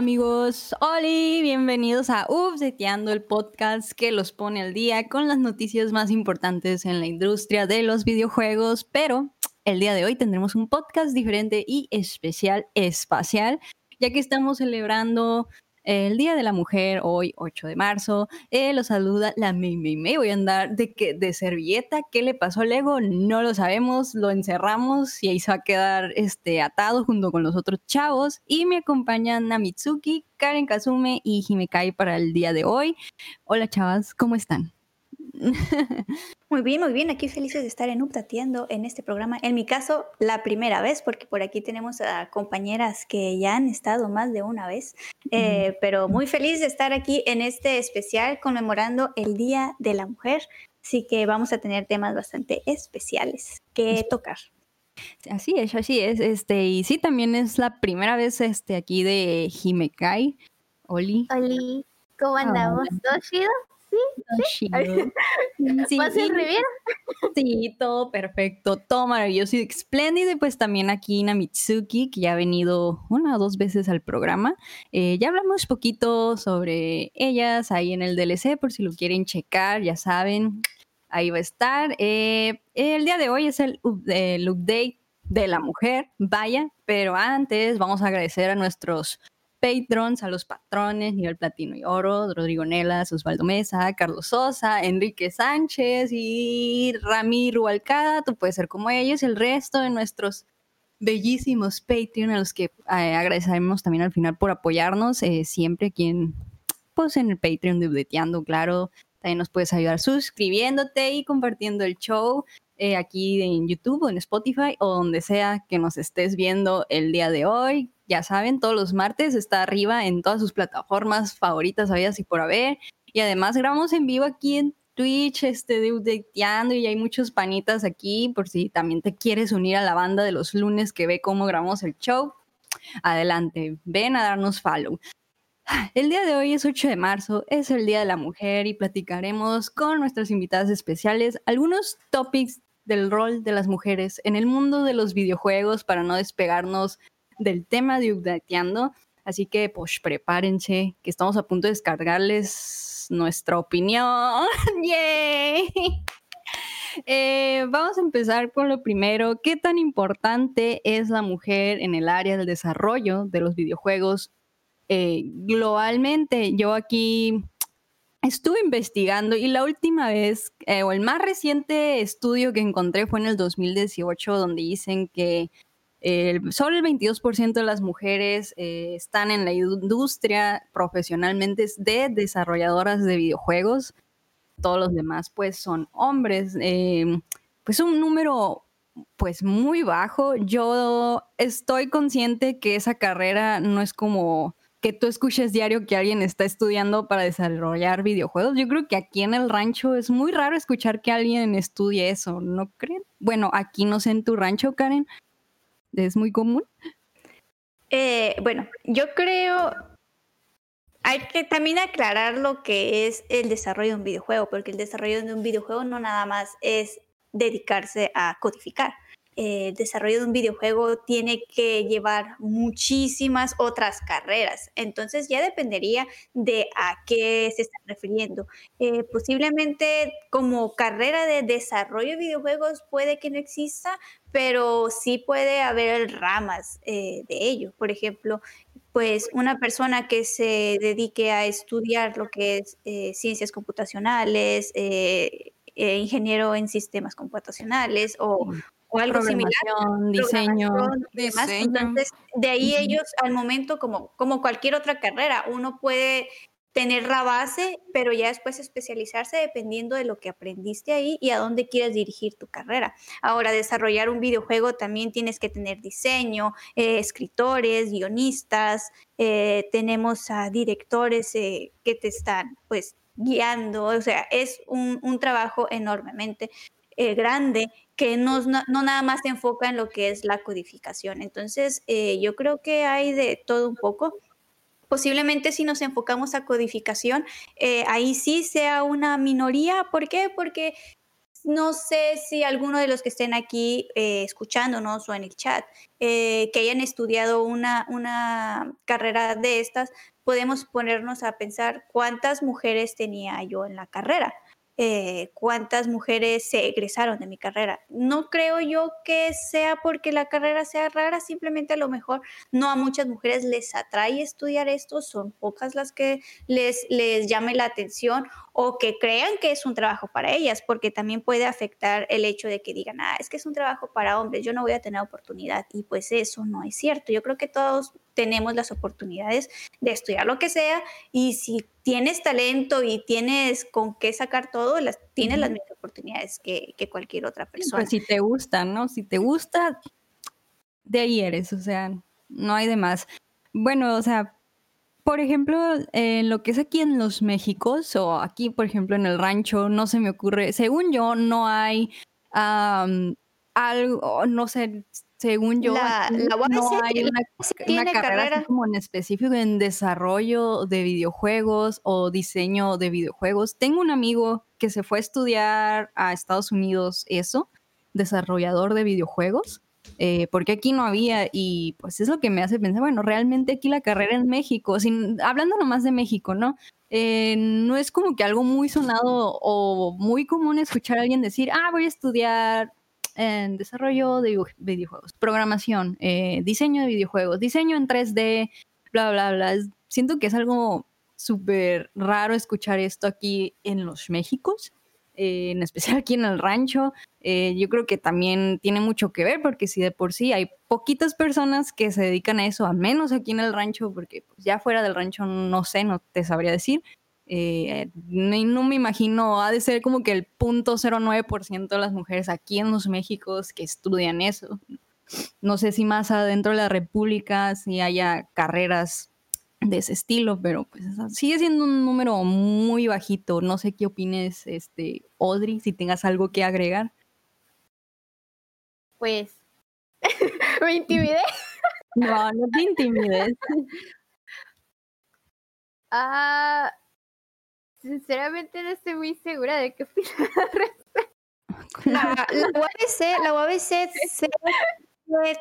amigos? Oli, bienvenidos a Updateando el podcast que los pone al día con las noticias más importantes en la industria de los videojuegos, pero el día de hoy tendremos un podcast diferente y especial espacial, ya que estamos celebrando el Día de la Mujer, hoy 8 de marzo, eh, lo saluda la Mei Mei Voy a andar de, que, de servilleta. ¿Qué le pasó al ego? No lo sabemos. Lo encerramos y ahí se va a quedar este, atado junto con los otros chavos. Y me acompañan Namitsuki, Karen Kazume y Himekai para el día de hoy. Hola chavas, ¿cómo están? Muy bien, muy bien. Aquí felices de estar en Uptateando en este programa. En mi caso, la primera vez, porque por aquí tenemos a compañeras que ya han estado más de una vez. Eh, pero muy feliz de estar aquí en este especial conmemorando el Día de la Mujer. Así que vamos a tener temas bastante especiales que tocar. Así es, así es. Este, y sí, también es la primera vez este, aquí de Jimekai. Oli. Oli, ¿cómo andamos? ¿Todo chido? Sí, sí. Sí, todo perfecto, todo maravilloso y espléndido. Y pues también aquí Namitsuki, que ya ha venido una o dos veces al programa. Eh, ya hablamos poquito sobre ellas ahí en el DLC, por si lo quieren checar, ya saben, ahí va a estar. Eh, el día de hoy es el, el update de la mujer, vaya, pero antes vamos a agradecer a nuestros patrons, a los patrones, nivel platino y oro, Rodrigo Nelas, Osvaldo Mesa, Carlos Sosa, Enrique Sánchez y Ramiro Alcada, tú puedes ser como ellos, el resto de nuestros bellísimos Patreon a los que eh, agradecemos también al final por apoyarnos eh, siempre aquí en, pues en el Patreon de claro. También nos puedes ayudar suscribiéndote y compartiendo el show eh, aquí en YouTube o en Spotify o donde sea que nos estés viendo el día de hoy ya saben, todos los martes está arriba en todas sus plataformas favoritas, había y por haber. Y además grabamos en vivo aquí en Twitch, este, de y hay muchos panitas aquí, por si también te quieres unir a la banda de los lunes que ve cómo grabamos el show. Adelante, ven a darnos follow. El día de hoy es 8 de marzo, es el Día de la Mujer y platicaremos con nuestras invitadas especiales algunos topics del rol de las mujeres en el mundo de los videojuegos para no despegarnos del tema de Updateando. Así que, pues, prepárense, que estamos a punto de descargarles nuestra opinión. ¡Yay! Eh, vamos a empezar con lo primero. ¿Qué tan importante es la mujer en el área del desarrollo de los videojuegos eh, globalmente? Yo aquí estuve investigando y la última vez, eh, o el más reciente estudio que encontré fue en el 2018, donde dicen que solo el 22% de las mujeres eh, están en la industria profesionalmente de desarrolladoras de videojuegos. Todos los demás, pues, son hombres. Eh, pues un número, pues, muy bajo. Yo estoy consciente que esa carrera no es como que tú escuches diario que alguien está estudiando para desarrollar videojuegos. Yo creo que aquí en el rancho es muy raro escuchar que alguien estudie eso, ¿no creen? Bueno, aquí no sé en tu rancho, Karen, ¿Es muy común? Eh, bueno, yo creo, hay que también aclarar lo que es el desarrollo de un videojuego, porque el desarrollo de un videojuego no nada más es dedicarse a codificar el desarrollo de un videojuego tiene que llevar muchísimas otras carreras. Entonces ya dependería de a qué se está refiriendo. Eh, posiblemente como carrera de desarrollo de videojuegos puede que no exista, pero sí puede haber ramas eh, de ello. Por ejemplo, pues una persona que se dedique a estudiar lo que es eh, ciencias computacionales, ingeniero en sistemas computacionales o, o algo similar. Diseño, diseño. Entonces, de ahí ellos al momento, como, como cualquier otra carrera, uno puede tener la base, pero ya después especializarse dependiendo de lo que aprendiste ahí y a dónde quieres dirigir tu carrera. Ahora, desarrollar un videojuego también tienes que tener diseño, eh, escritores, guionistas, eh, tenemos a directores eh, que te están pues guiando, o sea, es un, un trabajo enormemente grande que no, no, nada más se enfoca en lo que es la codificación. Entonces, eh, yo creo que hay de todo un poco. Posiblemente si nos enfocamos a codificación, eh, ahí sí sea una minoría. ¿Por qué? Porque no sé si alguno de los que estén aquí eh, escuchándonos o en el chat, eh, que hayan estudiado una, una carrera de estas, podemos ponernos a pensar cuántas mujeres tenía yo en la carrera. Eh, cuántas mujeres se egresaron de mi carrera. No creo yo que sea porque la carrera sea rara, simplemente a lo mejor no a muchas mujeres les atrae estudiar esto, son pocas las que les, les llame la atención o que crean que es un trabajo para ellas, porque también puede afectar el hecho de que digan, ah, es que es un trabajo para hombres, yo no voy a tener oportunidad. Y pues eso no es cierto. Yo creo que todos tenemos las oportunidades de estudiar lo que sea y si tienes talento y tienes con qué sacar todo, las, tienes las mismas oportunidades que, cualquier otra pues, persona. si te gusta, ¿no? Si te gusta, de ahí eres, o sea, no hay de más. Bueno, o sea, por ejemplo, en lo que es aquí en los Méxicos o aquí, por ejemplo, en el rancho, no se me ocurre, según yo, no hay algo, no sé, según yo, la, no hay una, carrera, como en específico en desarrollo de videojuegos o diseño de videojuegos. Tengo un amigo que se fue a estudiar a Estados Unidos eso, desarrollador de videojuegos, eh, porque aquí no había y pues es lo que me hace pensar, bueno, realmente aquí la carrera en México, sin, hablando nomás de México, ¿no? Eh, no es como que algo muy sonado o muy común escuchar a alguien decir, ah, voy a estudiar en desarrollo de videojuegos, programación, eh, diseño de videojuegos, diseño en 3D, bla, bla, bla. Siento que es algo súper raro escuchar esto aquí en los Méxicos, eh, en especial aquí en el rancho. Eh, yo creo que también tiene mucho que ver porque si de por sí hay poquitas personas que se dedican a eso, al menos aquí en el rancho, porque pues, ya fuera del rancho no sé, no te sabría decir. Eh, no, me imagino, ha de ser como que el 0.09% de las mujeres aquí en los Méxicos que estudian eso. No sé si más adentro de la República, si haya carreras de ese estilo, pero pues sigue siendo un número muy bajito. No sé qué opines, este, Audrey, si tengas algo que agregar. Pues, me intimidé. No, no te intimides. Ah, Sinceramente no estoy muy segura de qué opinar La, UABC, la UABC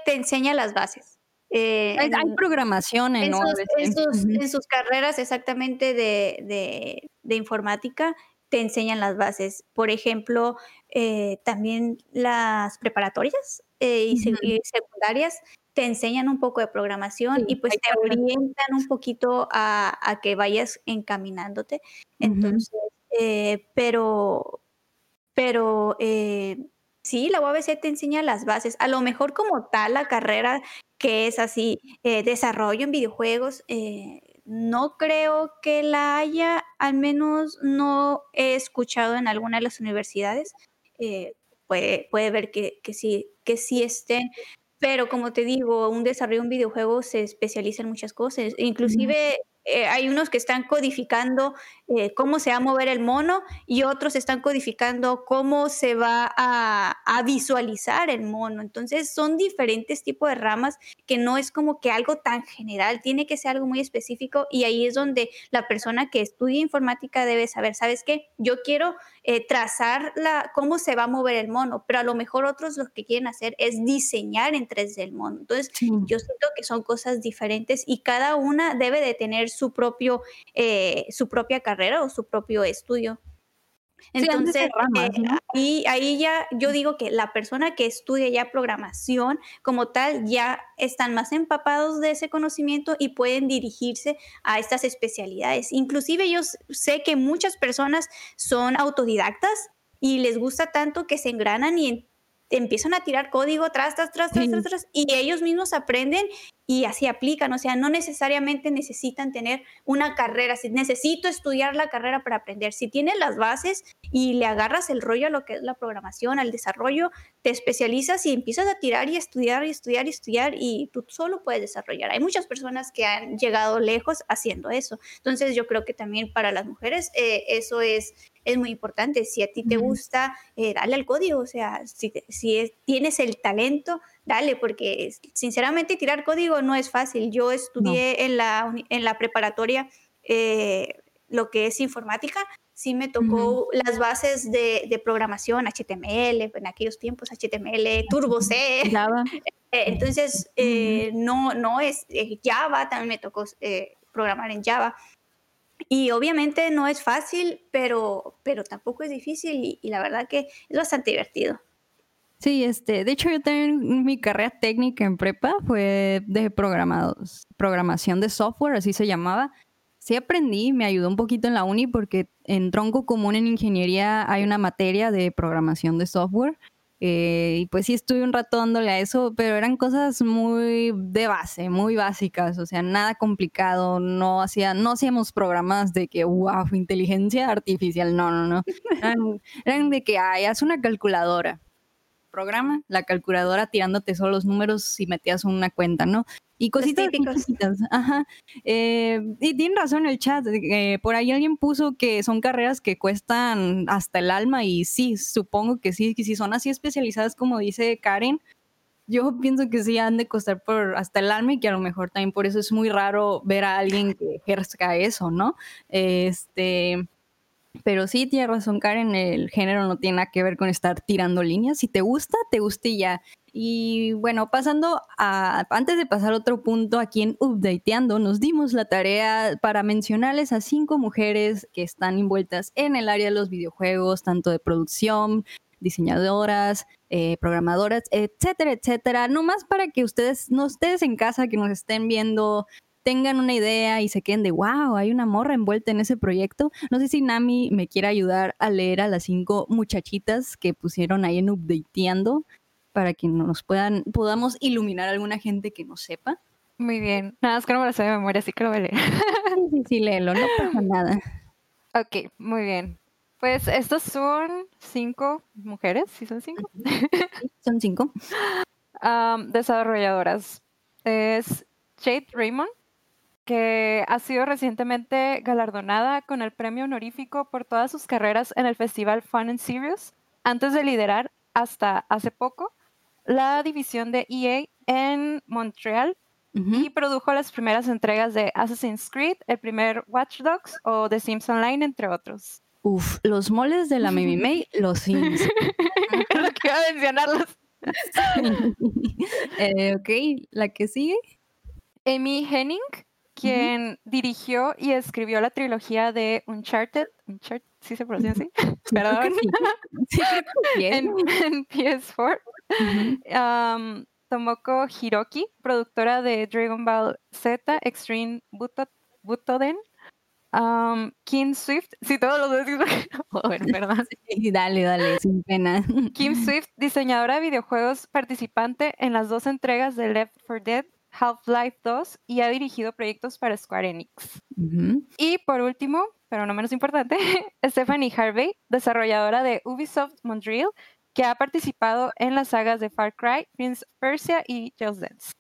te enseña las bases. Eh, hay, programación en, sus, carreras exactamente de, informática te enseñan las bases. Por ejemplo, eh, también las preparatorias eh, y, secundarias te enseñan un poco de programación y pues te orientan un poquito a, que vayas encaminándote. Entonces, eh, pero, pero eh, sí, la UABC te enseña las bases. A lo mejor como tal la carrera que es así, eh, desarrollo en videojuegos, no creo que la haya, al menos no he escuchado en alguna de las universidades. puede, puede ver que, que, sí, que sí estén, pero como te digo, un desarrollo de un videojuego se especializa en muchas cosas. Inclusive eh, hay unos que están codificando eh, cómo se va a mover el mono y otros están codificando cómo se va a, visualizar el mono. Entonces son diferentes tipos de ramas que no es como que algo tan general, tiene que ser algo muy específico y ahí es donde la persona que estudia informática debe saber, ¿sabes qué? Yo quiero eh, trazar la, cómo se va a mover el mono, pero a lo mejor otros lo que quieren hacer es diseñar en 3D el mono. Entonces yo siento que son cosas diferentes y cada una debe de tener su, propio, eh, su propia carrera o su propio estudio. Entonces, eh, ahí, ya yo digo que la persona que estudia ya programación como tal ya están más empapados de ese conocimiento y pueden dirigirse a estas especialidades. Inclusive yo sé que muchas personas son autodidactas y les gusta tanto que se engranan y empiezan a tirar código tras, tras, tras, tras, tras, y ellos mismos aprenden y así aplican, o sea, no necesariamente necesitan tener una carrera, si necesito estudiar la carrera para aprender, si tienes las bases y le agarras el rollo a lo que es la programación, al desarrollo, te especializas y empiezas a tirar y estudiar y estudiar y estudiar y tú solo puedes desarrollar. Hay muchas personas que han llegado lejos haciendo eso, entonces yo creo que también para las mujeres eh, eso es es muy importante. Si a ti te gusta, eh, dale al código. O sea, si, si tienes el talento, dale, porque sinceramente tirar código no es fácil. Yo estudié en, la, en la preparatoria eh, lo que es informática. sí me tocó las bases de, de, programación, HTML, en aquellos tiempos HTML, Turbo C. Java. Eh, entonces, eh, no, no es eh, Java, también me tocó programar en Java. Y obviamente no es fácil, pero, pero tampoco es difícil y, la verdad que es bastante divertido. Sí, este, de hecho yo también mi carrera técnica en prepa fue de programados, programación de software, así se llamaba. Sí aprendí, me ayudó un poquito en la uni porque en tronco común en ingeniería hay una materia de programación de software eh, y pues sí estuve un rato dándole a eso, pero eran cosas muy de base, muy básicas, o sea, nada complicado, no hacía, no hacíamos programas de que, wow, inteligencia artificial, no, no, no. Eran, eran de que, ay, haz una calculadora, programa, la calculadora tirándote solo los números y metías una cuenta, ¿no? Y cositas típicas. Ajá. Eh, y tiene razón el chat. Eh, por ahí alguien puso que son carreras que cuestan hasta el alma. Y sí, supongo que sí. Que si son así especializadas como dice Karen, yo pienso que sí han de costar por hasta el alma y que a lo mejor también por eso es muy raro ver a alguien que ejerza eso, ¿no? Este. Pero sí, tiene razón Karen, el género no tiene nada que ver con estar tirando líneas. Si te gusta, te guste ya. Y bueno, pasando a, antes de pasar a otro punto, aquí en Updateando, nos dimos la tarea para mencionarles a cinco mujeres que están envueltas en el área de los videojuegos, tanto de producción, diseñadoras, eh, programadoras, etcétera, etcétera. No más para que ustedes, no ustedes en casa que nos estén viendo, tengan una idea y se queden de, wow, hay una morra envuelta en ese proyecto. No sé si Nami me quiere ayudar a leer a las cinco muchachitas que pusieron ahí en Updateando para que nos puedan, podamos iluminar a alguna gente que no sepa. Muy bien. Nada más que no me lo sé de memoria, así que lo voy a leer. sí, sí, léelo, no pasa nada. Ok, muy bien. Pues estas son cinco mujeres, ¿sí son cinco? son cinco. desarrolladoras. Es Jade Raymond, que ha sido recientemente galardonada con el premio honorífico por todas sus carreras en el festival Fun and Serious, antes de liderar hasta hace poco la división de EA en Montreal y produjo las primeras entregas de Assassin's Creed, el primer Watch Dogs o The Sims Online, entre otros. Uf, los moles de la Mimi May, los Sims. es lo que iba a mencionarlos. Eh, ok, la que sigue. Amy Henning, quien dirigió y escribió la trilogía de Uncharted, Uncharted ¿sí se pronuncia así? Perdón. en, PS4. Tomoko Hiroki, productora de Dragon Ball Z, Extreme Butoden. Kim Swift, sí, todos los decimos. bueno, perdón. dale, dale, sin pena. Kim Swift, diseñadora de videojuegos, participante en las dos entregas de Left 4 Dead Half-Life 2 y ha dirigido proyectos para Square Enix. Y por último, pero no menos importante, Stephanie Harvey, desarrolladora de Ubisoft Montreal, que ha participado en las sagas de Far Cry, Prince of Persia y Just Dance.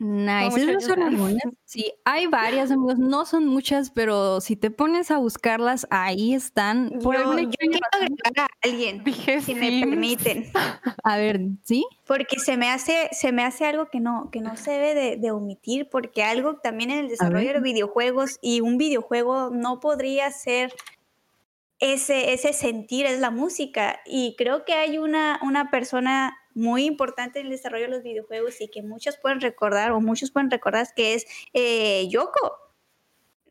Nice. son algunas. Sí, hay varias, amigos. No son muchas, pero si te pones a buscarlas, ahí están. Por yo, yo quiero agregar a alguien, si me permiten. A ver, ¿sí? Porque se me hace, se me hace algo que no, que no se debe de, omitir, porque algo también en el desarrollo de videojuegos y un videojuego no podría ser ese, ese sentir, es la música. Y creo que hay una, una persona muy importante en el desarrollo de los videojuegos y que muchos pueden recordar o muchos pueden recordar que es eh, Yoko,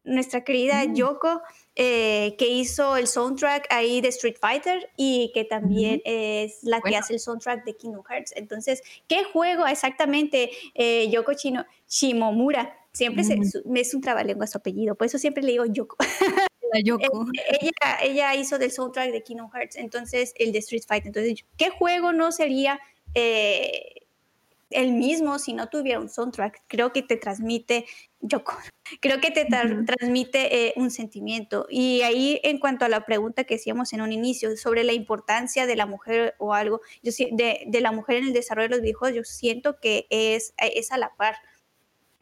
nuestra querida mm. Yoko, eh, que hizo el soundtrack ahí de Street Fighter y que también es la que hace el soundtrack de Kingdom Hearts. Entonces, ¿qué juego exactamente eh, Yoko Chino, Shimomura? Siempre me es un trabalengua su apellido, por eso siempre le digo Yoko. La Yoko. ella, ella hizo del soundtrack de Kingdom Hearts, entonces el de Street Fighter. Entonces, ¿qué juego no sería eh, el mismo si no tuviera un soundtrack. Creo que te transmite, yo creo que te transmite eh, un sentimiento. Y ahí en cuanto a la pregunta que hacíamos en un inicio sobre la importancia de la mujer o algo, yo de, de la mujer en el desarrollo de los videojuegos, yo siento que es, es a la par.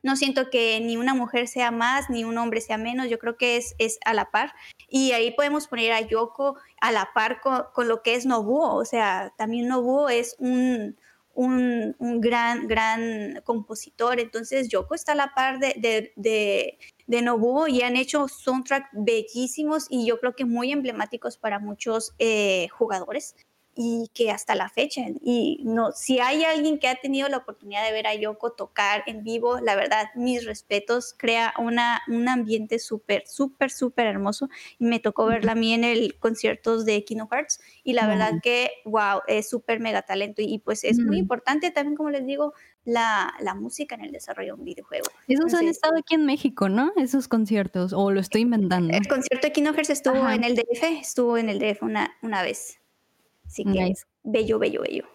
No siento que ni una mujer sea más, ni un hombre sea menos, yo creo que es, es a la par. Y ahí podemos poner a Yoko a la par con, con lo que es Nobuo, o sea, también Nobuo es un, un, un gran, gran compositor. Entonces, Yoko está a la par de, de, de, de Nobuo y han hecho soundtrack bellísimos y yo creo que muy emblemáticos para muchos eh, jugadores y que hasta la fecha, y no, si hay alguien que ha tenido la oportunidad de ver a Yoko tocar en vivo, la verdad, mis respetos, crea una, un ambiente súper, súper, súper hermoso, y me tocó verla a mí en el conciertos de Kino Hearts, y la verdad que, wow, es súper mega talento, y, pues es muy importante también, como les digo, la, la, música en el desarrollo de un videojuego. Esos han estado aquí en México, ¿no? Esos conciertos, o lo estoy inventando. El concierto de Kino Hearts estuvo en el DF, estuvo en el DF una, una vez. Así que es bello, bello, bello.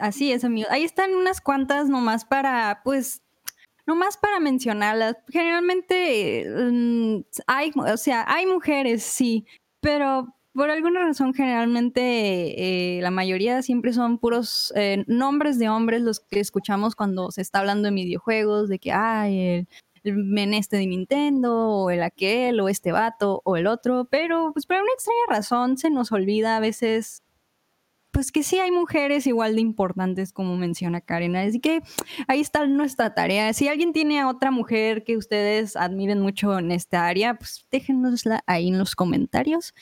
Así es, amigo. Ahí están unas cuantas nomás para, pues, nomás para mencionarlas. Generalmente mm, hay, o sea, hay mujeres, sí, pero por alguna razón generalmente eh, la mayoría siempre son puros eh, nombres de hombres los que escuchamos cuando se está hablando de videojuegos, de que hay el, el meneste de Nintendo, o el aquel, o este vato, o el otro, pero pues por una extraña razón se nos olvida a veces pues que sí hay mujeres igual de importantes como menciona Karen. Así que ahí está nuestra tarea. Si alguien tiene a otra mujer que ustedes admiren mucho en esta área, pues déjenosla ahí en los comentarios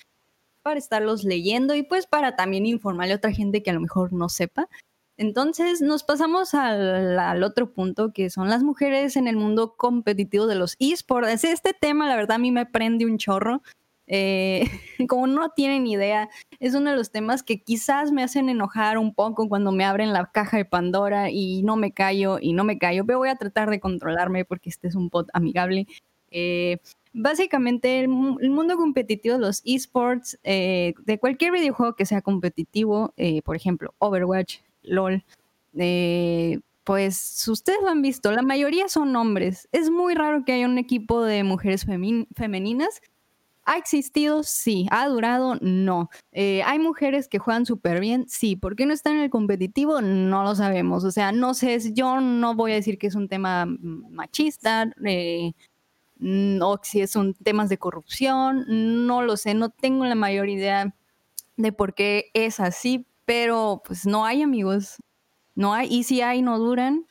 para estarlos leyendo y pues para también informarle a otra gente que a lo mejor no sepa. Entonces nos pasamos al, al, otro punto que son las mujeres en el mundo competitivo de los esports. Este tema la verdad a mí me prende un chorro. Eh, como no tienen idea, es uno de los temas que quizás me hacen enojar un poco cuando me abren la caja de Pandora y no me callo y no me callo, pero voy a tratar de controlarme porque este es un pod amigable. Eh, básicamente, el, mundo competitivo de los esports, eh, de cualquier videojuego que sea competitivo, por ejemplo, Overwatch, LOL, pues ustedes lo han visto, la mayoría son hombres. Es muy raro que haya un equipo de mujeres femeninas ¿Ha existido? Sí. ¿Ha durado? No. Eh, ¿Hay mujeres que juegan súper bien? Sí. ¿Por qué no están en el competitivo? No lo sabemos. O sea, no sé, yo no voy a decir que es un tema machista eh, o si son temas de corrupción, no lo sé, no tengo la mayor idea de por qué es así, pero pues no hay amigos, no hay, y si hay, no duran.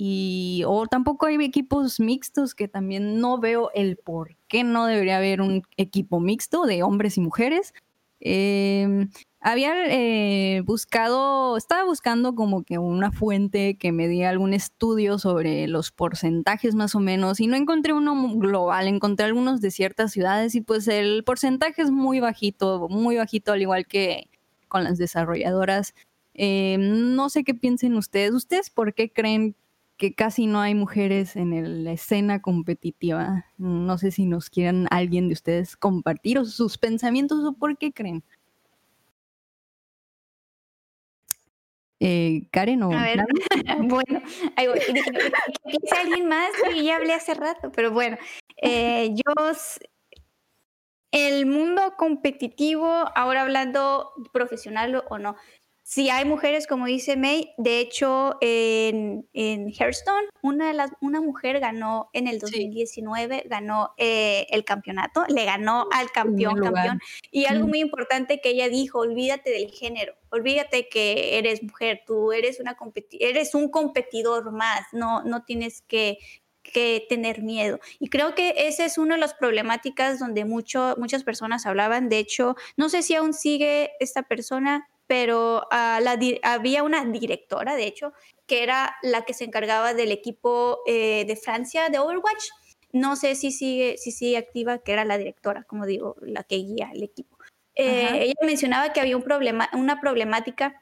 Y, o tampoco hay equipos mixtos que también no veo el por qué no debería haber un equipo mixto de hombres y mujeres. Eh, había eh, buscado, estaba buscando como que una fuente que me diera algún estudio sobre los porcentajes más o menos y no encontré uno global, encontré algunos de ciertas ciudades y pues el porcentaje es muy bajito, muy bajito al igual que con las desarrolladoras. Eh, no sé qué piensen ustedes. ¿Ustedes por qué creen que casi no hay mujeres en la escena competitiva. No sé si nos quieran alguien de ustedes compartir sus pensamientos o por qué creen. Eh, Karen o A ver, bueno, ahí voy. Dije, alguien más y ya hablé hace rato, pero bueno, eh, yo el mundo competitivo, ahora hablando profesional o no, si hay mujeres, como dice May, de hecho en, en Hearthstone, una, de las, una mujer ganó en el 2019, sí. ganó eh, el campeonato, le ganó al campeón, campeón. Y algo muy importante que ella dijo, olvídate del género, olvídate que eres mujer, tú eres, una eres un competidor más, no, no tienes que, que tener miedo. Y creo que esa es una de las problemáticas donde mucho, muchas personas hablaban. De hecho, no sé si aún sigue esta persona, pero uh, la, había una directora, de hecho, que era la que se encargaba del equipo eh, de Francia de Overwatch. No sé si sigue, si sigue activa, que era la directora, como digo, la que guía el equipo. Eh, ella mencionaba que había un problema, una problemática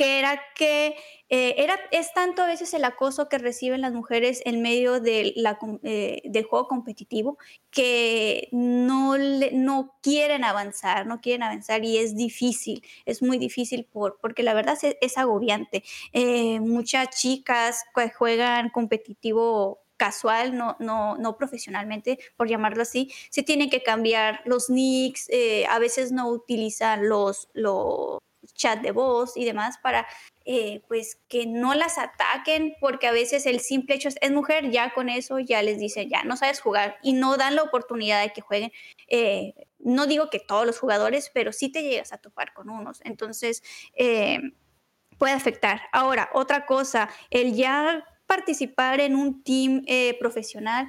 que era que eh, era, es tanto a veces el acoso que reciben las mujeres en medio eh, del juego competitivo que no, le, no quieren avanzar, no quieren avanzar y es difícil, es muy difícil por, porque la verdad es, es agobiante. Eh, muchas chicas juegan competitivo casual, no, no, no profesionalmente, por llamarlo así, se tienen que cambiar los nicks, a veces no utilizan los chat de voz y demás para eh, pues que no las ataquen porque a veces el simple hecho es, mujer, ya con eso ya les dicen ya no sabes jugar y no dan la oportunidad de que jueguen. Eh, no digo que todos los jugadores, pero sí te llegas a topar con unos. Entonces, eh, puede afectar. Ahora, otra cosa, el ya participar en un team eh, profesional,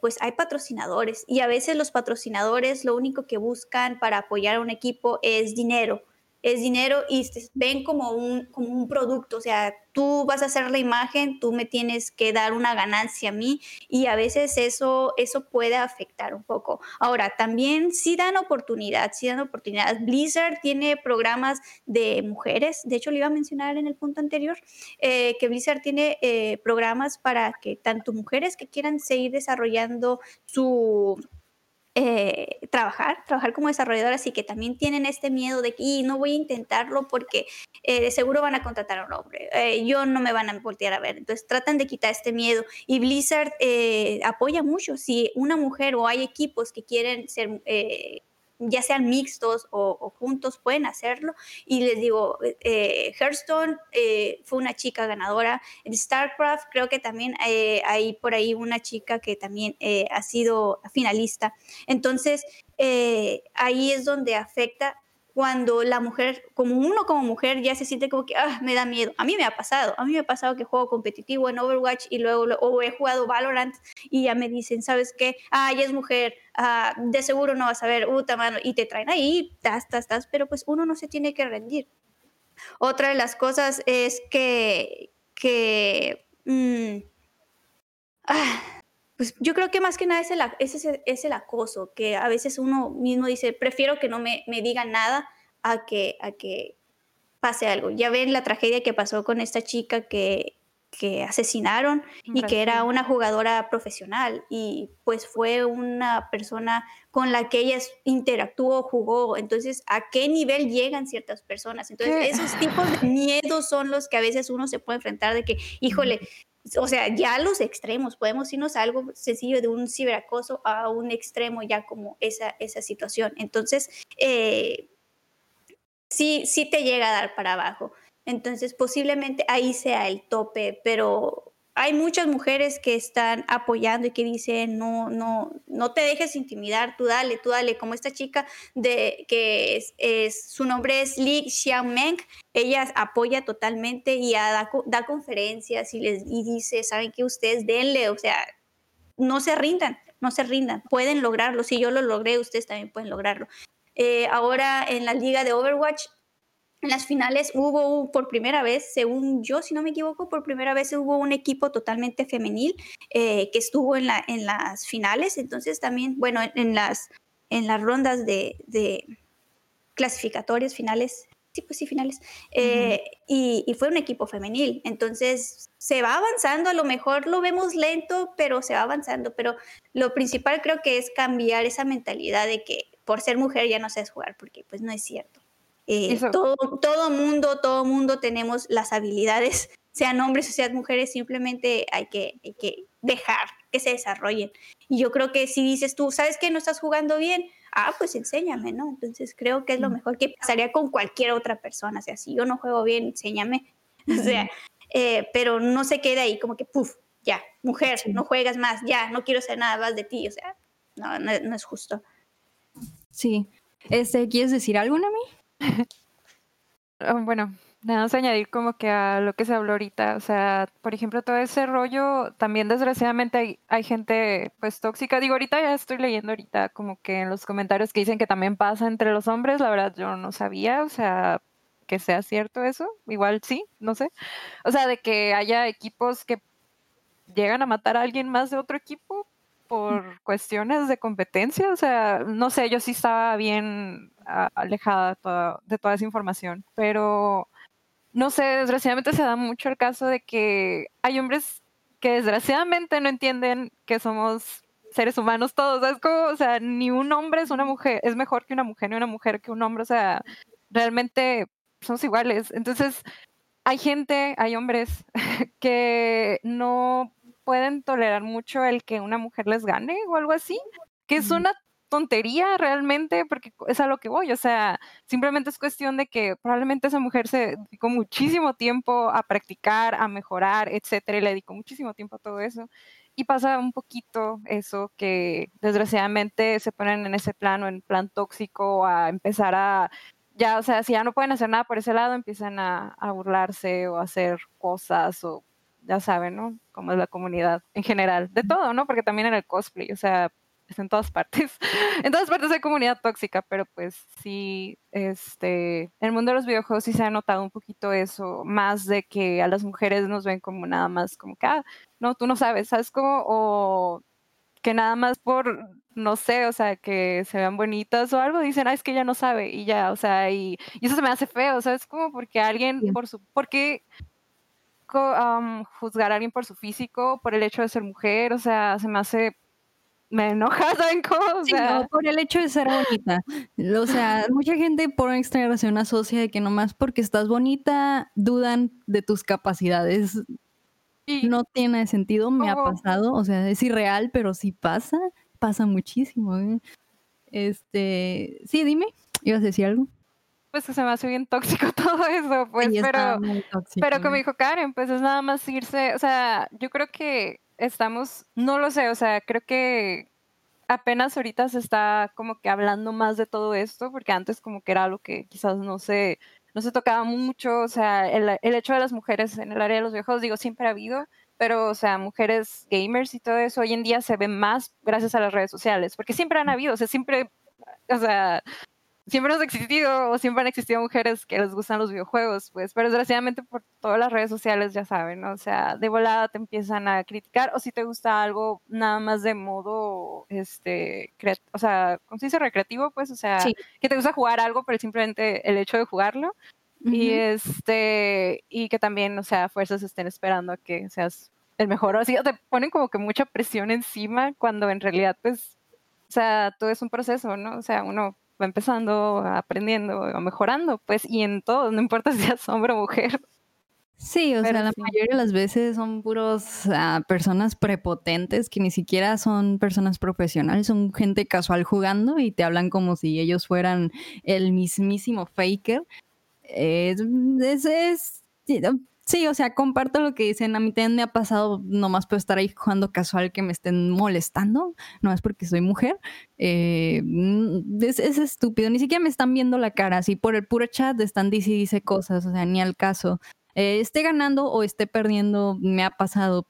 pues hay patrocinadores y a veces los patrocinadores lo único que buscan para apoyar a un equipo es dinero es dinero y ven como un, como un producto, o sea, tú vas a hacer la imagen, tú me tienes que dar una ganancia a mí y a veces eso, eso puede afectar un poco. Ahora, también sí dan oportunidad, sí dan oportunidad. Blizzard tiene programas de mujeres, de hecho lo iba a mencionar en el punto anterior, eh, que Blizzard tiene eh, programas para que tanto mujeres que quieran seguir desarrollando su eh, trabajar, trabajar como desarrolladoras y que también tienen este miedo de que no voy a intentarlo porque eh, de seguro van a contratar a un hombre, eh, yo no me van a voltear a ver. Entonces tratan de quitar este miedo y Blizzard apoya mucho si una mujer o hay equipos que quieren ser ya sean mixtos o, juntos, pueden hacerlo. Y les digo, eh, Hearthstone eh, fue una chica ganadora. En StarCraft creo que también eh, hay por ahí una chica que también ha sido finalista. Entonces, ahí es donde afecta cuando la mujer, como uno como mujer, ya se siente como que ah, me da miedo. A mí me ha pasado, a mí me ha pasado que juego competitivo en Overwatch y luego o he jugado Valorant y ya me dicen, ¿sabes qué? Ah, ya es mujer, ah, de seguro no vas a ver, puta mano, y te traen ahí, tas, tas, tas, pero pues uno no se tiene que rendir. Otra de las cosas es que, que mm, ah, pues yo creo que más que nada es el, es, el acoso, que a veces uno mismo dice, prefiero que no me, me digan nada a que, a que pase algo. Ya ven la tragedia que pasó con esta chica que, que asesinaron y que era una jugadora profesional y pues fue una persona con la que ella interactuó, jugó. Entonces, ¿a qué nivel llegan ciertas personas? Entonces, esos tipos de miedos son los que a veces uno se puede enfrentar de que, híjole, o sea, ya los extremos, podemos irnos a algo sencillo de un ciberacoso a un extremo ya como esa, esa situación. Entonces, eh, sí, sí te llega a dar para abajo. Entonces, posiblemente ahí sea el tope, pero hay muchas mujeres que están apoyando y que dicen, no, no, no te dejes intimidar, tú dale, tú dale, como esta chica de que es, su nombre es Li Xiaomeng, ella apoya totalmente y da, da, conferencias y les y dice, saben que ustedes denle, o sea, no se rindan, no se rindan, pueden lograrlo, si yo lo logré, ustedes también pueden lograrlo. Eh, ahora en la liga de Overwatch en las finales hubo por primera vez, según yo, si no me equivoco, por primera vez hubo un equipo totalmente femenil eh, que estuvo en, la, en las finales. Entonces también, bueno, en, las, en las rondas de, de clasificatorias finales, sí, pues sí, finales, eh, y, y, fue un equipo femenil. Entonces se va avanzando, a lo mejor lo vemos lento, pero se va avanzando. Pero lo principal creo que es cambiar esa mentalidad de que por ser mujer ya no sabes jugar, porque pues no es cierto. Eh, todo, todo mundo, todo mundo tenemos las habilidades, sean hombres o sean mujeres, simplemente hay que, hay que dejar que se desarrollen. Y yo creo que si dices tú, ¿sabes que no estás jugando bien? Ah, pues enséñame, ¿no? Entonces creo que es lo mejor que pasaría con cualquier otra persona. O sea, si yo no juego bien, enséñame. O sea, eh, pero no se quede ahí como que, puf, ya, mujer, no juegas más, ya, no quiero ser nada más de ti. O sea, no, no, es justo. Sí. Este, ¿Quieres decir algo, Nami? Ah, bueno, nada más añadir como que a lo que se habló ahorita, o sea, por ejemplo, todo ese rollo, también desgraciadamente hay, gente pues tóxica, digo, ahorita ya estoy leyendo ahorita como que en los comentarios que dicen que también pasa entre los hombres, la verdad yo no sabía, o sea, que sea cierto eso, igual sí, no sé, o sea, de que haya equipos que llegan a matar a alguien más de otro equipo por cuestiones de competencia, o sea, no sé, yo sí estaba bien alejada de toda, esa información, pero no sé, desgraciadamente se da mucho el caso de que hay hombres que desgraciadamente no entienden que somos seres humanos todos, ¿sabes? Como, o sea, ni un hombre es una mujer, es mejor que una mujer, ni una mujer que un hombre, o sea, realmente somos iguales. Entonces, hay gente, hay hombres que no pueden tolerar mucho el que una mujer les gane o algo así, que es una tontería realmente, porque es a lo que voy, o sea, simplemente es cuestión de que probablemente esa mujer se dedicó muchísimo tiempo a practicar, a mejorar, etcétera, y le dedicó muchísimo tiempo a todo eso. Y pasa un poquito eso que desgraciadamente se ponen en ese plano, en plan tóxico, a empezar a ya, o sea, si ya no pueden hacer nada por ese lado, empiezan a, a burlarse o a hacer cosas o ya saben, ¿no? Como es la comunidad en general, de todo, ¿no? Porque también en el cosplay, o sea, es en todas partes. En todas partes hay comunidad tóxica, pero pues sí, este, en el mundo de los videojuegos sí se ha notado un poquito eso, más de que a las mujeres nos ven como nada más como que, ah, no, tú no sabes, ¿sabes cómo? O que nada más por, no sé, o sea, que se vean bonitas o algo, dicen, ah, es que ella no sabe, y ya, o sea, y, y eso se me hace feo, ¿sabes? Como porque alguien, Sí. por su, porque am, juzgar a alguien por su físico, por el hecho de ser mujer, o sea, se me hace, me enoja, ¿saben cómo? O Sí, sea, no, por el hecho de ser bonita. O sea, mucha gente por extraña razón asocia de que nomás porque estás bonita dudan de tus capacidades. y No tiene sentido, me ha pasado. O sea, es irreal, pero sí pasa. Pasa muchísimo. ¿eh? Este, sí, dime, ¿ibas a decir algo? pues que se me hace bien tóxico todo eso, pues, Sí, pero... tóxico, Pero como ¿eh? dijo Karen, pues es nada más irse, o sea, yo creo que estamos, no lo sé, o sea, creo que apenas ahorita se está como que hablando más de todo esto, porque antes como que era algo que quizás no se, no se tocaba mucho, o sea, el, el hecho de las mujeres en el área de los videojuegos, digo, siempre ha habido, pero, o sea, mujeres gamers y todo eso, hoy en día se ve más gracias a las redes sociales, porque siempre han habido, o sea, siempre, o sea, siempre han existido o siempre han existido mujeres que les gustan los videojuegos, pues, pero desgraciadamente por todas las redes sociales ya saben, ¿no? O sea, de volada te empiezan a criticar o si te gusta algo nada más de modo, este, o sea, ¿cómo se dice? Recreativo, pues, o sea, Sí. que te gusta jugar algo, pero simplemente el hecho de jugarlo y Ujú. este, y que también, o sea, fuerzas estén esperando a que seas el mejor, o o te ponen como que mucha presión encima cuando en realidad, pues, o sea, todo es un proceso, ¿no? O sea, uno va empezando, aprendiendo, va mejorando, pues, y en todo, no importa si es hombre o mujer. Sí, o Pero sea, la sí. mayoría de las veces son puros ah, personas prepotentes que ni siquiera son personas profesionales, son gente casual jugando y te hablan como si ellos fueran el mismísimo faker. Eh, Es, es- sí, o sea, comparto lo que dicen. A mí también me ha pasado nomás por estar ahí jugando casual que me estén molestando, no es porque soy mujer. Eh, mm, es, es estúpido, ni siquiera me están viendo la cara, así por el puro chat están dice dice cosas, o sea, ni al caso eh, esté ganando o esté perdiendo, me ha pasado.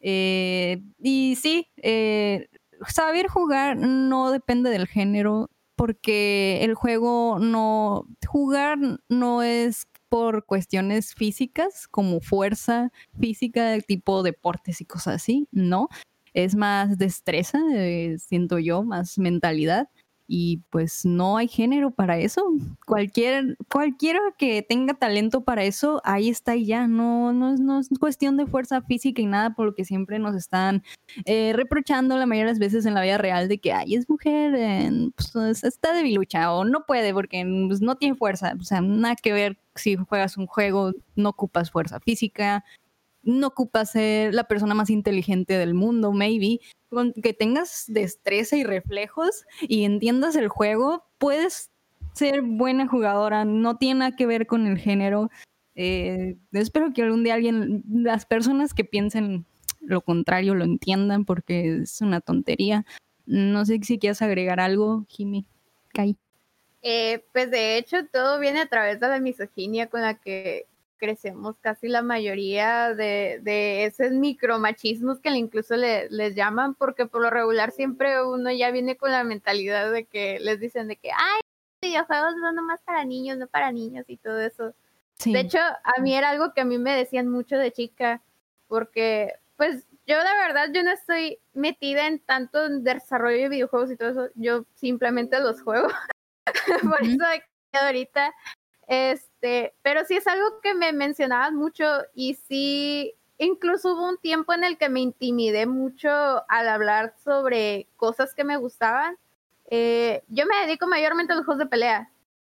Eh, y sí, eh, saber jugar no depende del género, porque el juego no, jugar no es por cuestiones físicas, como fuerza física, tipo deportes y cosas así, no. Es más destreza, eh, siento yo, más mentalidad. Y pues no hay género para eso cualquier, cualquiera que tenga talento para eso, ahí está y ya. No, no, es, no es cuestión de fuerza física y nada, por lo que siempre nos están eh, reprochando la mayoría de las veces en la vida real de que, ay, es mujer, eh, pues, está debilucha o no puede porque pues, no tiene fuerza. O sea, nada que ver si juegas un juego, no ocupas fuerza física, no ocupas ser la persona más inteligente del mundo, maybe. Con que tengas destreza y reflejos y entiendas el juego, puedes ser buena jugadora, no tiene nada que ver con el género. Eh, espero que algún día alguien, las personas que piensen lo contrario lo entiendan porque es una tontería. No sé si quieres agregar algo, Jimmy. Kai. Eh, pues de hecho todo viene a través de la misoginia con la que crecemos casi la mayoría de, de esos micromachismos que incluso le- les llaman, porque por lo regular siempre uno ya viene con la mentalidad de que les dicen de que, ay, videojuegos son nomás para niños, no para niños y todo eso. Sí. De hecho, a mí era algo que a mí me decían mucho de chica, porque pues yo la verdad yo no estoy metida en tanto en desarrollo de videojuegos y todo eso, yo simplemente los juego. Por eso de que ahorita, este, pero sí es algo que me mencionaban mucho y sí, incluso hubo un tiempo en el que me intimidé mucho al hablar sobre cosas que me gustaban. Eh, yo me dedico mayormente a los juegos de pelea.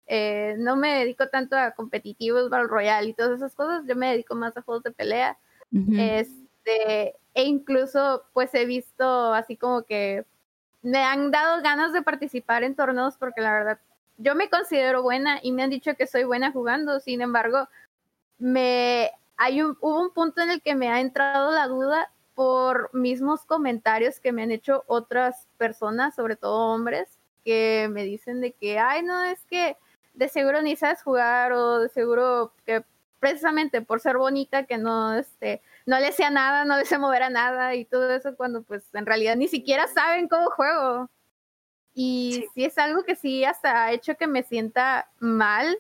Eh, no me dedico tanto a competitivos, Battle Royale y todas esas cosas. Yo me dedico más a juegos de pelea. Este, e incluso pues he visto así como que me han dado ganas de participar en torneos porque la verdad yo me considero buena y me han dicho que soy buena jugando, sin embargo, me hay un, hubo un punto en el que me ha entrado la duda por mismos comentarios que me han hecho otras personas, sobre todo hombres, que me dicen de que, ay, no, es que de seguro ni sabes jugar o de seguro que precisamente por ser bonita que no, este, no le sea nada, no le sé mover a nada y todo eso cuando pues en realidad ni siquiera saben cómo juego. Y sí. es algo que sí hasta ha hecho que me sienta mal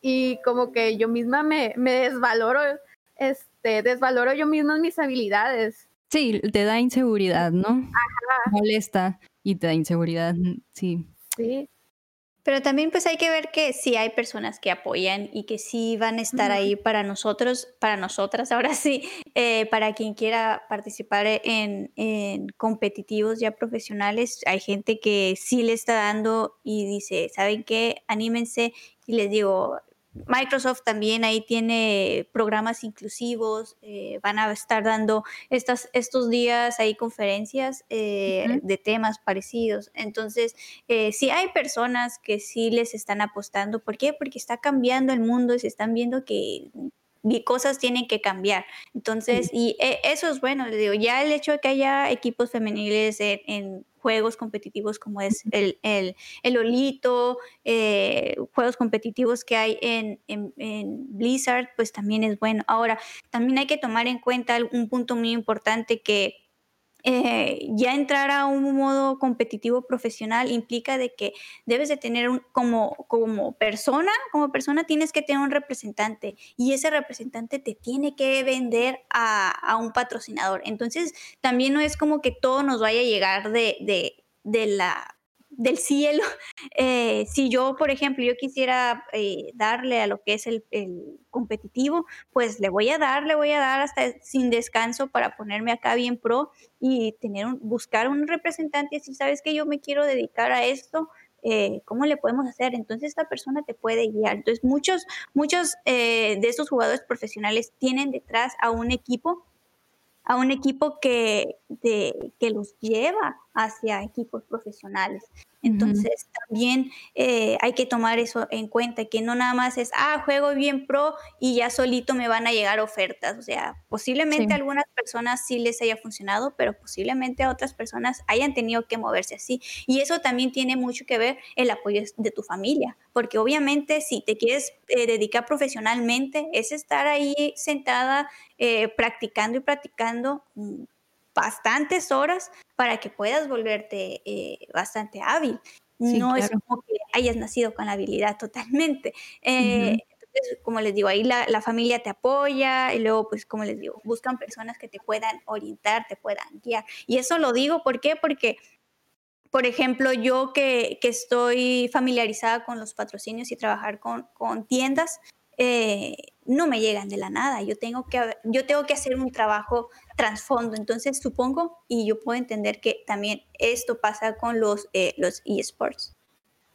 y como que yo misma me, me desvaloro, este, desvaloro yo misma mis habilidades. Sí, te da inseguridad, ¿no? Ajá. Molesta y te da inseguridad, sí. Sí. Pero también pues hay que ver que sí hay personas que apoyan y que sí van a estar ahí para nosotros, para nosotras, ahora sí, eh, para quien quiera participar en, en, competitivos ya profesionales. Hay gente que sí le está dando y dice, ¿saben qué? Anímense. Y les digo, Microsoft también ahí tiene programas inclusivos, eh, van a estar dando estas, estos días ahí conferencias eh, uh -huh. de temas parecidos. Entonces, eh, sí hay personas que sí les están apostando. ¿Por qué? Porque está cambiando el mundo y se están viendo que cosas tienen que cambiar. Entonces, y eh, eso es bueno, le digo, ya el hecho de que haya equipos femeniles en, en juegos competitivos como es el, el, el Olito, eh, juegos competitivos que hay en, en, en, Blizzard, pues también es bueno. Ahora, también hay que tomar en cuenta un punto muy importante que eh, ya entrar a un modo competitivo profesional implica de que debes de tener un, como, como persona, como persona tienes que tener un representante y ese representante te tiene que vender a, un patrocinador. Entonces, también no es como que todo nos vaya a llegar de, de la del cielo. Eh, si yo, por ejemplo, yo quisiera eh, darle a lo que es el, competitivo, pues le voy a dar, le voy a dar hasta sin descanso para ponerme acá bien pro y tener un, buscar un representante decir, sabes que yo me quiero dedicar a esto, eh, ¿cómo le podemos hacer? Entonces esta persona te puede guiar. Entonces muchos, muchos de estos jugadores profesionales tienen detrás a un equipo a un equipo que, de, que los lleva hacia equipos profesionales. Entonces, uh -huh. también eh, hay que tomar eso en cuenta, que no nada más es, ah, juego bien pro y ya solito me van a llegar ofertas. O sea, posiblemente sí. a algunas personas sí les haya funcionado, pero posiblemente a otras personas hayan tenido que moverse así. Y eso también tiene mucho que ver el apoyo de tu familia, porque obviamente si te quieres eh, dedicar profesionalmente, es estar ahí sentada eh, practicando y practicando mm, bastantes horas para que puedas volverte eh, bastante hábil. Sí, no claro. es como que hayas nacido con la habilidad totalmente. Eh, uh -huh. Entonces, como les digo, ahí la, la, familia te apoya y luego, pues, como les digo, buscan personas que te puedan orientar, te puedan guiar. Y eso lo digo, ¿por qué? Porque por ejemplo, yo que, que, estoy familiarizada con los patrocinios y trabajar con, con tiendas, eh, no me llegan de la nada. Yo tengo que, yo tengo que hacer un trabajo trasfondo. Entonces, supongo y yo puedo entender que también esto pasa con los, eh, los eSports.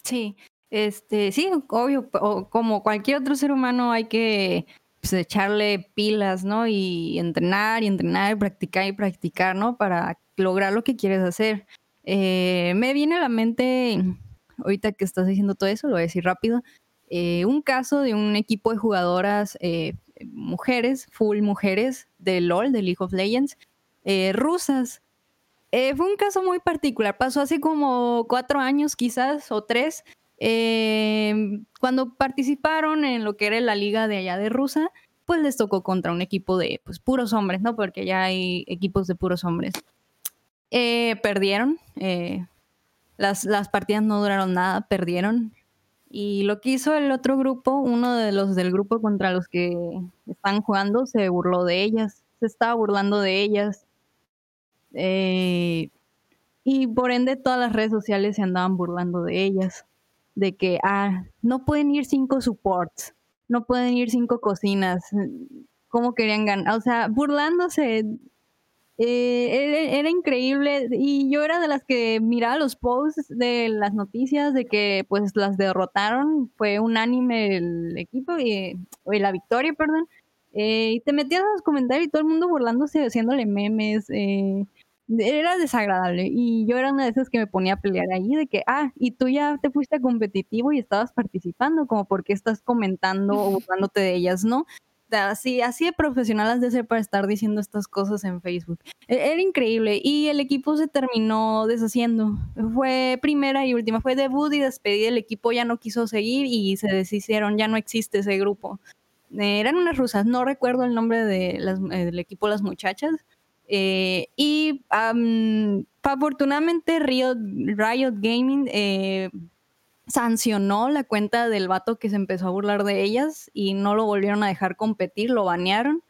Sí, este, sí, obvio, como cualquier otro ser humano hay que pues, echarle pilas, ¿no? Y entrenar y entrenar y practicar y practicar, ¿no? Para lograr lo que quieres hacer. Eh, me viene a la mente, ahorita que estás diciendo todo eso, lo voy a decir rápido, eh, un caso de un equipo de jugadoras eh, mujeres, full mujeres de LOL, de League of Legends, eh, rusas. fue un caso muy particular, pasó hace como cuatro años quizás o tres, cuando participaron en lo que era la liga de allá de Rusia, pues les tocó contra un equipo de pues, puros hombres, ¿no? Porque ya hay equipos de puros hombres. perdieron, las, las partidas no duraron nada, perdieron, y lo que hizo el otro grupo, uno de los del grupo contra los que están jugando, se burló de ellas, se estaba burlando de ellas. Eh, y por ende todas las redes sociales se andaban burlando de ellas. De que, ah, no pueden ir cinco supports, no pueden ir cinco cocinas. ¿Cómo querían ganar? O sea, burlándose eh, era, era, increíble y yo era de las que miraba los posts de las noticias de que pues las derrotaron, fue unánime el equipo y, y la victoria, perdón, eh, y te metías a los comentarios y todo el mundo burlándose, haciéndole memes, eh, era desagradable y yo era una de esas que me ponía a pelear ahí de que, ah, y tú ya te fuiste a competitivo y estabas participando, como porque estás comentando o burlándote de ellas, ¿no? Así, así de profesional has de ser para estar diciendo estas cosas en Facebook. E, era increíble y el equipo se terminó deshaciendo. Fue primera y última, fue debut y despedida. El equipo ya no quiso seguir y se deshicieron, ya no existe ese grupo. Eh, eran unas rusas, no recuerdo el nombre de eh, del equipo las muchachas. Eh, y afortunadamente Riot, Riot Gaming sancionó la cuenta del vato que se empezó a burlar de ellas y no lo volvieron a dejar competir, lo banearon.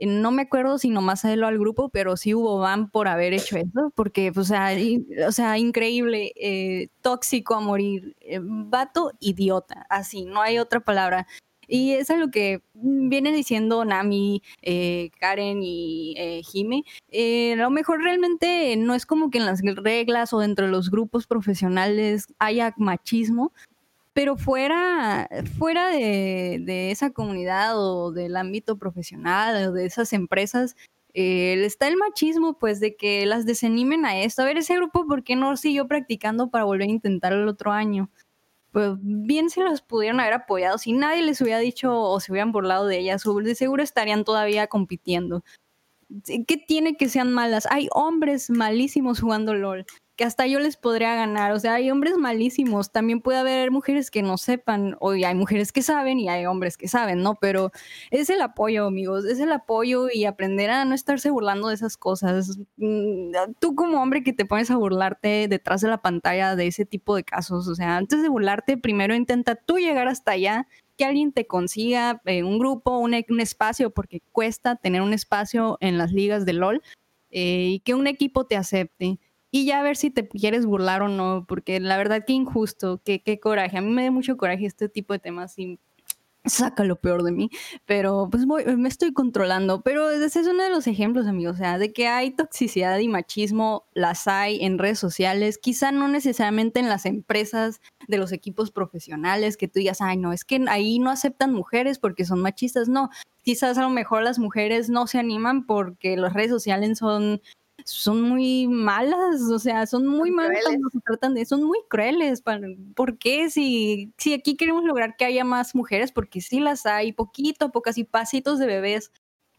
No me acuerdo si nomás a él al grupo, pero sí hubo ban por haber hecho eso, porque, pues, o sea, o sea increíble, tóxico a morir, vato idiota, así, no hay otra palabra. Y es lo que viene diciendo Nami, eh, Karen y eh, Jime. Eh, a lo mejor realmente no es como que en las reglas o dentro de los grupos profesionales haya machismo, pero fuera, fuera de, esa comunidad o del ámbito profesional o de esas empresas, está el machismo, pues, de que las desanimen a esto. A ver, ese grupo, ¿por qué no siguió practicando para volver a intentar el otro año? Pues bien se los pudieron haber apoyado. Si nadie les hubiera dicho o se hubieran burlado de ellas, de seguro estarían todavía compitiendo. ¿Qué tiene que sean malas? Hay hombres malísimos jugando LOL que hasta yo les podría ganar. O sea, hay hombres malísimos. También puede haber mujeres que no sepan, o hay mujeres que saben y hay hombres que saben, ¿no? Pero es el apoyo, amigos, es el apoyo y aprender a no estarse burlando de esas cosas. Mm, tú como hombre que te pones a burlarte detrás de la pantalla de ese tipo de casos, o sea, antes de burlarte, primero intenta tú llegar hasta allá que alguien te consiga eh, un grupo, un, espacio, porque cuesta tener un espacio en las ligas de LOL, eh, y que un equipo te acepte y ya a ver si te quieres burlar o no, porque la verdad que injusto, que qué coraje. A mí me da mucho coraje este tipo de temas y saca lo peor de mí, pero pues me estoy controlando. Pero ese es uno de los ejemplos, amigos, o sea, de que hay toxicidad y machismo, las hay en redes sociales, quizá no necesariamente en las empresas de los equipos profesionales, que tú digas, ay, no, es que ahí no aceptan mujeres porque son machistas, no. Quizás a lo mejor las mujeres no se animan porque las redes sociales son son muy malas, o sea, son muy malas cuando se tratan de, son muy crueles. ¿Por qué? Si, si aquí queremos lograr que haya más mujeres, porque sí las hay, poquito a poco, así pasitos de bebés,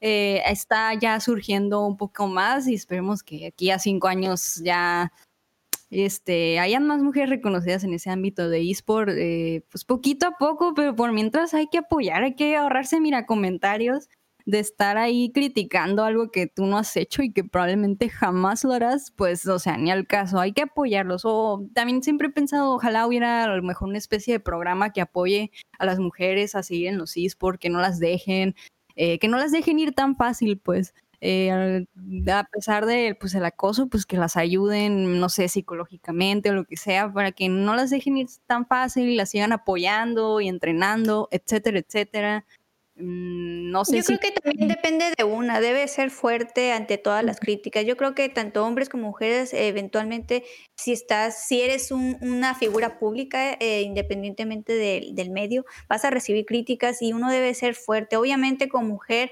eh, está ya surgiendo un poco más y esperemos que aquí a cinco años ya este, hayan más mujeres reconocidas en ese ámbito de eSport, eh, pues poquito a poco, pero por mientras hay que apoyar, hay que ahorrarse, mira, comentarios de estar ahí criticando algo que tú no has hecho y que probablemente jamás lo harás, pues, o sea, ni al caso, hay que apoyarlos. O también siempre he pensado, ojalá hubiera a lo mejor una especie de programa que apoye a las mujeres a seguir en los esports, que no las dejen, eh, que no las dejen ir tan fácil, pues. Eh, a pesar de pues el acoso, pues que las ayuden, no sé, psicológicamente o lo que sea, para que no las dejen ir tan fácil y las sigan apoyando y entrenando, etcétera, etcétera. Mm, no sé Yo creo que también depende de una, debe ser fuerte ante todas las críticas. Yo creo que tanto hombres como mujeres, eventualmente, si estás, si eres una figura pública, eh, independientemente del medio, vas a recibir críticas y uno debe ser fuerte. Obviamente, como mujer,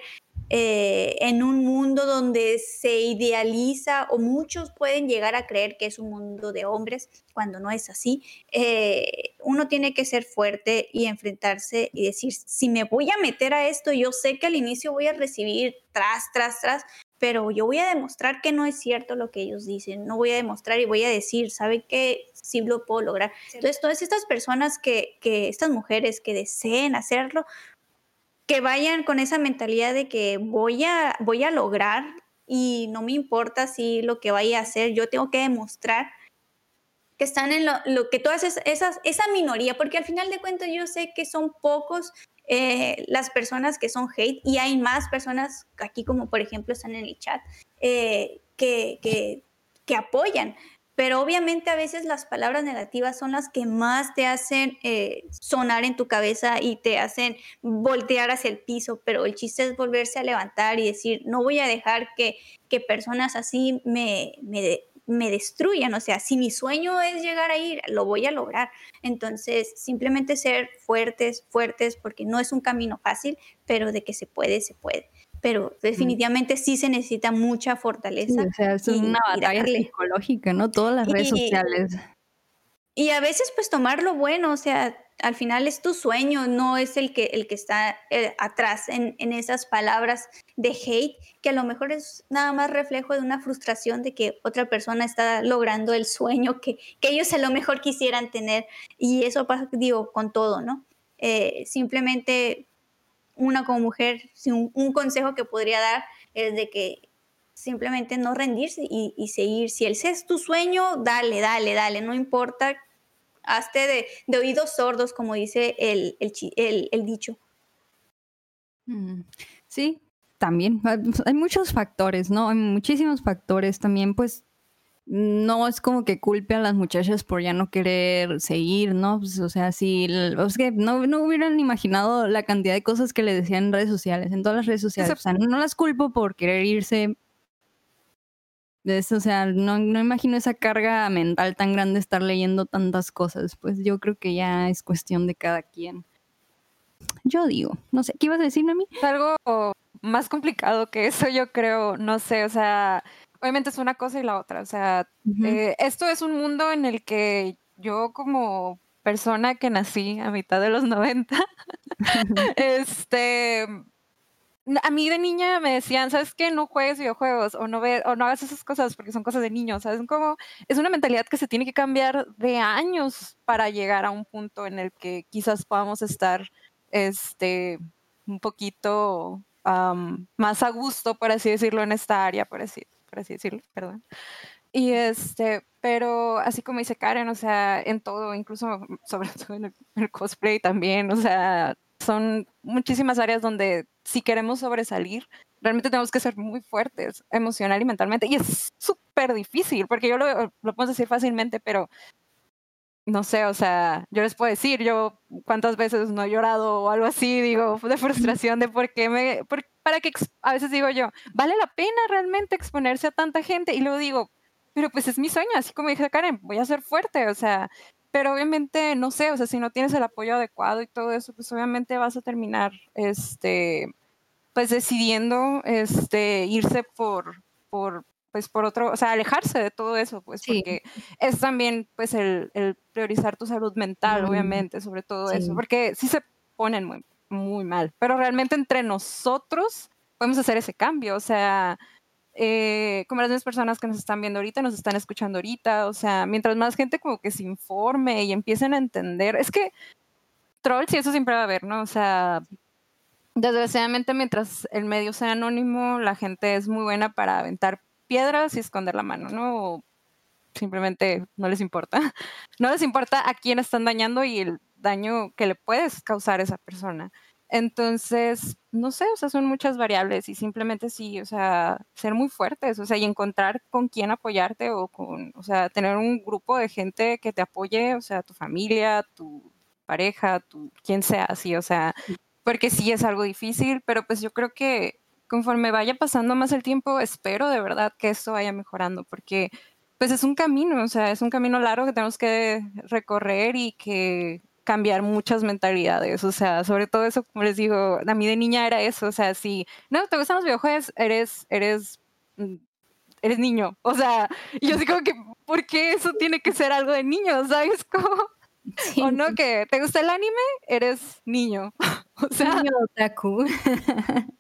eh, en un mundo donde se idealiza o muchos pueden llegar a creer que es un mundo de hombres cuando no es así, eh, uno tiene que ser fuerte y enfrentarse y decir, si me voy a meter a esto, yo sé que al inicio voy a recibir tras, tras, tras, pero yo voy a demostrar que no es cierto lo que ellos dicen, no voy a demostrar y voy a decir, ¿sabe qué? Sí lo puedo lograr. Entonces, todas estas personas que, que estas mujeres que deseen hacerlo, que vayan con esa mentalidad de que voy a, voy a lograr y no me importa si lo que vaya a hacer, yo tengo que demostrar que están en lo, que todas esas, esa minoría, porque al final de cuentas yo sé que son pocos eh, las personas que son hate y hay más personas aquí como por ejemplo están en el chat eh, que, que, que apoyan, pero obviamente a veces las palabras negativas son las que más te hacen eh, sonar en tu cabeza y te hacen voltear hacia el piso, pero el chiste es volverse a levantar y decir, no voy a dejar que, que personas así me, me, me destruyan, o sea, si mi sueño es llegar a ir, lo voy a lograr. Entonces, simplemente ser fuertes, fuertes, porque no es un camino fácil, pero de que se puede, se puede pero definitivamente sí se necesita mucha fortaleza. o sea, es una batalla psicológica, ¿no? Todas las redes sociales. Y a veces pues tomar lo bueno, o sea, al final es tu sueño, no es el que, el que está eh, atrás en, en, esas palabras de hate, que a lo mejor es nada más reflejo de una frustración de que otra persona está logrando el sueño que, que ellos a lo mejor quisieran tener. Y eso pasa, digo, con todo, ¿no? Eh, simplemente una como mujer, un, consejo que podría dar es de que simplemente no rendirse y, y seguir. Si ese es tu sueño, dale, dale, dale, no importa hazte de, oídos sordos, como dice el, el, dicho. Mm, sí, también. Hay muchos factores, ¿no? Hay muchísimos factores. También, pues, no es como que culpe a las muchachas por ya no querer seguir, ¿no? Pues, o sea, si es que no, no, hubieran imaginado la cantidad de cosas que le decían en redes sociales, en todas las redes sociales. O sea, no las culpo por querer irse o sea, no, no imagino esa carga mental tan grande estar leyendo tantas cosas. Pues yo creo que ya es cuestión de cada quien. Yo digo, no sé, ¿qué ibas a decirme a mí? Algo más complicado que eso, yo creo, no sé, o sea, obviamente es una cosa y la otra, o sea, eh, esto es un mundo en el que yo como persona que nací a mitad de los 90, este, a mí de niña me decían, ¿sabes qué? No juegues videojuegos o no, ve, o no hagas esas cosas porque son cosas de niños, ¿sabes? Como, es una mentalidad que se tiene que cambiar de años para llegar a un punto en el que quizás podamos estar este, un poquito más a gusto, por así decirlo, en esta área, por así, por así decirlo, perdón. Y este, pero así como dice Karen, o sea, en todo, incluso sobre todo en el cosplay también, o sea, son muchísimas áreas donde si queremos sobresalir, realmente tenemos que ser muy fuertes emocional y mentalmente. Y es súper difícil, porque yo lo, lo puedo decir fácilmente, pero no sé, o sea, yo les puedo decir, yo cuántas veces no he llorado o algo así, digo, de frustración de por qué me, para que a veces digo yo, vale la pena realmente exponerse a tanta gente y luego digo, pero pues es mi sueño, así como dije Karen, voy a ser fuerte, o sea, pero obviamente, no sé, o sea, si no tienes el apoyo adecuado y todo eso, pues obviamente vas a terminar, este, pues decidiendo, este, irse por, por, pues por otro, o sea, alejarse de todo eso, pues, porque es también, pues, el, priorizar tu salud mental, obviamente, sobre todo eso, porque sí se ponen muy, muy mal, pero realmente entre nosotros podemos hacer ese cambio, o sea, eh, como las mismas personas que nos están viendo ahorita, nos están escuchando ahorita, o sea, mientras más gente como que se informe y empiecen a entender, es que trolls y eso siempre va a haber, ¿no? O sea, desgraciadamente mientras el medio sea anónimo, la gente es muy buena para aventar piedras y esconder la mano, ¿no? O simplemente no les importa. No les importa a quién están dañando y el daño que le puedes causar a esa persona. Entonces, no sé, o sea, son muchas variables y simplemente sí, o sea, ser muy fuertes, o sea, y encontrar con quién apoyarte o con, o sea, tener un grupo de gente que te apoye, o sea, tu familia, tu pareja, tu, quien sea, así, o sea, porque sí es algo difícil, pero pues yo creo que conforme vaya pasando más el tiempo, espero de verdad que esto vaya mejorando, porque pues es un camino, o sea, es un camino largo que tenemos que recorrer y que cambiar muchas mentalidades, o sea, sobre todo eso, como les digo, a mí de niña era eso, o sea, si no te gustan los videojuegos, eres, eres, mm, eres niño, o sea, y yo digo que, ¿por qué eso tiene que ser algo de niño? ¿Sabes cómo? O no, que te gusta el anime, eres niño. O sea, niño otaku.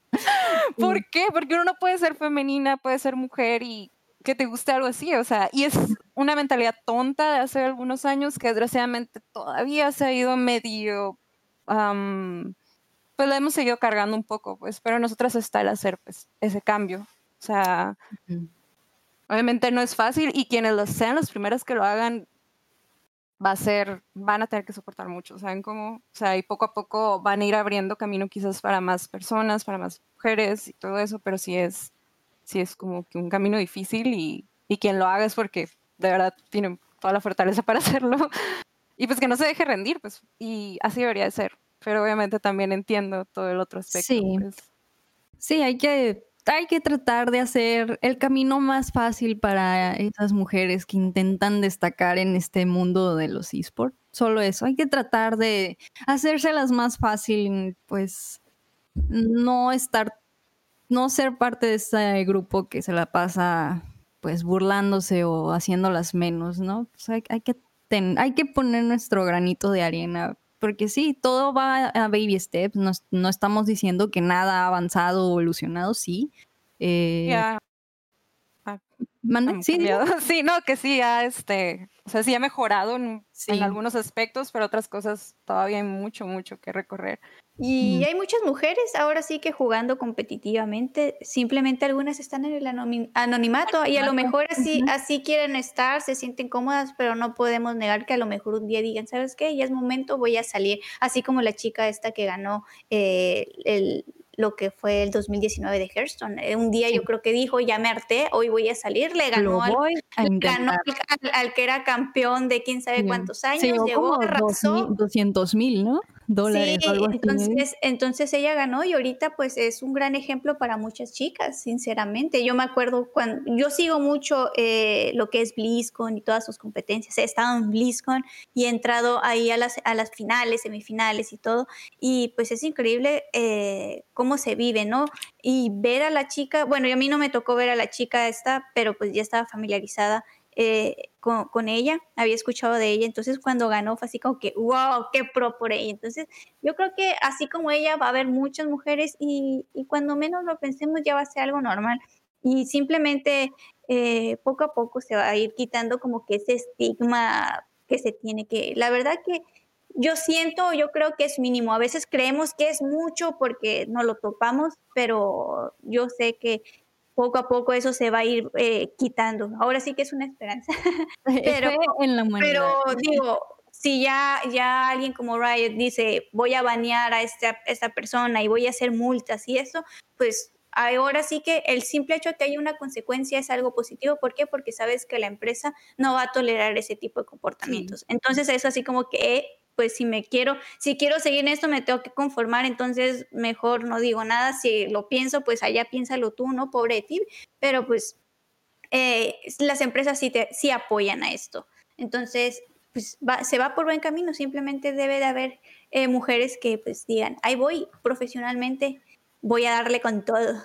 ¿Por qué? Porque uno no puede ser femenina, puede ser mujer y que te guste algo así, o sea, y es una mentalidad tonta de hace algunos años que desgraciadamente todavía se ha ido medio, pues la hemos seguido cargando un poco, pues, pero nosotras está el hacer pues ese cambio, o sea, obviamente no es fácil y quienes lo sean los primeros que lo hagan va a ser, van a tener que soportar mucho, ¿saben cómo? O sea, y poco a poco van a ir abriendo camino quizás para más personas, para más mujeres y todo eso, pero sí es sí es como que un camino difícil y, y quien lo haga es porque de verdad tiene toda la fortaleza para hacerlo. Y pues que no se deje rendir, pues, y así debería de ser. Pero obviamente también entiendo todo el otro aspecto. Sí, pues. sí hay, que, hay que tratar de hacer el camino más fácil para esas mujeres que intentan destacar en este mundo de los esports. Solo eso, hay que tratar de hacérselas más fácil, pues no estar no ser parte de ese grupo que se la pasa pues burlándose o haciéndolas menos, ¿no? Pues hay, que hay que poner nuestro granito de arena porque sí, todo va a baby steps, no, no estamos diciendo que nada ha avanzado o evolucionado, sí. Eh, Ya. ¿mande? han Sí. Sí, no, que sí ha, este, o sea, sí ha mejorado en, en algunos aspectos, pero otras cosas todavía hay mucho, mucho que recorrer. Y Mm. hay muchas mujeres ahora sí que jugando competitivamente, simplemente algunas están en el anonimato y a lo mejor así, así quieren estar, se sienten cómodas, pero no podemos negar que a lo mejor un día digan, ¿sabes qué? Ya es momento, voy a salir. Así como la chica esta que ganó eh, el, lo que fue el 2019 de Hearthstone. Eh, un día Sí. yo creo que dijo, ya me harté, hoy voy a salir, le ganó al ganó al, al que era campeón de quién sabe Sí. cuántos años, llevó llegó, como arrasó. 200 mil, ¿no? Dólares Sí, o algo así. entonces, entonces ella ganó y ahorita pues es un gran ejemplo para muchas chicas, sinceramente. Yo me acuerdo cuando, yo sigo mucho eh, lo que es BlizzCon y todas sus competencias. He estado en BlizzCon y he entrado ahí a las, a las finales, semifinales y todo. Y pues es increíble eh, cómo se vive, ¿no? Y ver a la chica, bueno, y a mí no me tocó ver a la chica esta, pero pues ya estaba familiarizada eh, con, con ella, había escuchado de ella, entonces cuando ganó fue así como que, wow, qué pro por ella. Entonces yo creo que así como ella va a haber muchas mujeres y, y cuando menos lo pensemos ya va a ser algo normal. Y simplemente eh, poco a poco se va a ir quitando como que ese estigma que se tiene que, la verdad que yo siento, yo creo que es mínimo. A veces creemos que es mucho porque no lo topamos, pero yo sé que poco a poco eso se va a ir eh, quitando. Ahora sí que es una esperanza. Pero- en la. Pero digo, si ya, ya alguien como Riot dice, voy a banear a esta, esta persona y voy a hacer multas y eso, pues ahora sí que el simple hecho de que haya una consecuencia es algo positivo. ¿Por qué? Porque sabes que la empresa no va a tolerar ese tipo de comportamientos. Entonces es así como que, pues si me quiero, si quiero seguir en esto me tengo que conformar, entonces mejor no digo nada. Si lo pienso, pues allá piénsalo tú, ¿no? Pobre de ti. Pero pues eh, las empresas sí, te, sí apoyan a esto. Entonces, pues va- se va por buen camino, simplemente debe de haber eh, mujeres que pues digan, ahí voy profesionalmente, voy a darle con todo.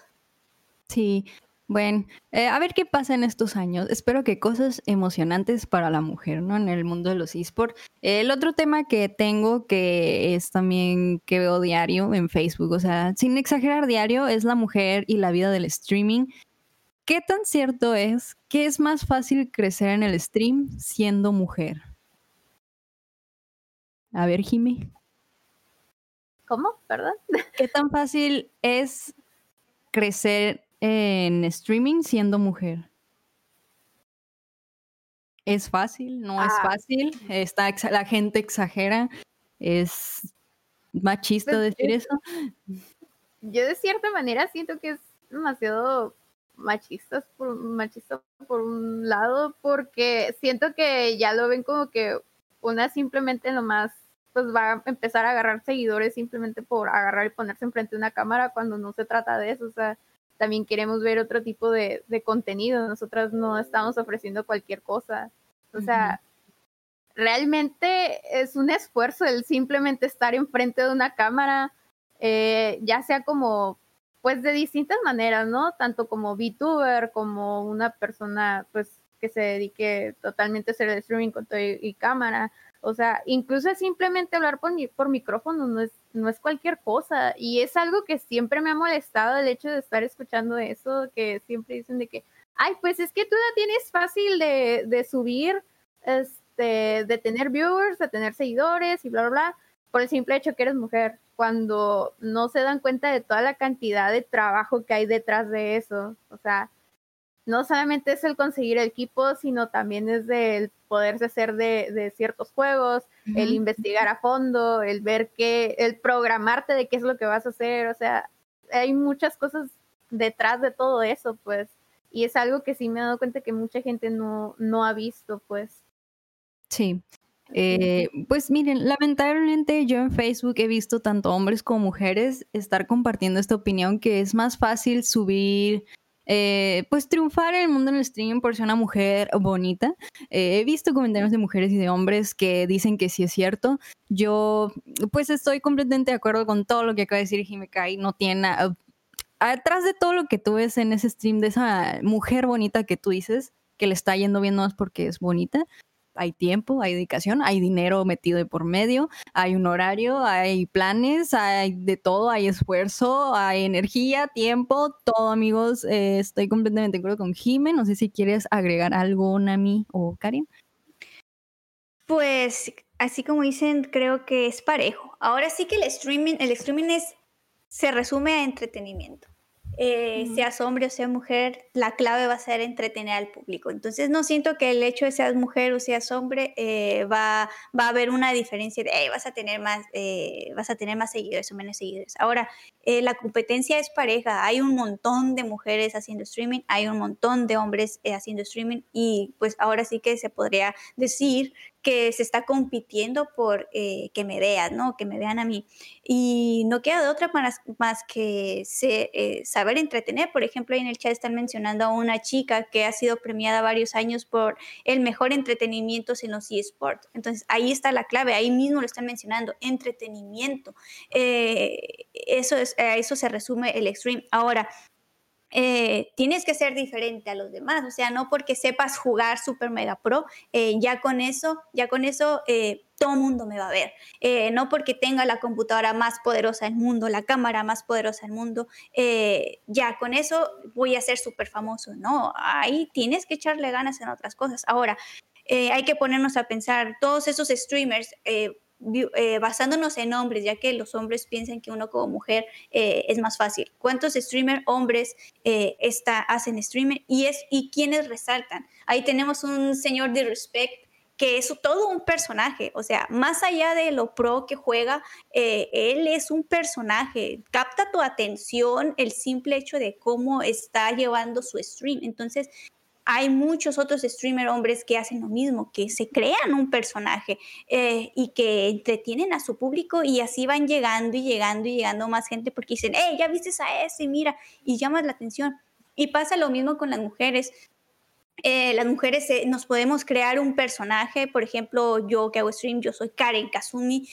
Sí, bueno, eh, a ver qué pasa en estos años. Espero que cosas emocionantes para la mujer, ¿no? En el mundo de los esports. El otro tema que tengo que es también que veo diario en Facebook, o sea, sin exagerar diario, es la mujer y la vida del streaming. ¿Qué tan cierto es que es más fácil crecer en el stream siendo mujer? A ver, Jimmy, ¿Cómo? ¿Perdón? ¿qué tan fácil es crecer en streaming siendo mujer? ¿Es fácil? ¿No es Ah. fácil? Está la gente exagera. ¿Es machista Pues, decir es- eso? Yo de cierta manera siento que es demasiado machistas por, machista por un lado, porque siento que ya lo ven como que una simplemente nomás pues va a empezar a agarrar seguidores simplemente por agarrar y ponerse enfrente de una cámara cuando no se trata de eso, o sea, también queremos ver otro tipo de, de contenido, nosotras no estamos ofreciendo cualquier cosa, o sea, realmente es un esfuerzo el simplemente estar enfrente de una cámara, eh, ya sea como, pues de distintas maneras, ¿no? Tanto como VTuber, como una persona, pues, que se dedique totalmente a hacer el streaming con todo y, y cámara. O sea, incluso simplemente hablar por, por micrófono no es, no es cualquier cosa. Y es algo que siempre me ha molestado el hecho de estar escuchando eso, que siempre dicen de que, ay, pues es que tú la tienes fácil de, de subir, este, de tener viewers, de tener seguidores y bla, bla, bla, por el simple hecho que eres mujer, cuando no se dan cuenta de toda la cantidad de trabajo que hay detrás de eso. O sea, no solamente es el conseguir el equipo, sino también es del poderse hacer de, de ciertos juegos, el investigar a fondo, el ver qué, el programarte de qué es lo que vas a hacer, o sea, hay muchas cosas detrás de todo eso, pues, y es algo que sí me he dado cuenta que mucha gente no, no ha visto, pues. Sí. Eh, pues miren, lamentablemente yo en Facebook he visto tanto hombres como mujeres estar compartiendo esta opinión que es más fácil subir, eh, pues triunfar en el mundo del streaming por ser una mujer bonita. Eh, he visto comentarios de mujeres y de hombres que dicen que sí es cierto. Yo pues estoy completamente de acuerdo con todo lo que acaba de decir Jimekai. No tiene atrás de todo lo que tú ves en ese stream de esa mujer bonita que tú dices, que le está yendo bien más porque es bonita hay tiempo, hay dedicación, hay dinero metido de por medio, hay un horario, hay planes, hay de todo, hay esfuerzo, hay energía, tiempo, todo amigos. Eh, estoy completamente de acuerdo con Jime. No sé si quieres agregar algo, Nami o Karin. Pues así como dicen, creo que es parejo. Ahora sí que el streaming, el streaming es, se resume a entretenimiento. Eh, seas hombre o sea mujer, la clave va a ser entretener al público. Entonces no siento que el hecho de seas mujer o seas hombre eh, va, va a haber una diferencia de vas a tener más, eh, vas a tener más seguidores o menos seguidores. Ahora, la competencia es pareja, hay un montón de mujeres haciendo streaming, hay un montón de hombres haciendo streaming y pues ahora sí que se podría decir que se está compitiendo por que me vean, ¿no? Que me vean a mí. Y no queda de otra más, más que se, saber entretener. Por ejemplo, ahí en el chat están mencionando a una chica que ha sido premiada varios años por el mejor entretenimiento en los eSports. Entonces, ahí está la clave, ahí mismo lo están mencionando, entretenimiento. Eh, eso es, a eso se resume el extreme. Ahora, eh, tienes que ser diferente a los demás, o sea, no porque sepas jugar Super Mega Pro, eh, ya con eso, ya con eso eh, todo mundo me va a ver, no porque tenga la computadora más poderosa del mundo, la cámara más poderosa del mundo, ya con eso voy a ser súper famoso, no, ahí tienes que echarle ganas en otras cosas. Ahora, hay que ponernos a pensar, todos esos streamers, eh, basándonos en hombres, ya que los hombres piensan que uno como mujer eh, es más fácil. ¿Cuántos streamers hombres eh, está, hacen streaming? Y, es, ¿Y quiénes resaltan? Ahí tenemos un señor de Respect que es todo un personaje, o sea, más allá de lo pro que juega, él es un personaje, capta tu atención el simple hecho de cómo está llevando su stream. Entonces, hay muchos otros streamer hombres que hacen lo mismo, que se crean un personaje eh, y que entretienen a su público y así van llegando y llegando y llegando más gente porque dicen, hey, ya viste a ese, mira, y llamas la atención. Y pasa lo mismo con las mujeres. Eh, las mujeres eh, nos podemos crear un personaje, por ejemplo, yo que hago stream, yo soy Karen Kazumi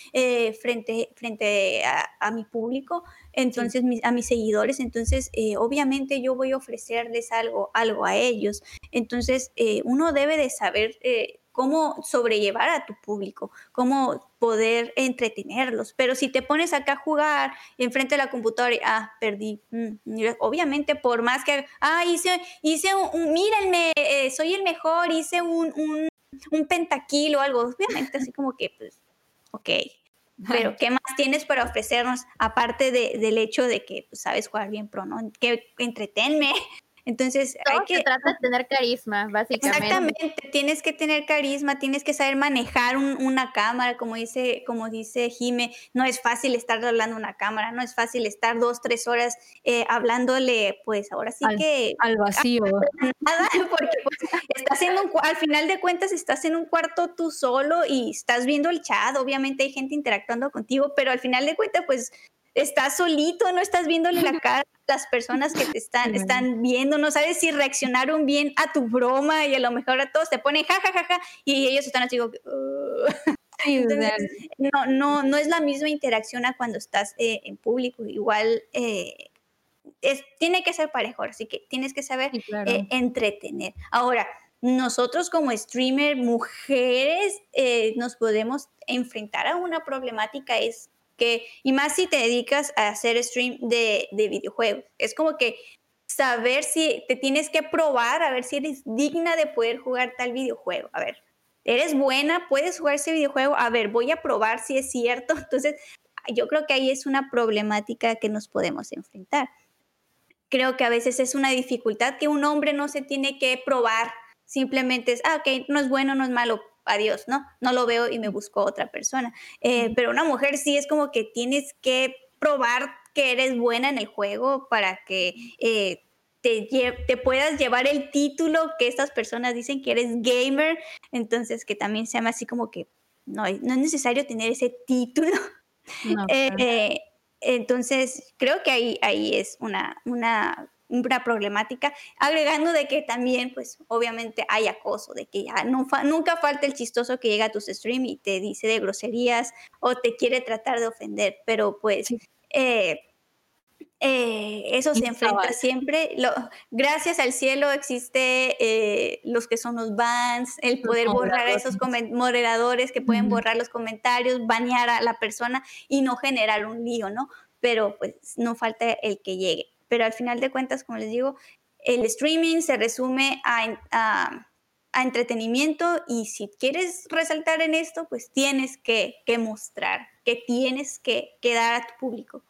frente, frente a, mi público, entonces a mis seguidores, entonces obviamente yo voy a ofrecerles algo, algo a ellos. Entonces, eh, uno debe de saber eh, cómo sobrellevar a tu público, cómo poder entretenerlos. Pero si te pones acá a jugar enfrente de la computadora y, ah, perdí, mm, obviamente por más que, ah, hice, hice un, mírenme, eh, soy el mejor, hice un, un, un pentaquilo o algo, obviamente así como que, pues, ok. Pero, ¿qué más tienes para ofrecernos aparte del hecho de que pues, sabes jugar bien pro, ¿no? Que entretenme, entonces, hay que... Se trata de tener carisma, básicamente. Exactamente, tienes que tener carisma, tienes que saber manejar una cámara, como dice, como dice Jime, no es fácil estar hablando una cámara, no es fácil estar dos, tres horas eh, hablándole, pues ahora sí que... Al vacío. Nada, porque pues, estás en un, al final de cuentas estás en un cuarto tú solo y estás viendo el chat, obviamente hay gente interactuando contigo, pero al final de cuentas, pues estás solito, no estás viéndole la cara a las personas que te están, están viendo, no sabes si reaccionaron bien a tu broma y a lo mejor a todos te ponen ja, ja, ja, ja y ellos están así como... no, no, no es la misma interacción a cuando estás eh, en público, igual eh, es, tiene que ser parejo, así que tienes que saber eh, entretener. Ahora, nosotros como streamer, mujeres, nos podemos enfrentar a una problemática, es que, y más si te dedicas a hacer stream de, de videojuegos. Es como que saber si te tienes que probar, a ver si eres digna de poder jugar tal videojuego. A ver, eres buena, puedes jugar ese videojuego. A ver, voy a probar si es cierto. Entonces, yo creo que ahí es una problemática que nos podemos enfrentar. Creo que a veces es una dificultad que un hombre no se tiene que probar. Simplemente es, ah, ok, no es bueno, no es malo adiós, ¿no? No lo veo y me busco otra persona. Eh, pero una mujer sí es como que tienes que probar que eres buena en el juego para que eh, te, te, puedas llevar el título que estas personas dicen que eres gamer, entonces que también se llama así como que no, no es necesario tener ese título. Eh, entonces, creo que ahí, ahí es una, una una problemática, agregando de que también, pues obviamente hay acoso, de que ya no nunca falta el chistoso que llega a tus streams y te dice de groserías o te quiere tratar de ofender, pero pues eh, eh, eso se enfrenta siempre. Lo, gracias al cielo existe eh, los que son los bans, el poder borrar a esos moderadores que pueden borrar los comentarios, banear a la persona y no generar un lío, ¿no? Pero pues no falta el que llegue. Pero al final de cuentas, como les digo, el streaming se resume a, entretenimiento y si quieres resaltar en esto, pues tienes que, que mostrar, que tienes que, que dar a tu público.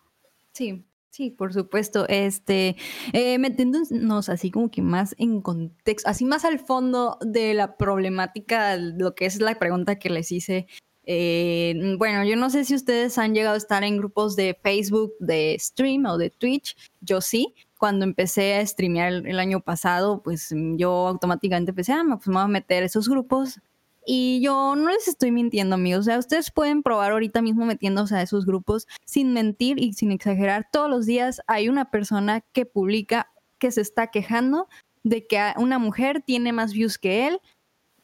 Sí, Sí, por supuesto. Este, eh, metiéndonos así como que más en contexto, así más al fondo de la problemática, lo que es la pregunta que les hice. Eh, bueno, yo no sé si ustedes han llegado a estar en grupos de Facebook, de stream o de Twitch. Yo sí. Cuando empecé a streamear el, año pasado, pues yo automáticamente empecé, ah, pues me voy a meter esos grupos y yo no les estoy mintiendo, amigos. O sea, ustedes pueden probar ahorita mismo metiéndose a esos grupos sin mentir y sin exagerar. Todos los días hay una persona que publica que se está quejando de que una mujer tiene más views que él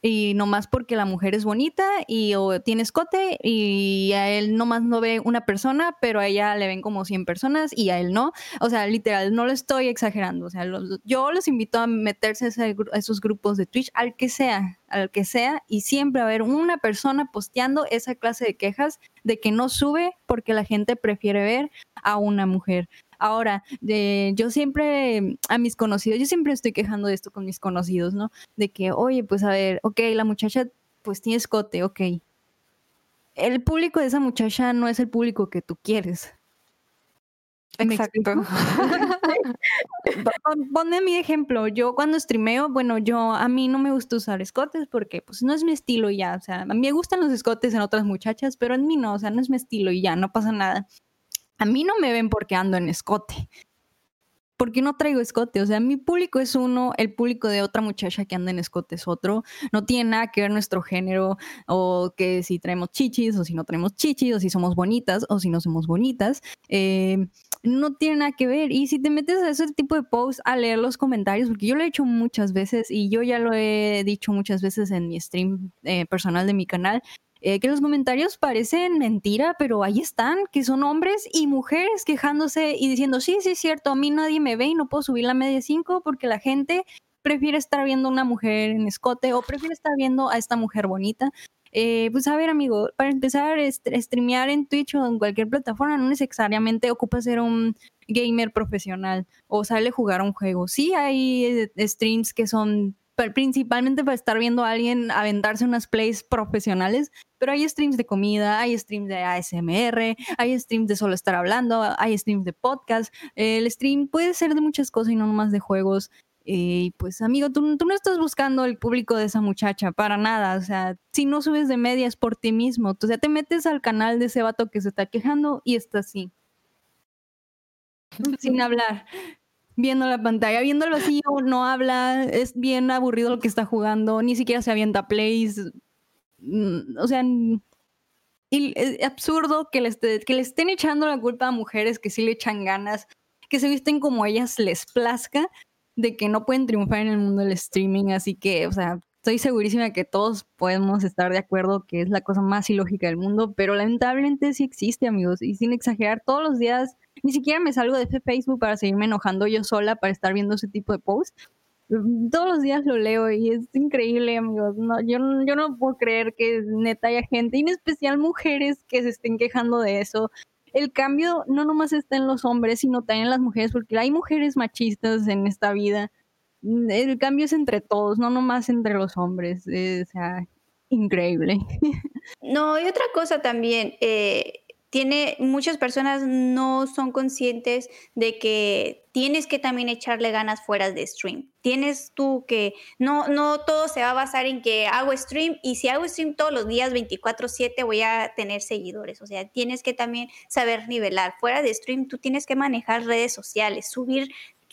y nomás porque la mujer es bonita y o tiene escote y a él nomás no ve una persona, pero a ella le ven como 100 personas y a él no. O sea, literal, no lo estoy exagerando. O sea, yo los invito a meterse a, esos grupos de Twitch, al que sea, al que sea, y siempre va a haber una persona posteando esa clase de quejas de que no sube porque la gente prefiere ver a una mujer. Ahora, de, yo siempre, a mis conocidos, yo siempre estoy quejando de esto con mis conocidos, ¿no? De que, oye, pues a ver, ok, la muchacha pues tiene escote, ok. El público de esa muchacha no es el público que tú quieres. Exacto. Ponme mi ejemplo. Yo cuando streameo, bueno, yo a mí no me gusta usar escotes porque pues no es mi estilo ya. O sea, a mí me gustan los escotes en otras muchachas, pero en mí no, o sea, no es mi estilo y ya, no pasa nada a mí no me ven porque ando en escote. Porque no traigo escote. O sea, mi público es uno, el público de otra muchacha que anda en escote es otro. No tiene nada que ver nuestro género o que si traemos chichis o si no traemos chichis o si somos bonitas o si no somos bonitas. Eh, no tiene nada que ver. Y si te metes a ese tipo de posts a leer los comentarios, porque yo lo he hecho muchas veces y yo ya lo he dicho muchas veces en mi stream eh, personal de mi canal, eh, que los comentarios parecen mentira, pero ahí están, que son hombres y mujeres quejándose y diciendo, sí, sí es cierto, a mí nadie me ve y no puedo subir la media 5 porque la gente prefiere estar viendo a una mujer en escote o prefiere estar viendo a esta mujer bonita. Eh, pues a ver, amigo, para empezar a streamear en Twitch o en cualquier plataforma, no necesariamente ocupa ser un gamer profesional o sale a jugar un juego. Sí hay eh, streams que son principalmente para estar viendo a alguien aventarse unas plays profesionales, pero hay streams de comida, hay streams de ASMR, hay streams de solo estar hablando, hay streams de podcast. El stream puede ser de muchas cosas y no nomás de juegos. Y pues amigo, tú, tú, no estás buscando el público de esa muchacha, para nada. O sea, si no subes de medias por ti mismo, o sea, te metes al canal de ese vato que se está quejando y está así. Sin hablar viendo la pantalla, viéndolo así, no habla, es bien aburrido lo que está jugando, ni siquiera se avienta plays. Mm, o sea, es absurdo que le, que le estén echando la culpa a mujeres que sí le echan ganas, que se visten como ellas les plazca, de que no pueden triunfar en el mundo del streaming. Así que, o sea, estoy segurísima que todos podemos estar de acuerdo que es la cosa más ilógica del mundo, pero lamentablemente sí existe, amigos, y sin exagerar, todos los días ni siquiera me salgo de Facebook para seguirme enojando yo sola para estar viendo ese tipo de posts. Todos los días lo leo y es increíble, amigos. No, yo, yo no puedo creer que neta haya gente, y en especial mujeres, que se estén quejando de eso. El cambio no nomás está en los hombres, sino también en las mujeres, porque hay mujeres machistas en esta vida. El cambio es entre todos, no nomás entre los hombres. o sea, increíble. No, y otra cosa también, eh, tiene, muchas personas no son conscientes de que tienes que también echarle ganas fuera de stream. Tienes tú que, no, no todo se va a basar en que hago stream y si hago stream todos los días 24/7 voy a tener seguidores. O sea, tienes que también saber nivelar. Fuera de stream tú tienes que manejar redes sociales, subir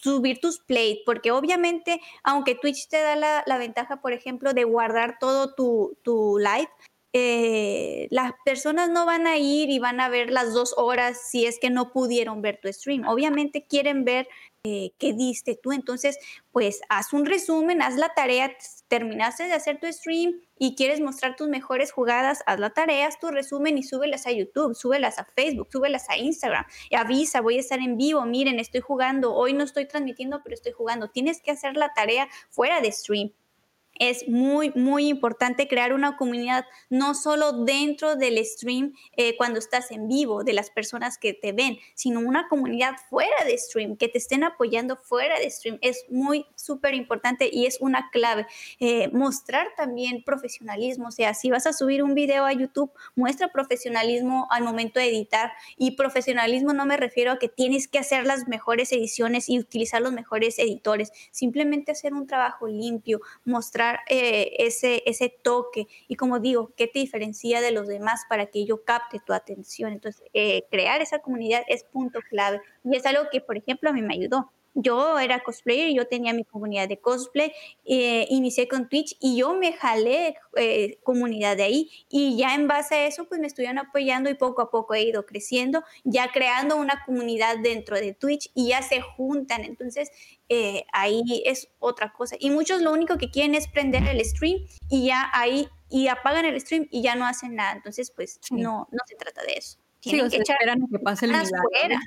subir tus plays, porque obviamente, aunque Twitch te da la, ventaja, por ejemplo, de guardar todo tu, tu live, eh, las personas no van a ir y van a ver las dos horas si es que no pudieron ver tu stream. Obviamente quieren ver eh, que diste tú. Entonces, pues haz un resumen, haz la tarea, terminaste de hacer tu stream y quieres mostrar tus mejores jugadas, haz la tarea, haz tu resumen y súbelas a YouTube, súbelas a Facebook, súbelas a Instagram. Avisa, voy a estar en vivo, miren, estoy jugando, hoy no estoy transmitiendo, pero estoy jugando. Tienes que hacer la tarea fuera de stream es muy, muy importante crear una comunidad no solo dentro del stream eh, cuando estás en vivo, de las personas que te ven, sino una comunidad fuera de stream, que te estén apoyando fuera de stream. Es muy, súper importante y es una clave. Eh, mostrar también profesionalismo, o sea, si vas a subir un video a YouTube, muestra profesionalismo al momento de editar. Y profesionalismo no me refiero a que tienes que hacer las mejores ediciones y utilizar los mejores editores, simplemente hacer un trabajo limpio, mostrar eh, ese, ese toque. Y como digo, qué te diferencia de los demás para que yo capte tu atención. Entonces, eh, crear esa comunidad es punto clave. Y es algo que, por ejemplo, a mí me ayudó yo era cosplayer, yo tenía mi comunidad de cosplay, eh, inicié con Twitch y yo me jalé eh, comunidad de ahí y ya en base a eso pues me estuvieron apoyando y poco a poco he ido creciendo, ya creando una comunidad dentro de Twitch y ya se juntan, entonces eh, ahí es otra cosa. Y muchos lo único que quieren es prender el stream y ya ahí y apagan el stream y ya no hacen nada, entonces pues no, no se trata de eso. Tienen que echar que pase el milagro.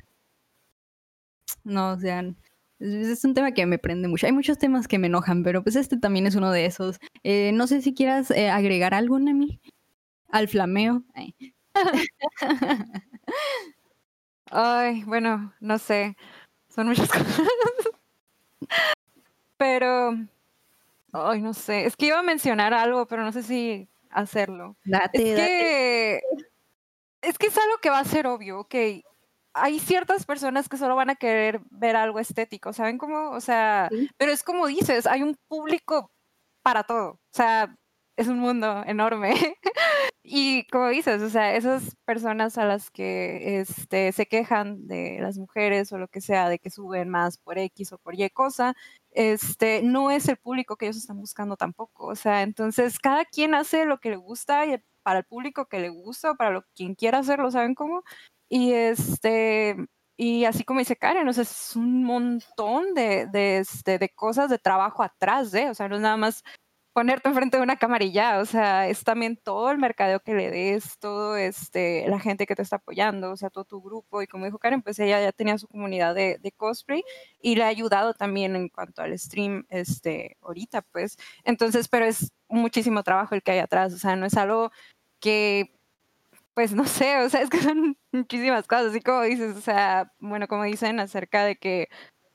No, o sea, es un tema que me prende mucho. Hay muchos temas que me enojan, pero pues este también es uno de esos. Eh, no sé si quieras eh, agregar algo, Nemi, al flameo. Ay. bueno, no sé. Son muchas cosas. pero, ay, no sé. Es que iba a mencionar algo, pero no sé si hacerlo. Date, es que es que es algo que va a ser obvio, ok hay ciertas personas que solo van a querer ver algo estético, ¿saben cómo? O sea, pero es como dices, hay un público para todo, o sea, es un mundo enorme. y como dices, o sea, esas personas a las que este, se quejan de las mujeres o lo que sea, de que suben más por X o por Y cosa, este, no es el público que ellos están buscando tampoco. O sea, entonces cada quien hace lo que le gusta y para el público que le gusta o para lo, quien quiera hacerlo, ¿saben cómo? Y este, y así como dice Karen, o es un montón de, de, este, de cosas de trabajo atrás de, o sea, no es nada más ponerte enfrente de una camarilla, o sea, es también todo el mercadeo que le des, todo este, la gente que te está apoyando, o sea, todo tu grupo, y como dijo Karen, pues ella ya tenía su comunidad de, de cosplay y le ha ayudado también en cuanto al stream, este, ahorita, pues, entonces, pero es muchísimo trabajo el que hay atrás, o sea, no es algo que pues no sé, o sea, es que son muchísimas cosas, así como dices, o sea, bueno, como dicen acerca de que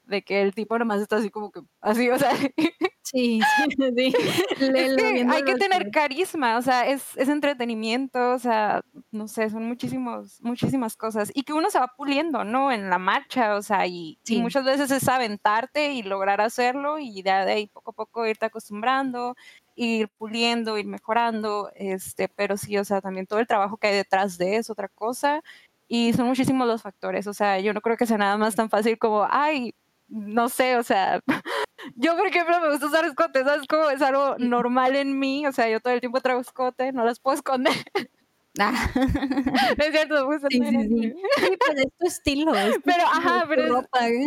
de que el tipo nomás está así como que así, o sea, sí, sí, sí. Es que hay que tener carisma, o sea, es, es, entretenimiento, o sea, no sé, son muchísimos, muchísimas cosas y que uno se va puliendo, ¿no? En la marcha, o sea, y, y muchas veces es aventarte y lograr hacerlo y de ahí poco a poco irte acostumbrando ir puliendo, ir mejorando, este, pero sí, o sea, también todo el trabajo que hay detrás de es otra cosa y son muchísimos los factores, o sea, yo no creo que sea nada más tan fácil como, ay, no sé, o sea, yo por ejemplo me gusta usar escote, ¿sabes? Como es algo normal en mí, o sea, yo todo el tiempo traigo escote, no las puedo esconder. Ah. es cierto, pues, sí, sí, sí. Pues, es tu estilo. pero, ajá, pero ¿eh?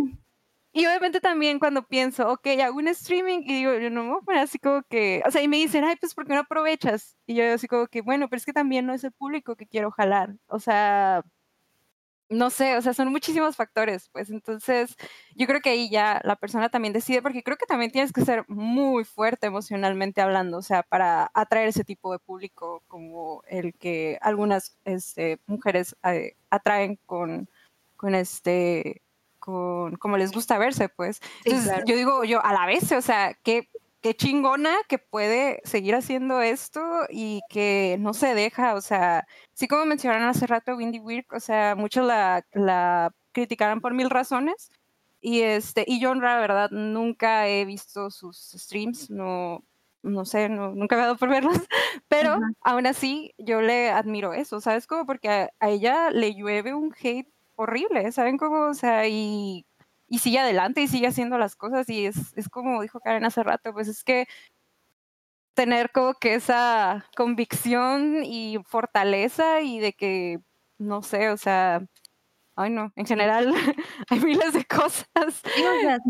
Y obviamente también cuando pienso, ok, hago un streaming y digo, yo no me así como que, o sea, y me dicen, ay, pues, ¿por qué no aprovechas? Y yo así como que, bueno, pero es que también no es el público que quiero jalar. O sea, no sé, o sea, son muchísimos factores, pues entonces yo creo que ahí ya la persona también decide, porque creo que también tienes que ser muy fuerte emocionalmente hablando, o sea, para atraer ese tipo de público como el que algunas este, mujeres eh, atraen con, con este como les gusta verse, pues. Entonces, yo digo, yo a la vez, o sea, qué, qué chingona que puede seguir haciendo esto y que no se deja, o sea, sí como mencionaron hace rato Windy Wirk, o sea, muchos la, la criticaron por mil razones. Y, este, y yo, la verdad, nunca he visto sus streams, no, no sé, no, nunca he dado por verlos, pero aún así yo le admiro eso, ¿sabes? Como porque a, a, ella le llueve un hate horrible, ¿saben cómo? O sea, y, y sigue adelante y sigue haciendo las cosas y es, es como dijo Karen hace rato, pues es que tener como que esa convicción y fortaleza y de que, no sé, o sea, Ay, no, en general hay miles de cosas.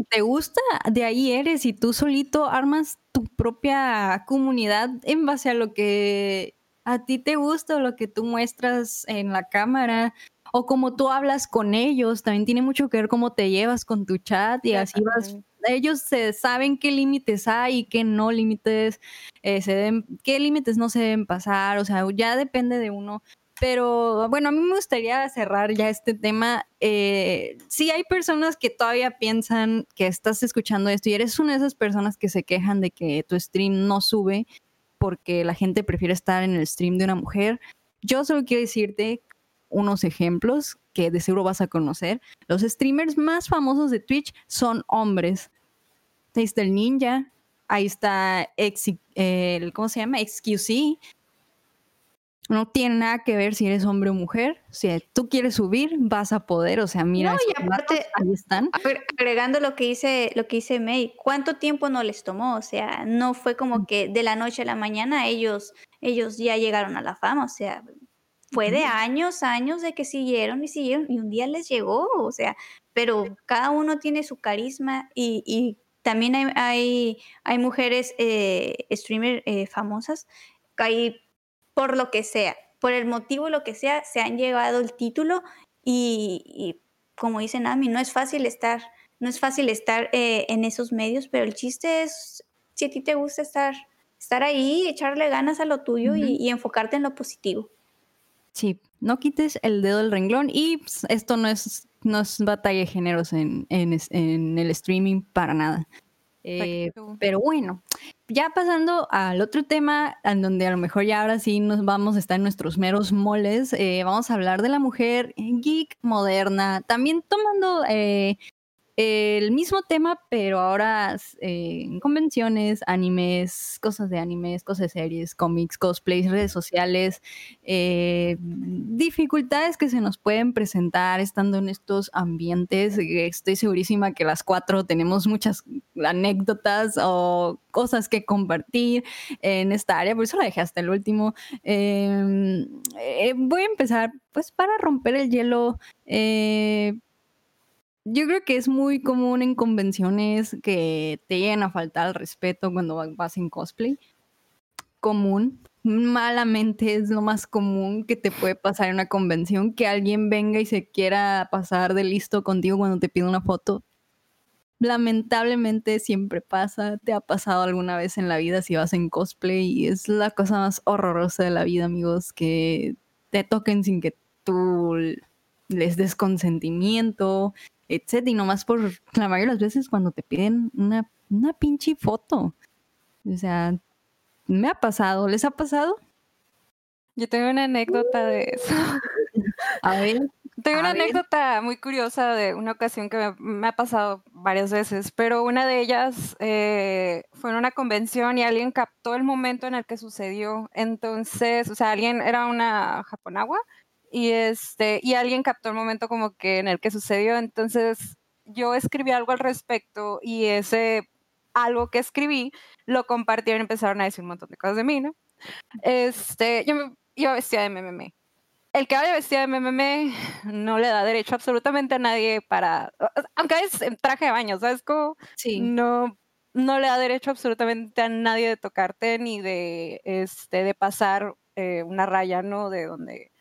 Te gusta, de ahí eres y tú solito armas tu propia comunidad en base a lo que a ti te gusta o lo que tú muestras en la cámara o como tú hablas con ellos. También tiene mucho que ver cómo te llevas con tu chat y así vas. Ellos se saben qué límites hay y qué no límites eh, se deben, qué límites no se deben pasar. O sea, ya depende de uno. Pero bueno, a mí me gustaría cerrar ya este tema. Eh, si hay personas que todavía piensan que estás escuchando esto y eres una de esas personas que se quejan de que tu stream no sube porque la gente prefiere estar en el stream de una mujer, yo solo quiero decirte unos ejemplos que de seguro vas a conocer. Los streamers más famosos de Twitch son hombres. Ahí está el Ninja, ahí está el, ¿cómo se llama? XQC, no tiene nada que ver si eres hombre o mujer. Si tú quieres subir, vas a poder. O sea, mira, no, y aparte, ahí están. Agregando lo que dice, lo que dice May, ¿cuánto tiempo no les tomó? O sea, no fue como que de la noche a la mañana ellos, ellos ya llegaron a la fama. O sea, fue de años, años de que siguieron y siguieron y un día les llegó. O sea, pero cada uno tiene su carisma y, también hay, hay, hay mujeres eh, streamer eh, famosas. Hay por lo que sea, por el motivo lo que sea, se han llevado el título y, como dice Nami, no es fácil estar, no es fácil estar eh, en esos medios, pero el chiste es, si a ti te gusta estar, estar ahí, echarle ganas a lo tuyo y, enfocarte en lo positivo. Sí, no quites el dedo del renglón y pues, esto no es, no es batalla de géneros en, en el streaming para nada. Eh, pero bueno, ya pasando al otro tema, en donde a lo mejor ya ahora sí nos vamos a estar en nuestros meros moles, eh, vamos a hablar de la mujer geek moderna, también tomando eh, el mismo tema, pero ahora eh, en convenciones, animes, cosas de animes, cosas de series, cómics, cosplays, redes sociales, eh, dificultades que se nos pueden presentar estando en estos ambientes. Estoy segurísima que las cuatro tenemos muchas anécdotas o cosas que compartir en esta área, por eso la dejé hasta el último. Em, eh, voy a empezar, pues, para romper el hielo yo creo que es muy común en convenciones que te lleguen a faltar el respeto cuando vas en cosplay. Común. Malamente es lo más común que te puede pasar en una convención, que alguien venga y se quiera pasar de listo contigo cuando te pide una foto. Lamentablemente siempre pasa, te ha pasado alguna vez en la vida si vas en cosplay y es la cosa más horrorosa de la vida, amigos, que te toquen sin que tú les des consentimiento, etcétera, y nomás por la mayoría de las veces cuando te piden una, una pinche foto. O sea, me ha pasado, ¿les ha pasado? Yo tengo una anécdota de eso. A ver. Tengo una anécdota muy curiosa de una ocasión que me, ha pasado varias veces, pero una de ellas eh, fue en una convención y alguien captó el momento en el que sucedió. Entonces, o sea, alguien era una japonagua y este y alguien captó el momento como que en el que sucedió. Entonces yo escribí algo al respecto y ese algo que escribí lo compartieron y empezaron a decir un montón de cosas de mí no este yo me iba vestida de MMM el que vaya vestida de MMM no le da derecho absolutamente a nadie para aunque es en traje de baño sabes cómo sí. no no le da derecho absolutamente a nadie de tocarte ni de este de pasar eh, una raya no de donde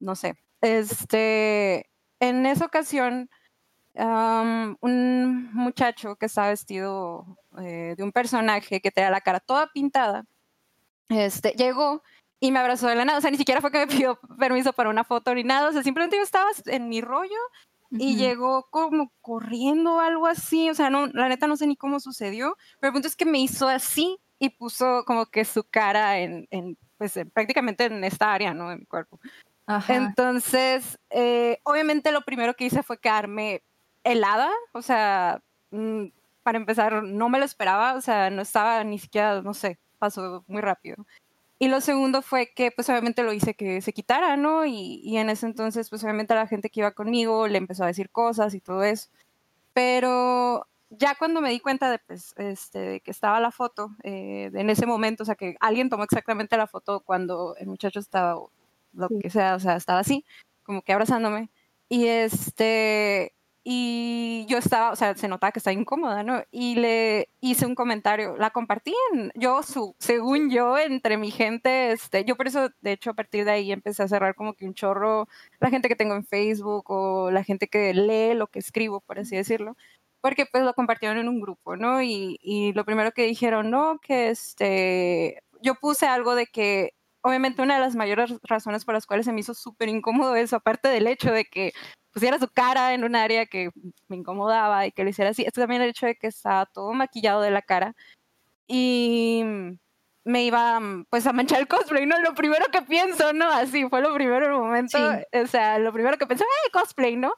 no sé. Este, en esa ocasión, un muchacho que estaba vestido eh, de un personaje que tenía la cara toda pintada, este, llegó y me abrazó de la nada. O sea, ni siquiera fue que me pidió permiso para una foto ni nada. O sea, simplemente yo estaba en mi rollo y llegó como corriendo o algo así. O sea, no, la neta no sé ni cómo sucedió. Pero el punto es que me hizo así y puso como que su cara en, en pues prácticamente en esta área, ¿no? De mi cuerpo. Entonces, eh, obviamente lo primero que hice fue quedarme helada, o sea, mm, para empezar, no me lo esperaba, o sea, no estaba ni siquiera, no sé, pasó muy rápido. Y lo segundo fue que, pues obviamente lo hice que se quitara, ¿no? Y, y en ese entonces, pues obviamente la gente que iba conmigo le empezó a decir cosas y todo eso. Pero ya cuando me di cuenta de, pues, este, de que estaba la foto, eh, en ese momento, o sea, que alguien tomó exactamente la foto cuando el muchacho estaba lo que sea, o sea, estaba así, como que abrazándome. Y este, y yo estaba, o sea, se notaba que estaba incómoda, ¿no? Y le hice un comentario, la compartí en, yo, su, según yo, entre mi gente, este, yo por eso, de hecho, a partir de ahí empecé a cerrar como que un chorro la gente que tengo en Facebook o la gente que lee lo que escribo, por así decirlo, porque pues lo compartieron en un grupo, ¿no? Y, y lo primero que dijeron, no, que este, yo puse algo de que obviamente una de las mayores razones por las cuales se me hizo súper incómodo eso, aparte del hecho de que pusiera su cara en un área que me incomodaba y que lo hiciera así. Esto también el hecho de que estaba todo maquillado de la cara y me iba pues a manchar el cosplay, ¿no? Lo primero que pienso, ¿no? Así fue lo primero en el momento, o sea, lo primero que pensé, ¡ay, cosplay, ¿no?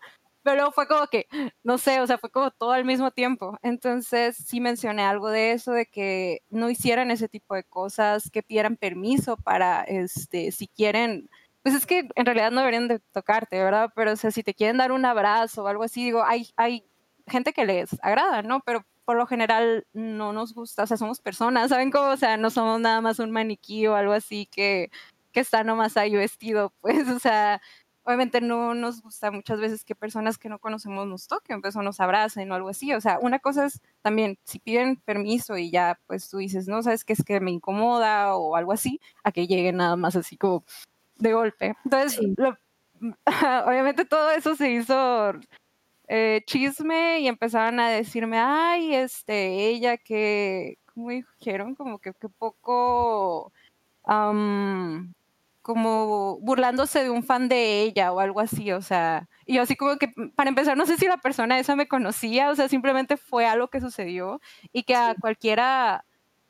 Pero fue como que, no sé, o sea, fue como todo al mismo tiempo. Entonces sí mencioné algo de eso, de que no hicieran ese tipo de cosas, que pidieran permiso para, este, si quieren pues es que en realidad no deberían de tocarte, ¿verdad? Pero o sea, si te quieren dar un abrazo o algo así, digo, hay, hay gente que les agrada, ¿no? Pero por lo general no nos gusta, o sea, somos personas, ¿saben cómo? O sea, no somos nada más un maniquí o algo así que, que está nomás ahí vestido, pues, o sea, obviamente no nos gusta muchas veces que personas que no conocemos nos toquen, pues, o nos abracen o algo así, o sea, una cosa es también, si piden permiso y ya, pues, tú dices, no, sabes que es que me incomoda o algo así, a que lleguen nada más así como de golpe. Entonces, obviamente todo eso se hizo eh, chisme y empezaron a decirme, ay, este, ella que, ¿cómo dijeron? Como que, que poco, como burlándose de un fan de ella o algo así, o sea, y yo así como que, para empezar, no sé si la persona esa me conocía, o sea, simplemente fue algo que sucedió y que a cualquiera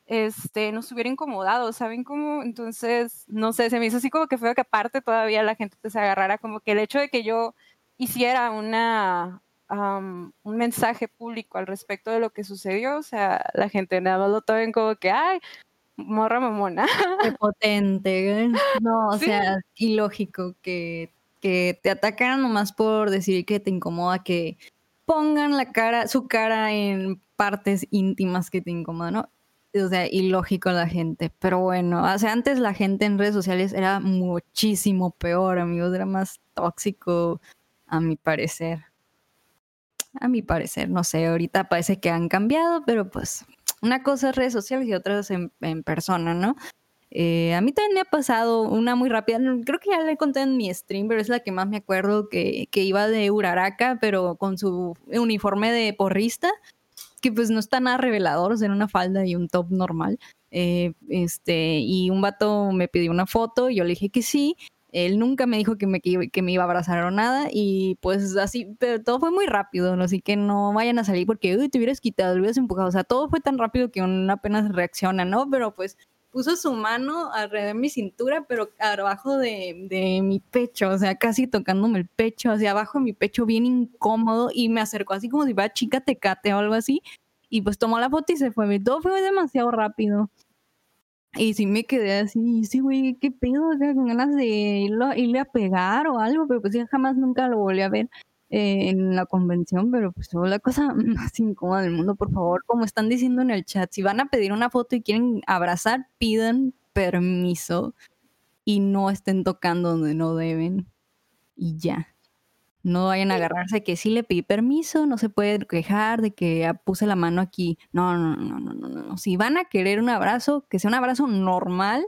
este, nos hubiera incomodado, ¿saben cómo? Entonces, no sé, se me hizo así como que fue que aparte todavía la gente se agarrara, como que el hecho de que yo hiciera una, un mensaje público al respecto de lo que sucedió, o sea, la gente nada más lo tomen como que, ay, morra mamona. Qué potente, ¿eh? no, o sea, ilógico que, que te atacaran nomás por decir que te incomoda, que pongan la cara, su cara en partes íntimas que te incomodan, ¿no? o sea, ilógico la gente. Pero bueno, o sea, antes la gente en redes sociales era muchísimo peor, amigos, era más tóxico, a mi parecer. A mi parecer, no sé, ahorita parece que han cambiado, pero pues una cosa es redes sociales y otra es en, persona, ¿no? Eh, a mí también me ha pasado una muy rápida, creo que ya le conté en mi stream, pero es la que más me acuerdo que, que iba de Uraraka, pero con su uniforme de porrista que pues no está nada revelador, o una falda y un top normal. Eh, este, y un vato me pidió una foto, y yo le dije que sí. Él nunca me dijo que me, que me iba a abrazar o nada, y pues así, pero todo fue muy rápido, ¿no? así que no vayan a salir porque uy, te hubieras quitado, te hubieras empujado. O sea, todo fue tan rápido que uno apenas reacciona, ¿no? Pero pues puso su mano alrededor de mi cintura, pero abajo de, de, mi pecho, o sea, casi tocándome el pecho, hacia abajo de mi pecho, bien incómodo, y me acercó así como si fuera chica tecate o algo así, y pues tomó la foto y se fue. Todo fue demasiado rápido. Y sí me quedé así, sí, güey, qué pedo, con ganas de irle a pegar o algo, pero pues ya jamás nunca lo volví a ver. Eh, en la convención, pero pues fue la cosa más incómoda del mundo, por favor, como están diciendo en el chat, si van a pedir una foto y quieren abrazar, pidan permiso y no estén tocando donde no deben y ya. No vayan a agarrarse que sí le pedí permiso, no se puede quejar de que puse la mano aquí. No, no, no, no, no, no. Si van a querer un abrazo, que sea un abrazo normal,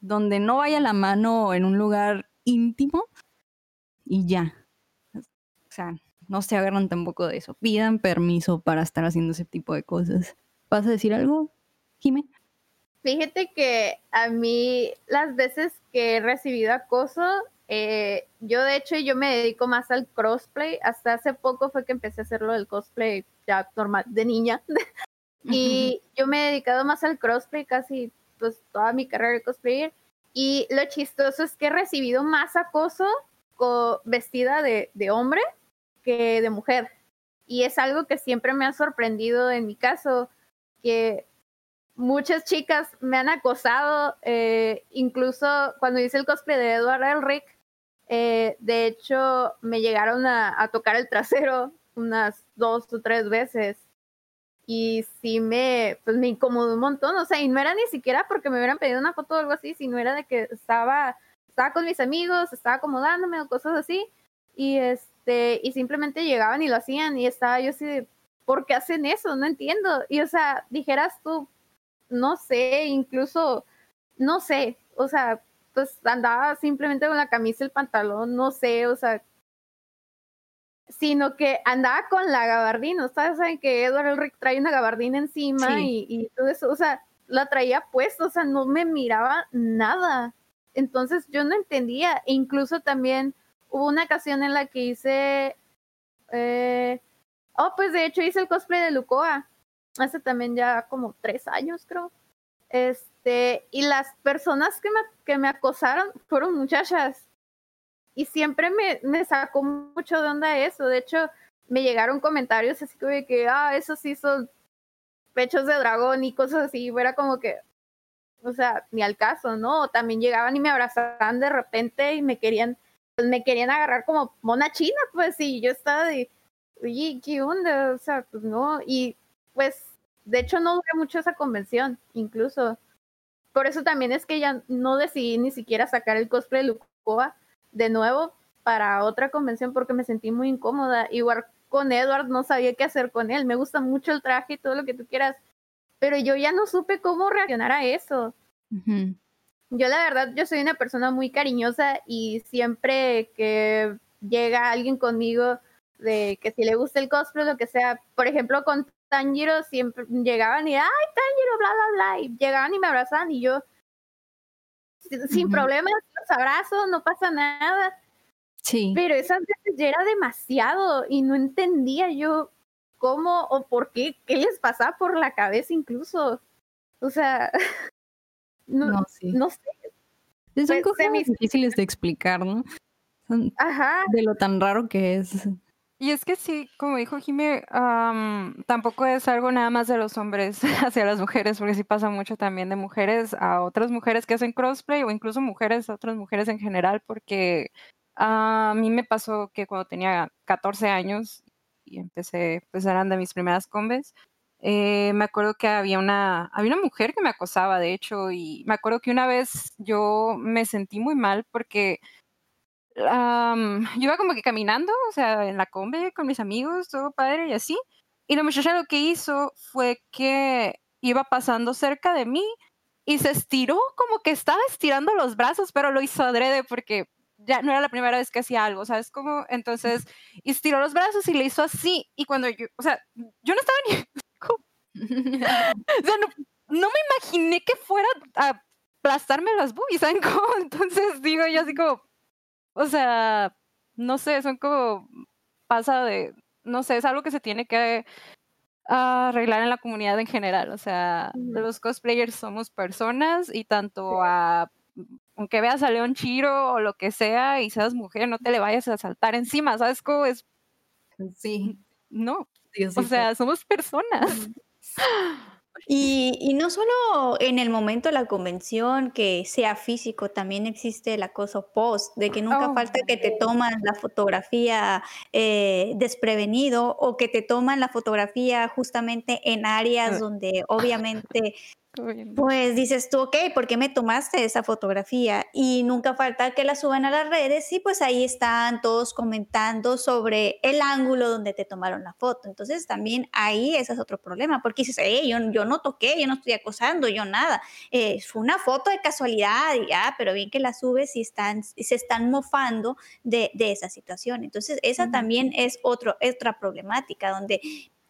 donde no vaya la mano en un lugar íntimo y ya. O sea, no se agarran tampoco de eso. Pidan permiso para estar haciendo ese tipo de cosas. ¿Vas a decir algo, Jime? Fíjate que a mí las veces que he recibido acoso, eh, yo de hecho yo me dedico más al crossplay. Hasta hace poco fue que empecé a hacerlo del cosplay ya normal de niña. y yo me he dedicado más al crossplay casi pues toda mi carrera de cosplayer. Y lo chistoso es que he recibido más acoso vestida de, de hombre que de mujer. Y es algo que siempre me ha sorprendido en mi caso, que muchas chicas me han acosado, eh, incluso cuando hice el cosplay de Edward Elric, eh, de hecho me llegaron a, tocar el trasero unas dos o tres veces y sí me, pues me incomodó un montón, o sea, y no era ni siquiera porque me hubieran pedido una foto o algo así, sino era de que estaba, estaba con mis amigos, estaba acomodándome o cosas así, y es, este, y simplemente llegaban y lo hacían y estaba yo así ¿por qué hacen eso? No entiendo. Y o sea, dijeras tú, no sé, incluso, no sé, o sea, pues andaba simplemente con la camisa y el pantalón, no sé, o sea, sino que andaba con la gabardina, ustedes saben que Edward Elric trae una gabardina encima y, y, todo eso, o sea, la traía puesta, o sea, no me miraba nada. Entonces yo no entendía, e incluso también hubo una ocasión en la que hice, eh, oh, pues de hecho hice el cosplay de Lucoa, hace también ya como tres años creo. Este, y las personas que me, que me acosaron fueron muchachas. Y siempre me, me sacó mucho de onda eso. De hecho, me llegaron comentarios así como de que, ah, eso sí son pechos de dragón y cosas así. Era como que, o sea, ni al caso, ¿no? También llegaban y me abrazaban de repente y me querían, pues me querían agarrar como mona china, pues, y yo estaba de, oye, ¿qué onda? O sea, pues no. Y pues de hecho, no duré mucho esa convención, incluso. Por eso también es que ya no decidí ni siquiera sacar el cosplay de Lucoa de nuevo para otra convención porque me sentí muy incómoda. Igual con Edward no sabía qué hacer con él. Me gusta mucho el traje y todo lo que tú quieras, pero yo ya no supe cómo reaccionar a eso. Yo la verdad, yo soy una persona muy cariñosa y siempre que llega alguien conmigo de que si le gusta el cosplay, lo que sea, por ejemplo, con Tanjiro siempre llegaban y, ay, Tanjiro, bla, bla, bla, y llegaban y me abrazaban y yo, sin problemas, los abrazo, no pasa nada. Sí. Pero esas veces ya era demasiado y no entendía yo cómo o por qué, qué les pasaba por la cabeza incluso. O sea, no, no, no sé. Son pues, cosas difíciles de explicar, ¿no? Ajá. De lo tan raro que es. Y es que sí, como dijo Jimé, tampoco es algo nada más de los hombres hacia las mujeres, porque sí pasa mucho también de mujeres a otras mujeres que hacen crossplay o incluso mujeres a otras mujeres en general, porque a mí me pasó que cuando tenía 14 años y empecé, pues eran de mis primeras combes, eh, me acuerdo que había una, había una mujer que me acosaba, de hecho, y me acuerdo que una vez yo me sentí muy mal porque yo iba como que caminando, o sea, en la combi con mis amigos, todo padre y así. Y la muchacha lo que hizo fue que iba pasando cerca de mí y se estiró como que estaba estirando los brazos, pero lo hizo adrede porque ya no era la primera vez que hacía algo, ¿sabes? Como entonces estiró los brazos y le hizo así. Y cuando yo, o sea, yo no estaba ni. o sea, no, no, me imaginé que fuera a aplastarme las boobies, ¿saben cómo? Entonces digo yo así como, o sea, no sé, son como pasa de, no sé, es algo que se tiene que arreglar en la comunidad en general. O sea, los cosplayers somos personas y tanto a, aunque veas a León Chiro o lo que sea y seas mujer, no te le vayas a saltar encima, ¿sabes cómo es? Sí. No. o sea, somos personas. Y, no solo en el momento de la convención que sea físico, también existe el acoso post, de que nunca oh, falta que te toman la fotografía eh, desprevenido o que te toman la fotografía justamente en áreas ah. donde obviamente pues dices tú, ok, ¿por qué me tomaste esa fotografía? Y nunca falta que la suban a las redes y pues ahí están todos comentando sobre el ángulo donde te tomaron la foto. Entonces también ahí ese es otro problema, porque dices, hey, yo, yo no toqué, yo no estoy acosando, yo nada. Eh, fue una foto de casualidad y ya, pero bien que la subes y están, se están mofando de, de esa situación. Entonces esa también es otro, otra problemática donde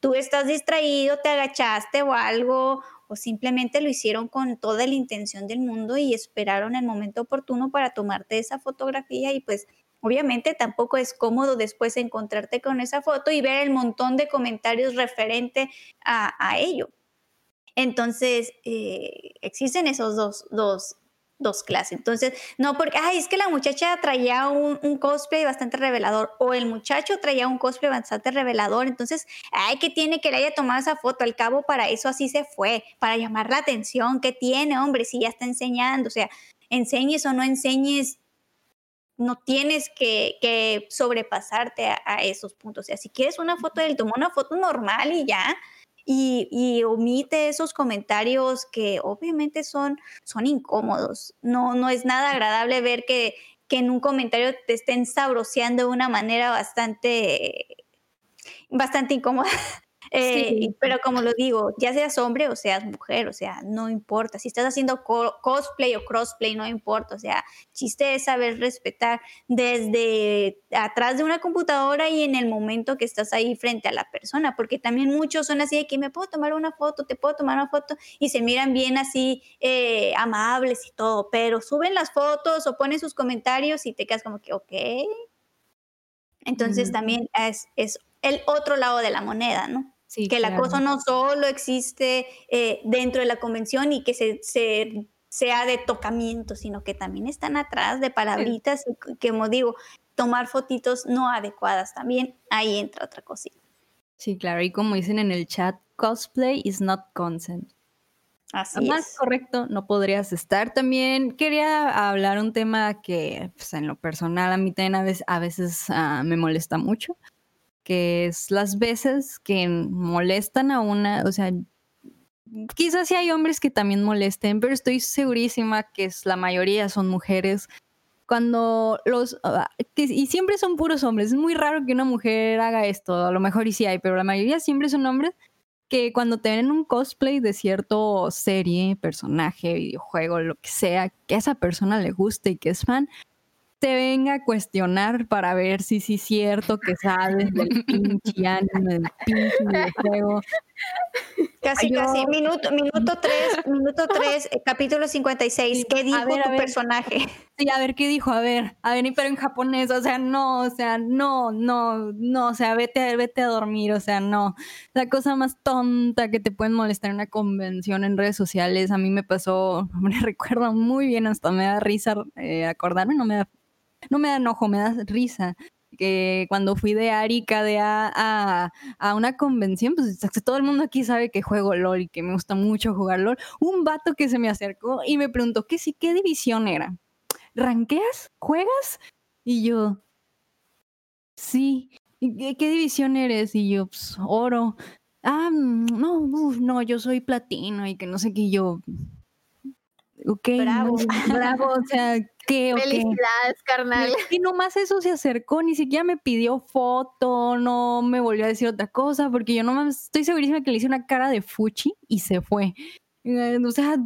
tú estás distraído, te agachaste o algo o simplemente lo hicieron con toda la intención del mundo y esperaron el momento oportuno para tomarte esa fotografía y pues obviamente tampoco es cómodo después encontrarte con esa foto y ver el montón de comentarios referente a, ello. Entonces, eh, existen esos dos, dos, dos clases. Entonces, no porque, ay, es que la muchacha traía un, cosplay bastante revelador o el muchacho traía un cosplay bastante revelador. Entonces, ay, que tiene que le haya tomado esa foto? Al cabo, para eso así se fue, para llamar la atención. ¿Qué tiene, hombre? Si ya está enseñando, o sea, enseñes o no enseñes, no tienes que, sobrepasarte a, a, esos puntos. O sea, si quieres una foto de él, toma una foto normal y ya y, omite esos comentarios que obviamente son, son incómodos. No, no es nada agradable ver que, que en un comentario te estén sabroseando de una manera bastante, bastante incómoda. Eh, pero como lo digo, ya seas hombre o seas mujer, o sea, no importa. Si estás haciendo cosplay o crossplay, no importa. O sea, chiste es saber respetar desde atrás de una computadora y en el momento que estás ahí frente a la persona, porque también muchos son así de que me puedo tomar una foto, te puedo tomar una foto y se miran bien así eh, amables y todo, pero suben las fotos o ponen sus comentarios y te quedas como que, ok. Entonces también es, es el otro lado de la moneda, ¿no? Que el acoso no solo existe eh, dentro de la convención y que se, sea de tocamiento, sino que también están atrás de palabritas que, como digo, tomar fotitos no adecuadas también, ahí entra otra cosita. Sí, claro, y como dicen en el chat, cosplay is not consent. Así Más correcto, no podrías estar. También quería hablar un tema que pues, en lo personal a mí también a veces, a veces ah, me molesta mucho que es las veces que molestan a una, o sea, quizás sí hay hombres que también molesten, pero estoy segurísima que es, la mayoría son mujeres. Cuando los, ah, y siempre son puros hombres, es muy raro que una mujer haga esto, a lo mejor y sí hay, pero la mayoría siempre son hombres que cuando te ven un cosplay de cierto serie, personaje, videojuego, lo que sea, que a esa persona le guste y que es fan, te venga a cuestionar para ver si sí es cierto que sabes del pinche anime, del pinche videojuego. Casi, casi. Minuto, minuto 3, minuto 3, eh, capítulo 56. ¿Qué dijo tu personaje? Sí, a ver, ¿qué dijo? A ver, a ver, pero en japonés, o sea, no, o sea, no, no, no, o sea, vete, vete a dormir, o sea, no. La cosa más tonta que te pueden molestar en una convención en redes sociales, a mí me pasó, me recuerdo muy bien, hasta me da risa eh, acordarme, no me da no me da enojo, me da risa. Que cuando fui de Arica de a, a, una convención, pues todo el mundo aquí sabe que juego LOL y que me gusta mucho jugar LOL. Un vato que se me acercó y me preguntó que sí, ¿qué división era? ¿Ranqueas? ¿Juegas? Y yo, sí. ¿Qué, qué división eres? Y yo, pues, oro. Ah, no, no, yo soy platino y que no sé qué. yo, ok, bravo, bravo, o sea, ¿qué? Felicidades, carnal. Y nomás eso se acercó, ni siquiera me pidió foto, no me volvió a decir otra cosa, porque yo nomás estoy segurísima que le hice una cara de fuchi y se fue. Eh, o sea,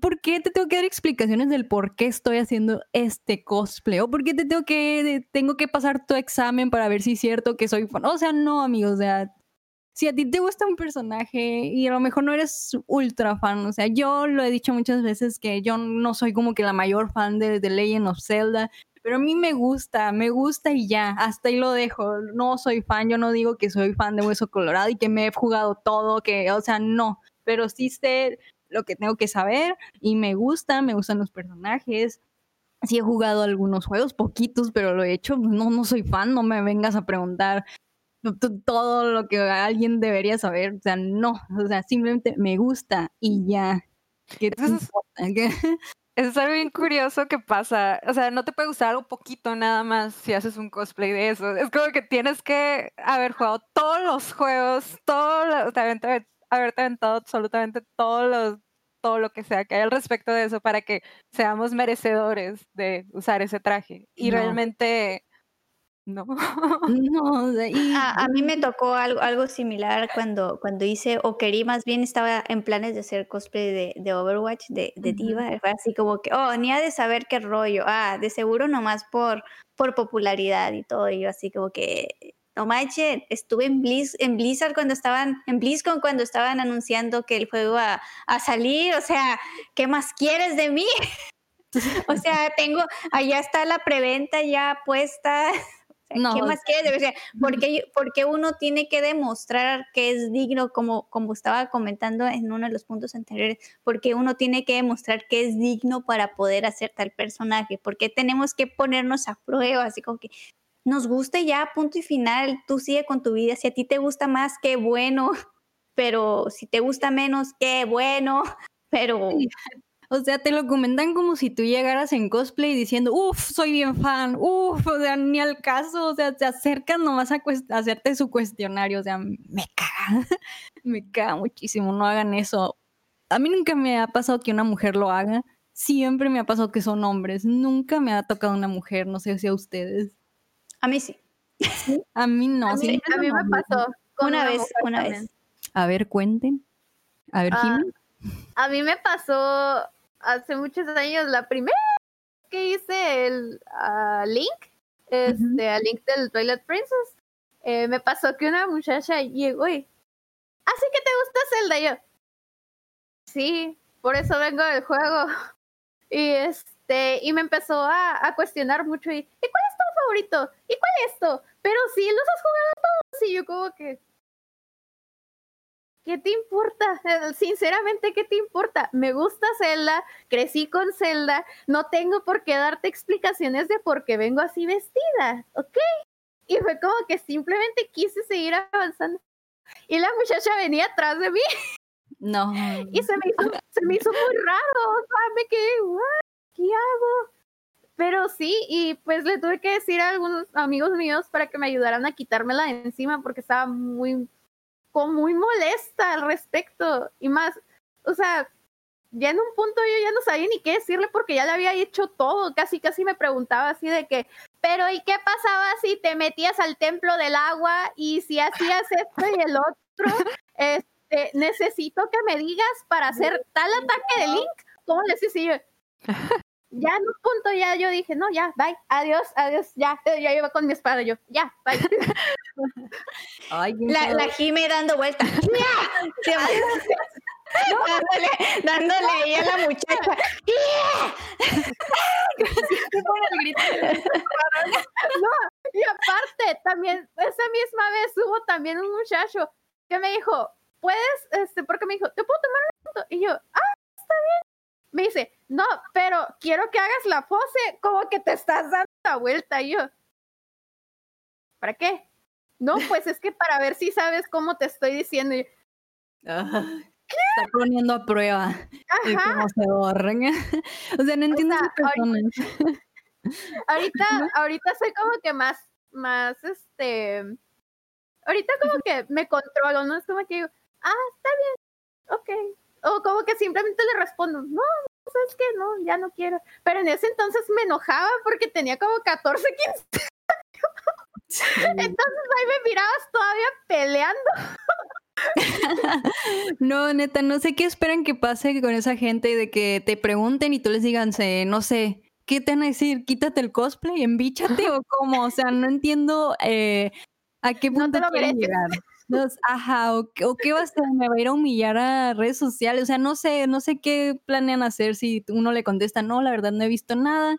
¿por qué te tengo que dar explicaciones del por qué estoy haciendo este cosplay? ¿O por qué te tengo que, tengo que pasar tu examen para ver si es cierto que soy fan? O sea, no, amigos, o sea, si a ti te gusta un personaje y a lo mejor no eres ultra fan, o sea, yo lo he dicho muchas veces que yo no soy como que la mayor fan de The Legend of Zelda, pero a mí me gusta, me gusta y ya, hasta ahí lo dejo. No soy fan, yo no digo que soy fan de Hueso Colorado y que me he jugado todo, que, o sea, no, pero sí sé lo que tengo que saber y me gusta, me gustan los personajes. Sí he jugado algunos juegos, poquitos, pero lo he hecho. No, no soy fan, no me vengas a preguntar todo lo que alguien debería saber. O sea, no, o sea, simplemente me gusta y ya. ¿Qué eso, es, algo bien curioso que pasa. O sea, no te puede gustar algo poquito nada más si haces un cosplay de eso. Es como que tienes que haber jugado todos los juegos, todo, o sea, haberte, haberte aventado absolutamente todos los todo lo que sea que hay al respecto de eso para que seamos merecedores de usar ese traje. Y realmente no. no, a, mí me tocó algo, algo similar cuando, cuando hice, o quería más bien estaba en planes de hacer cosplay de, de Overwatch, de, de Diva. Fue así como que, oh, ni ha de saber qué rollo. Ah, de seguro nomás por, por popularidad y todo. Y yo así como que, no manches, estuve en, Blizz, en Blizzard cuando estaban, en BlizzCon cuando estaban anunciando que el juego iba a salir. O sea, ¿qué más quieres de mí? o sea, tengo, allá está la preventa ya puesta. ¿Qué más quieres? porque, uno tiene que demostrar que es digno, como, como estaba comentando en uno de los puntos anteriores, porque uno tiene que demostrar que es digno para poder hacer tal personaje, porque tenemos que ponernos a prueba, así como que nos guste ya, punto y final, tú sigue con tu vida, si a ti te gusta más, qué bueno, pero si te gusta menos, qué bueno, pero o sea, te lo comentan como si tú llegaras en cosplay diciendo, uff, soy bien fan, uff, o sea, ni al caso, o sea, te acercan nomás a, hacerte su cuestionario, o sea, me caga, me caga muchísimo, no hagan eso. A mí nunca me ha pasado que una mujer lo haga, siempre me ha pasado que son hombres. Nunca me ha tocado una mujer, no sé si a ustedes. A mí sí. A mí no. a mí, a mí me pasó. con Una vez, una también. vez. A ver, cuenten. A ver, Ah, Jimmy. A mí me pasó hace muchos años la primera que hice el ah, Link, este, a Link del Twilight Princess. eh, me pasó que una muchacha llegó y, así que te gusta Zelda, Y yo, sí, por eso vengo del juego. Y este, y me empezó a, a cuestionar mucho y, ¿y cuál es tu favorito? ¿Y cuál es esto? Pero sí, los has jugado todos. Y yo como que, ¿Qué te importa? Eh, Sinceramente, ¿qué te importa? Me gusta Zelda, crecí con Zelda, no tengo por qué darte explicaciones de por qué vengo así vestida, ¿ok? Y fue como que simplemente quise seguir avanzando. Y la muchacha venía atrás de mí No. y se me hizo, se me hizo muy raro. O sea, me quedé, "What? ¿qué hago? Pero sí, y pues le tuve que decir a algunos amigos míos para que me ayudaran a quitármela de encima porque estaba muy, como muy molesta al respecto. Y más, o sea, ya en un punto yo ya no sabía ni qué decirle porque ya le había hecho todo. Casi, casi me preguntaba así de que, pero ¿y qué pasaba si te metías al templo del agua y si hacías esto y el otro? Este, necesito que me digas para hacer tal ataque de Link. ¿Cómo le decís? Ya en un punto ya yo dije, no, ya, bye, adiós, adiós, ya, ya iba con mi espada, yo, ya, bye. Ay, La, la Jime dando vueltas. ¡Ya! Dándole, dándole ahí a la muchacha. Y aparte, también, esa misma vez hubo también un muchacho que me dijo, ¿puedes? Este, porque me dijo, ¿te puedo tomar una foto? Y yo, ah, está bien. Me dice, no, pero quiero que hagas la pose como que te estás dando la vuelta. Y yo, ¿para qué? No, pues es que para ver si sabes cómo te estoy diciendo. Y yo, Está poniendo a prueba Ajá, conocedor. o sea, no entiendo sea, personas. ahorita, ahorita soy como que más, más, este, ahorita como que me controlo, ¿no? Es como que digo, ah, está bien, ok. O como que simplemente le respondo, no, sabes que no, ya no quiero. Pero en ese entonces me enojaba porque tenía como 14, 15. Entonces ahí me mirabas todavía peleando. No, neta, no sé qué esperan que pase con esa gente de que te pregunten y tú les digan, no sé, ¿qué te van a decir? Quítate el cosplay, embíchate o cómo. O sea, no entiendo eh, a qué No punto te lo quieren mereces. llegar. Ajá, o, o qué va a hacer, me va a ir a humillar a redes sociales. O sea, no sé, no sé qué planean hacer si uno le contesta, no, la verdad no he visto nada. O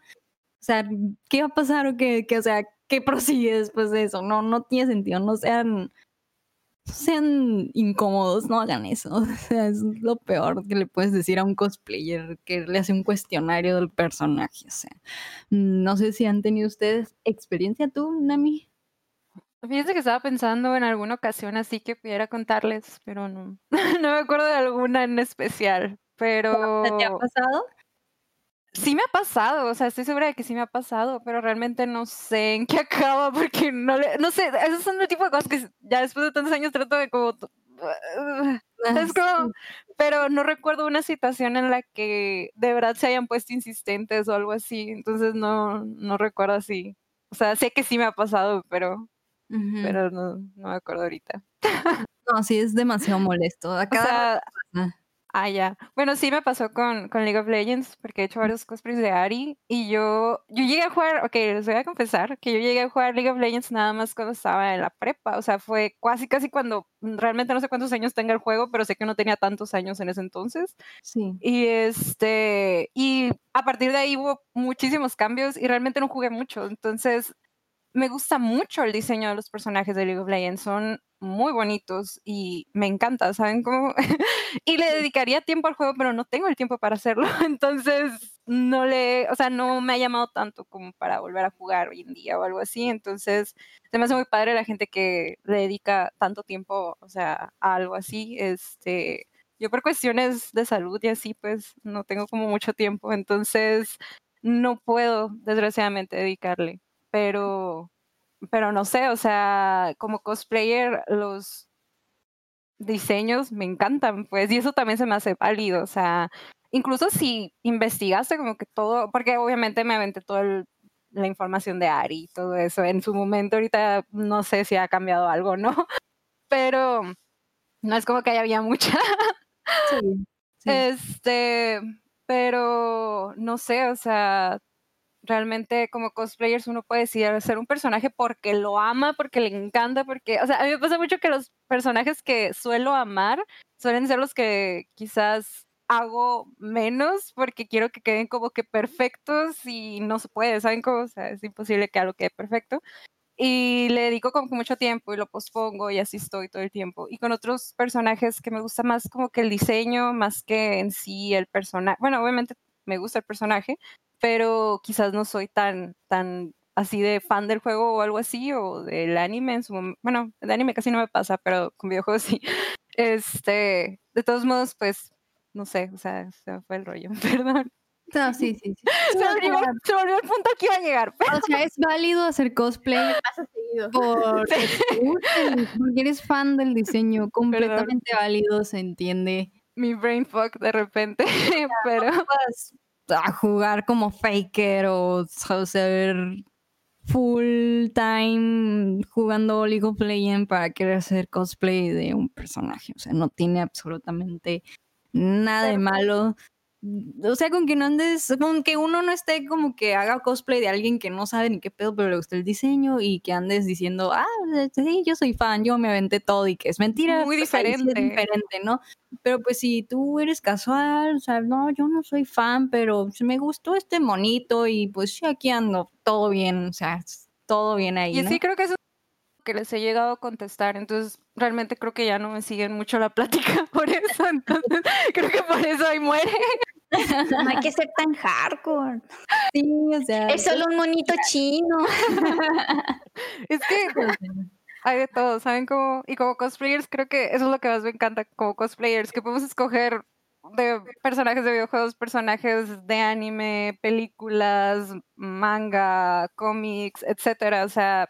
sea, ¿qué va a pasar o qué, qué, o sea, qué prosigue después de eso? No, no tiene sentido, no sean, sean incómodos, no hagan eso. O sea, es lo peor que le puedes decir a un cosplayer que le hace un cuestionario del personaje. O sea, no sé si han tenido ustedes experiencia tú, Nami. Fíjense que estaba pensando en alguna ocasión así que pudiera contarles, pero no. No me acuerdo de alguna en especial. Pero ¿Te ha pasado? sí me ha pasado, o sea, estoy segura de que sí me ha pasado, pero realmente no sé en qué acaba porque no le, no sé, esos son el tipo de cosas que ya después de tantos años trato de como es como, pero no recuerdo una situación en la que de verdad se hayan puesto insistentes o algo así, entonces no, no recuerdo así. O sea, sé que sí me ha pasado, pero, Ujú. pero no, no me acuerdo ahorita. no, sí es demasiado molesto. A O cada sea, pasa. ah, ya. Bueno, sí me pasó con, con League of Legends, porque he hecho varios cosplays de Ari, y yo, yo llegué a jugar, ok, les voy a confesar que yo llegué a jugar League of Legends nada más cuando estaba en la prepa, o sea, fue casi, casi cuando, realmente no sé cuántos años tenga el juego, pero sé que no tenía tantos años en ese entonces. Sí. Y este, y a partir de ahí hubo muchísimos cambios y realmente no jugué mucho. Entonces, me gusta mucho el diseño de los personajes de League of Legends. Son muy bonitos y me encanta, ¿saben cómo? y le dedicaría tiempo al juego, pero no tengo el tiempo para hacerlo. Entonces, no le, o sea, no me ha llamado tanto como para volver a jugar hoy en día o algo así. Entonces, se me hace muy padre la gente que le dedica tanto tiempo, o sea, a algo así. Este, yo por cuestiones de salud y así, pues no tengo como mucho tiempo, entonces no puedo, desgraciadamente, dedicarle. Pero, pero no sé, o sea, como cosplayer, los diseños me encantan, pues, y eso también se me hace válido, o sea, incluso si investigaste como que todo, porque obviamente me aventé toda la información de Ari y todo eso en su momento, ahorita no sé si ha cambiado algo, ¿no? Pero no es como que había mucha. Sí, Este, pero no sé, o sea, realmente como cosplayers uno puede decidir ser un personaje porque lo ama, porque le encanta, porque, o sea, a mí me pasa mucho que los personajes que suelo amar suelen ser los que quizás hago menos porque quiero que queden como que perfectos y no se puede, ¿saben cómo? O sea, es imposible que algo quede perfecto. Y le dedico como que mucho tiempo y lo pospongo y así estoy todo el tiempo. Y con otros personajes que me gusta más como que el diseño, más que en sí el personaje. Bueno, obviamente me gusta el personaje, pero quizás no soy tan, tan así de fan del juego o algo así, o del anime en su momento. Bueno, el anime casi no me pasa, pero con videojuegos sí. Este, de todos modos, pues, no sé, o sea, se fue el rollo, perdón. No, sí, sí, sí. Se volvió, se volvió el punto que iba a llegar. O sea, es válido hacer cosplay por, porque eres fan del diseño, completamente válido, se entiende. Mi brain fuck de repente, pero a jugar como faker o, ser full time jugando League of Legends para querer hacer cosplay de un personaje. O sea, no tiene absolutamente nada de malo o sea, con que no andes, con que uno no esté como que haga cosplay de alguien que no sabe ni qué pedo, pero le gusta el diseño y que andes diciendo, ah, sí, yo soy fan, yo me aventé todo y que es mentira. Muy diferente. es diferente, ¿no? Pero pues si tú eres casual, o sea, no, yo no soy fan, pero me gustó este monito y pues sí, aquí ando, todo bien, o sea, todo bien ahí. Y sí creo que eso que les he llegado a contestar, entonces realmente creo que ya no me siguen mucho la plática por eso, entonces creo que por eso ahí muere. No hay que ser tan hardcore. Sí, o sea. Es solo un monito chino. es que hay de todo, ¿saben cómo? Y como cosplayers, creo que eso es lo que más me encanta como cosplayers, que podemos escoger de personajes de videojuegos, personajes de anime, películas, manga, cómics, etcétera. O sea,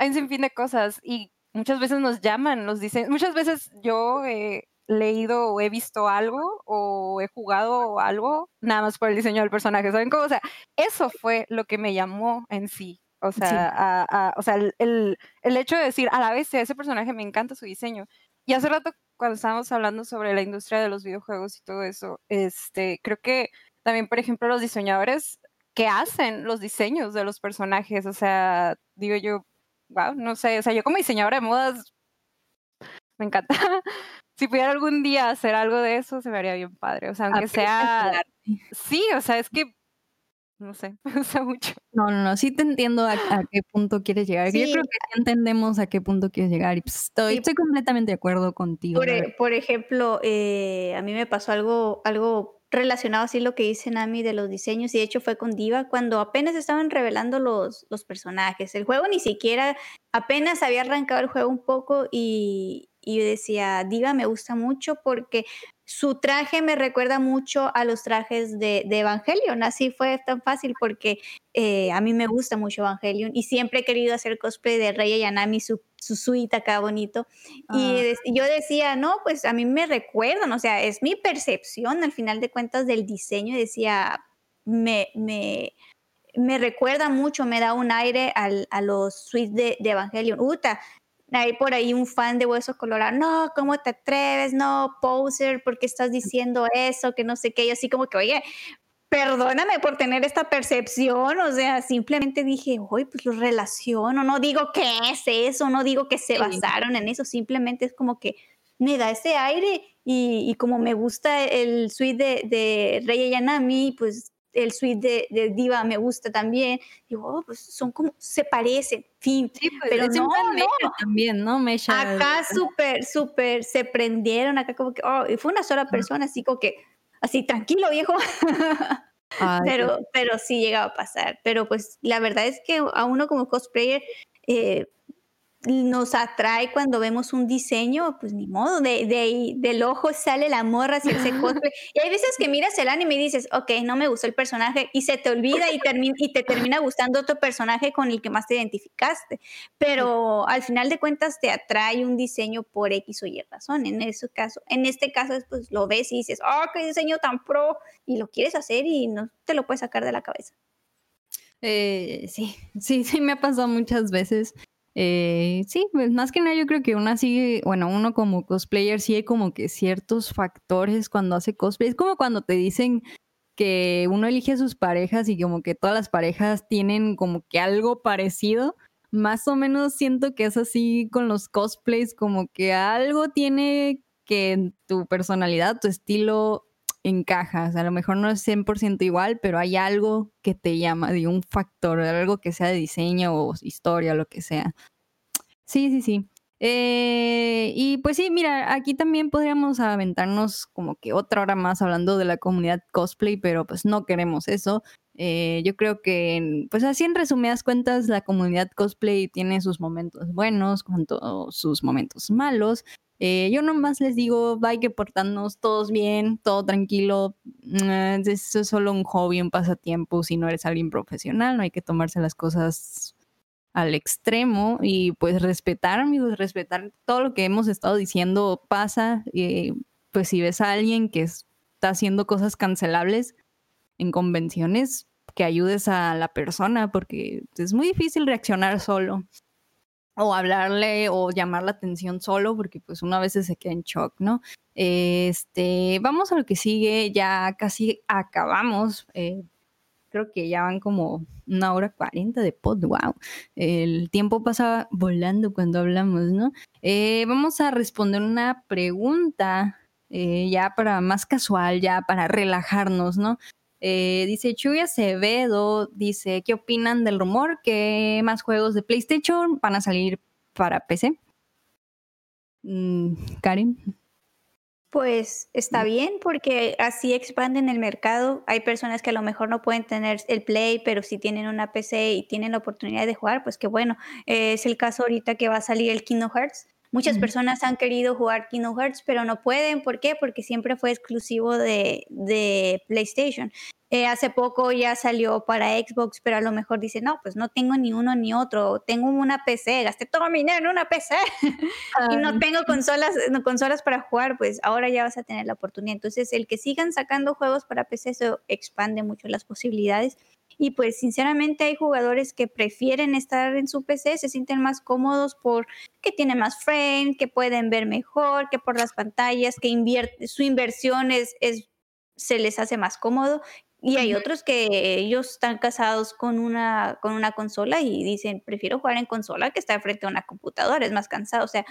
hay un sinfín de cosas y muchas veces nos llaman, nos dicen, muchas veces yo eh, leído o he visto algo o he jugado algo nada más por el diseño del personaje. ¿Saben cómo? O sea, eso fue lo que me llamó en sí. O sea, o sea el, el, hecho de decir, a la vez, ese personaje me encanta su diseño. Y hace rato, cuando estábamos hablando sobre la industria de los videojuegos y todo eso, este, creo que también, por ejemplo, los diseñadores que hacen los diseños de los personajes, o sea, digo yo, wow, no sé, o sea, yo como diseñadora de modas, me encanta si pudiera algún día hacer algo de eso, se me haría bien padre. O sea, aunque sea. Sí, o sea, es que. No sé, me gusta mucho. No, no, no, sí te entiendo a, qué punto quieres llegar. Yo creo que sí entendemos a qué punto quieres llegar y pues, estoy, estoy completamente de acuerdo contigo. Por, e, ejemplo, eh, a mí me pasó algo, algo relacionado así lo que dice Nami de los diseños y de hecho fue con Diva cuando apenas estaban revelando los, los personajes. El juego ni siquiera, apenas había arrancado el juego un poco y, y yo decía, Diva me gusta mucho porque su traje me recuerda mucho a los trajes de, Evangelion. Así fue tan fácil porque eh, a mí me gusta mucho Evangelion y siempre he querido hacer cosplay de Rey Yanami, su, su suite acá bonito. Y ah. yo decía, no, pues a mí me recuerdan, o sea, es mi percepción al final de cuentas del diseño. Decía, me, me, me recuerda mucho, me da un aire a los suites de, de Evangelion. Uta, hay por ahí un fan de Huesos Colorados, no, ¿cómo te atreves? No, poser, ¿por qué estás diciendo eso? Que no sé qué, y así como que, oye, perdóname por tener esta percepción, o sea, simplemente dije, oye, pues lo relaciono, no digo que es eso, no digo que se basaron en eso, simplemente es como que me da ese aire y, como me gusta el suite de, de Rey Yanami, pues el suite de, Diva me gusta también. Digo, oh, pues son como, se parecen, fin. Sí, pues, pero no, no. también, ¿no? Acá súper, súper, se prendieron, acá como que, oh, y fue una sola persona, así como que, así, tranquilo, viejo. pero, pero sí llegaba a pasar. Pero pues la verdad es que a uno como cosplayer, eh, nos atrae cuando vemos un diseño, pues ni modo, de, de del ojo sale la morra hacia ese cosplay. Y hay veces que miras el anime y dices, ok, no me gustó el personaje, y se te olvida y, termi- y te termina gustando otro personaje con el que más te identificaste. Pero al final de cuentas te atrae un diseño por X o Y razón. En ese caso, en este caso, pues lo ves y dices, oh, qué diseño tan pro, y lo quieres hacer y no te lo puedes sacar de la cabeza. Eh, sí, sí, sí me ha pasado muchas veces. Eh, sí, pues más que nada yo creo que uno así, bueno, uno como cosplayer hay como que ciertos factores cuando hace cosplay. Es como cuando te dicen que uno elige a sus parejas y como que todas las parejas tienen como que algo parecido. Más o menos siento que es así con los cosplays, como que algo tiene que en tu personalidad, tu estilo encaja. O sea, a lo mejor no es 100% igual, pero hay algo que te llama, de un factor, algo que sea de diseño o historia, lo que sea. Sí, sí, sí. Eh, y pues sí, mira, aquí también podríamos aventarnos como que otra hora más hablando de la comunidad cosplay, pero pues no queremos eso. Eh, yo creo que, pues así en resumidas cuentas, la comunidad cosplay tiene sus momentos buenos, sus momentos malos. Eh, yo nomás les digo, hay que portarnos todos bien, todo tranquilo. Mm, Eso es solo un hobby, un pasatiempo. Si no eres alguien profesional, no hay que tomarse las cosas al extremo y pues respetar, amigos, respetar todo lo que hemos estado diciendo pasa. eh, pues si ves a alguien que está haciendo cosas cancelables en convenciones, que ayudes a la persona porque es muy difícil reaccionar solo o hablarle o llamar la atención solo porque pues uno a veces se queda en shock, ¿no? Este, vamos a lo que sigue, ya casi acabamos. eh, creo que ya van como una hora cuarenta de pod, wow. El tiempo pasa volando cuando hablamos, ¿no? Eh, vamos a responder una pregunta eh, ya para más casual, ya para relajarnos, ¿no? Eh, dice Chuy Acevedo, dice, ¿qué opinan del rumor que más juegos de PlayStation van a salir para PC? Mm, Karen. Pues está bien porque así expanden el mercado. Hay personas que a lo mejor no pueden tener el Play, pero si tienen una PC y tienen la oportunidad de jugar, pues qué bueno. Eh, es el caso ahorita que va a salir el Kingdom Hearts. Muchas personas han querido jugar Kingdom Hearts, pero no pueden. ¿Por qué? Porque siempre fue exclusivo de, de PlayStation. Eh, hace poco ya salió para Xbox, pero a lo mejor dice, no, pues no tengo ni uno ni otro. Tengo una PC, gasté todo mi dinero en una PC y no tengo consolas, no, consolas para jugar, pues ahora ya vas a tener la oportunidad. Entonces, el que sigan sacando juegos para PC, eso expande mucho las posibilidades. Y pues, sinceramente, hay jugadores que prefieren estar en su PC, se sienten más cómodos por que tiene más frame, que pueden ver mejor, que por las pantallas, que invierte, su inversión es, es- se les hace más cómodo. Y hay otros que ellos están casados con una, con una consola y dicen, prefiero jugar en consola que estar frente a una computadora, es más cansado. O sea,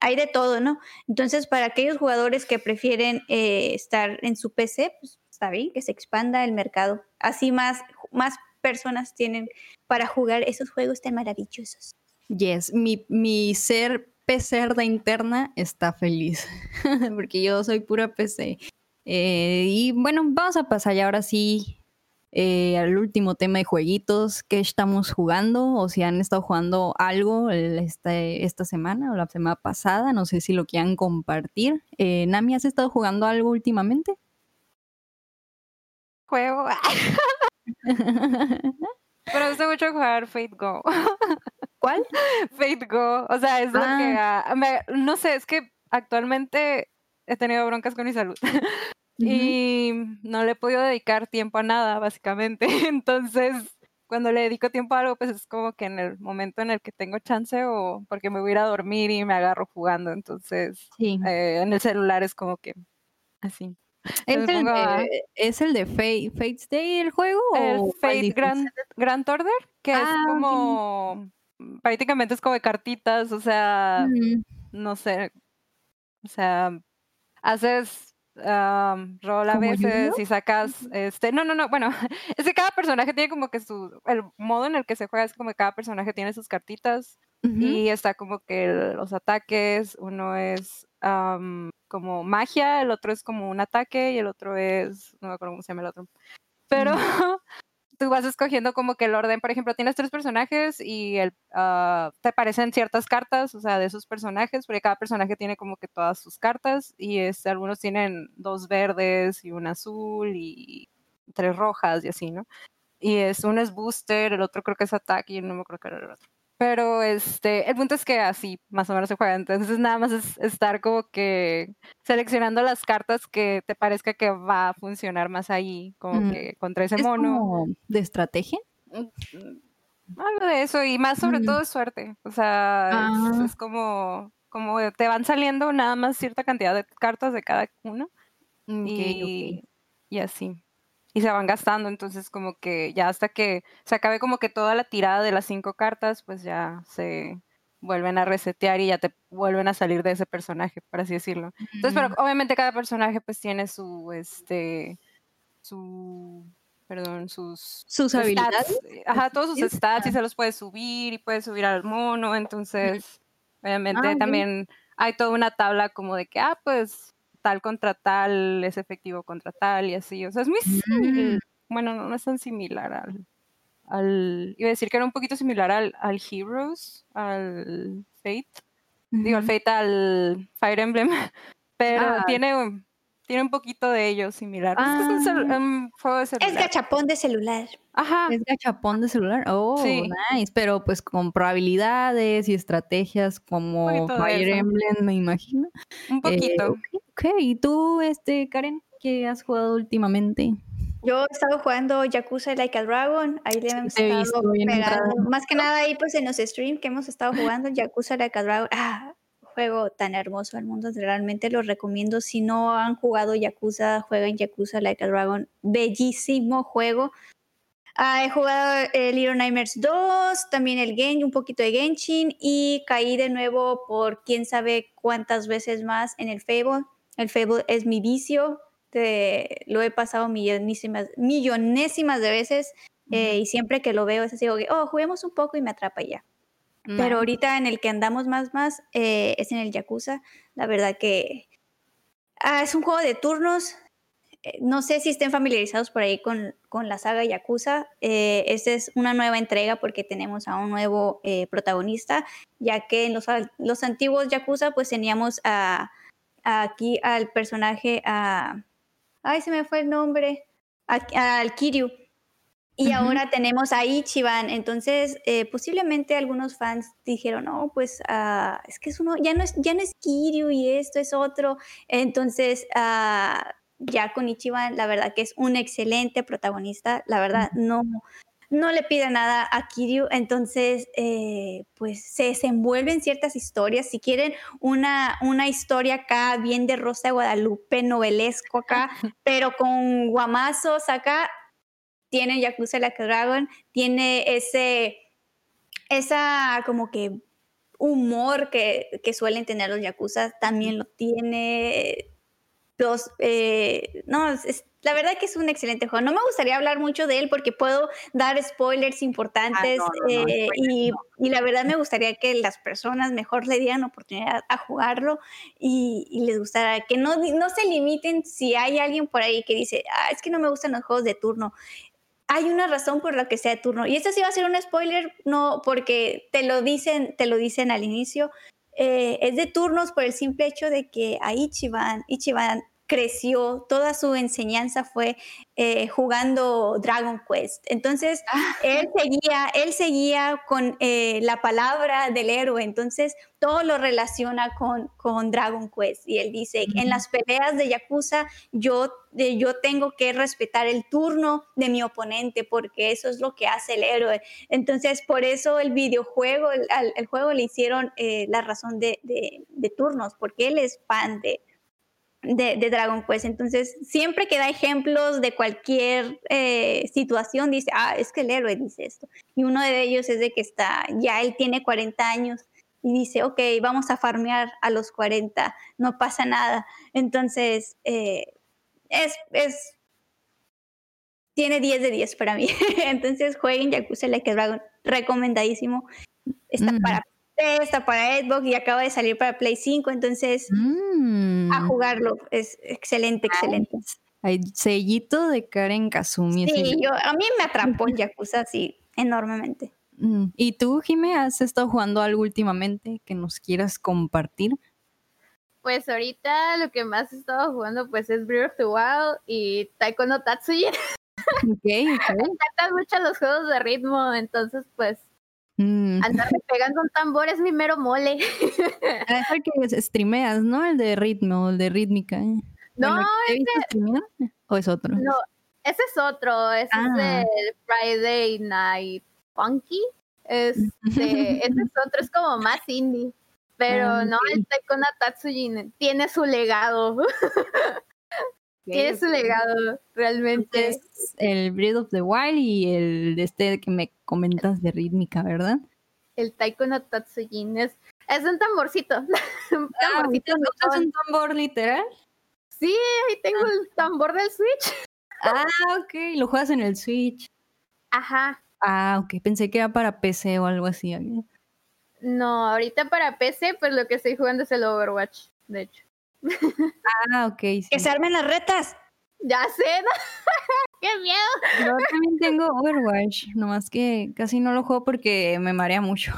hay de todo, ¿no? Entonces, para aquellos jugadores que prefieren eh, estar en su PC, pues está bien que se expanda el mercado. Así más, más personas tienen para jugar esos juegos tan maravillosos. Yes, mi, mi ser PC de interna está feliz, porque yo soy pura PC. Eh, y bueno, vamos a pasar ya ahora sí eh, al último tema de jueguitos que estamos jugando o si han estado jugando algo el- este- esta semana o la semana pasada, no sé si lo quieran compartir. Eh, Nami, ¿has estado jugando algo últimamente? Juego. Pero me gusta mucho jugar Fate Go. ¿Cuál? Fate Go. O sea, es lo que. Ah. me- no sé, es que actualmente he tenido broncas con mi salud. Y no le he podido dedicar tiempo a nada, básicamente. Entonces, cuando le dedico tiempo a algo, pues es como que en el momento en el que tengo chance o porque me voy a ir a dormir y me agarro jugando. Entonces, Sí. eh, en el celular es como que así. ¿Es el, de, ¿Es el de Fate, Fate's Day el juego? El o Fate? Grand, Grand Order, que es Ah, ok. como, prácticamente es como de cartitas, o sea, Mm, no sé, o sea, haces am, rol a ¿Como veces y sacas, este, no, no, no, bueno, es que cada personaje tiene como que su, el modo en el que se juega es como que cada personaje tiene sus cartitas ujú. y está como que el- los ataques, uno es am, como magia, el otro es como un ataque y el otro es, no me acuerdo cómo se llama el otro. Pero tú vas escogiendo como que el orden, por ejemplo, tienes tres personajes y el, ah, te aparecen ciertas cartas, o sea, de esos personajes, porque cada personaje tiene como que todas sus cartas y este, algunos tienen dos verdes y un azul y tres rojas y así, ¿no? Y es, uno es booster, el otro creo que es ataque y no me creo que era el otro. Pero este, el punto es que así más o menos se juega. Entonces nada más es estar como que seleccionando las cartas que te parezca que va a funcionar más ahí, como que contra ese ¿Es mono. como de estrategia? Mm, Algo de eso, y más sobre Mm. todo es suerte. O sea, es- Ah. es, como, como te van saliendo nada más cierta cantidad de cartas de cada uno. Y, y así. Y se van gastando, entonces como que ya hasta que se acabe como que toda la tirada de las cinco cartas, pues ya se vuelven a resetear y ya te vuelven a salir de ese personaje, por así decirlo. Entonces, pero obviamente cada personaje pues tiene su, este, su, perdón, sus Sus habilidades. eh, Ajá, todos sus stats y se los puedes subir y puedes subir al mono, entonces obviamente Ah, ok. también hay toda una tabla como de que, ah, pues tal contra tal es efectivo contra tal y así, o sea, es muy similar, bueno, no, no es tan similar al, al, iba a decir que era un poquito similar al, al Heroes, al Fate, digo, al. Fate, al Fire Emblem, pero Ah. tiene, tiene un poquito de ello similar, Pues es que es un, Ah. juego de Es celular. gachapón de celular. Ajá, Es gachapón de celular. Oh, Sí. nice. Pero pues con probabilidades y estrategias como Fire. Emblem, me imagino. un Eh, poquito. Ok. ¿Y tú, este, Karen, qué has jugado últimamente? Yo he estado jugando Yakuza Like a Dragon, ahí le hemos te estado pegando. Más que nada ahí pues en los streams que hemos estado jugando Yakuza Like a Dragon. Ah, juego tan hermoso del mundo, realmente lo recomiendo. Si no han jugado Yakuza, jueguen Yakuza Like a Dragon. Bellísimo juego. Ah, he jugado el Little Nightmares 2, también el Gen, un poquito de Genshin y caí de nuevo por quién sabe cuántas veces más en el Fable. El Fable es mi vicio, te- lo he pasado millonísimas, millonésimas de veces eh, y siempre que lo veo es así, oh, juguemos un poco y me atrapa ya. Pero ahorita en el que andamos más más eh, es en el Yakuza. La verdad que ah, es un juego de turnos. Eh, No sé si estén familiarizados por ahí con, con la saga Yakuza. Eh, esta es una nueva entrega porque tenemos a un nuevo eh, protagonista, ya que en los, los antiguos Yakuza pues teníamos a, a aquí al personaje, a, ay se me fue el nombre, al Kiryu. Y ahora tenemos a Ichiban, entonces eh, posiblemente algunos fans dijeron, no, pues ah, es que es uno, ya no es, ya no es Kiryu y esto es otro. Entonces, ah, ya con Ichiban, la verdad que es un excelente protagonista, la verdad no, no le pide nada a Kiryu, entonces eh, pues se desenvuelven ciertas historias. Si quieren una, una historia acá bien de Rosa de Guadalupe, novelesco acá, pero con guamazos acá, tiene Yakuza Like Dragon, tiene ese, esa como que humor que, que suelen tener los Yakuza, también lo tiene. Los, eh, no, es- la verdad que es un excelente juego. No me gustaría hablar mucho de él porque puedo dar spoilers importantes Ah, no, no, no, eh, y, y la verdad me gustaría que las personas mejor le dieran oportunidad a jugarlo y, y les gustara, que no, no se limiten si hay alguien por ahí que dice, ah, es que no me gustan los juegos de turno hay una razón por la que sea de turno. Y esto sí va a ser un spoiler, no porque te lo dicen, te lo dicen al inicio. Eh, es de turnos por el simple hecho de que a Ichiban, Ichiban creció, toda su enseñanza fue eh, jugando Dragon Quest. Entonces, él seguía, él seguía con eh, la palabra del héroe, entonces todo lo relaciona con, con Dragon Quest. Y él dice, en las peleas de Yakuza, yo, eh, yo tengo que respetar el turno de mi oponente, porque eso es lo que hace el héroe. Entonces, por eso el videojuego, el, juego le hicieron la razón de, de- de turnos, porque él es fan de, de, de Dragon Quest. Entonces, siempre que da ejemplos de cualquier eh, situación, dice, ah, es que el héroe dice esto. Y uno de ellos es de que está, ya él tiene 40 años y dice, ok, vamos a farmear a los 40, no pasa nada. Entonces, eh, es, es, tiene 10 de 10 para mí. Entonces, jueguen Yakuza Like a Dragon, recomendadísimo. Está Mm. para está para Xbox y acaba de salir para Play 5, entonces Mm. a jugarlo. Es excelente, excelente. Hay sellito de Karen Kazumi. Sí, yo, a mí me atrapó en Yakuza así enormemente. Mm. ¿Y tú, Jime, has estado jugando algo últimamente que nos quieras compartir? Pues ahorita lo que más he estado jugando pues es Breath of the Wild y Taiko no Tatsuya. Ok, ok. Me encantan mucho los juegos de ritmo, entonces pues Mm. andarme pegando un tambor es mi mero mole. Ah, Es el que streameas, ¿no? El de ritmo, el de rítmica. ¿eh? No, Bueno, ¿te he visto streamear? ¿O es otro? No, ese es otro, ese Ah. es el Friday Night Funky. Este, ese es otro, es como más indie. Pero Ah, no, el Taiko Tatsujin tiene su legado. su legado, realmente. Entonces, el Breath of the Wild y el este que me comentas de rítmica, ¿verdad? El Taiko no Tatsujin es, es un tamborcito. un Ah, tamborcito. ¿Es un tambor literal? Sí, ahí tengo el tambor del Switch. Ah, ok. Lo juegas en el Switch. Ajá. Ah, ok. Pensé que era para PC o algo así. No, ahorita para PC, pues lo que estoy jugando es el Overwatch, de hecho. Ah, ok. sí. Que se armen las retas. Ya sé, ¿no? ¡Qué miedo! Yo también tengo Overwatch, nomás que casi no lo juego porque me marea mucho.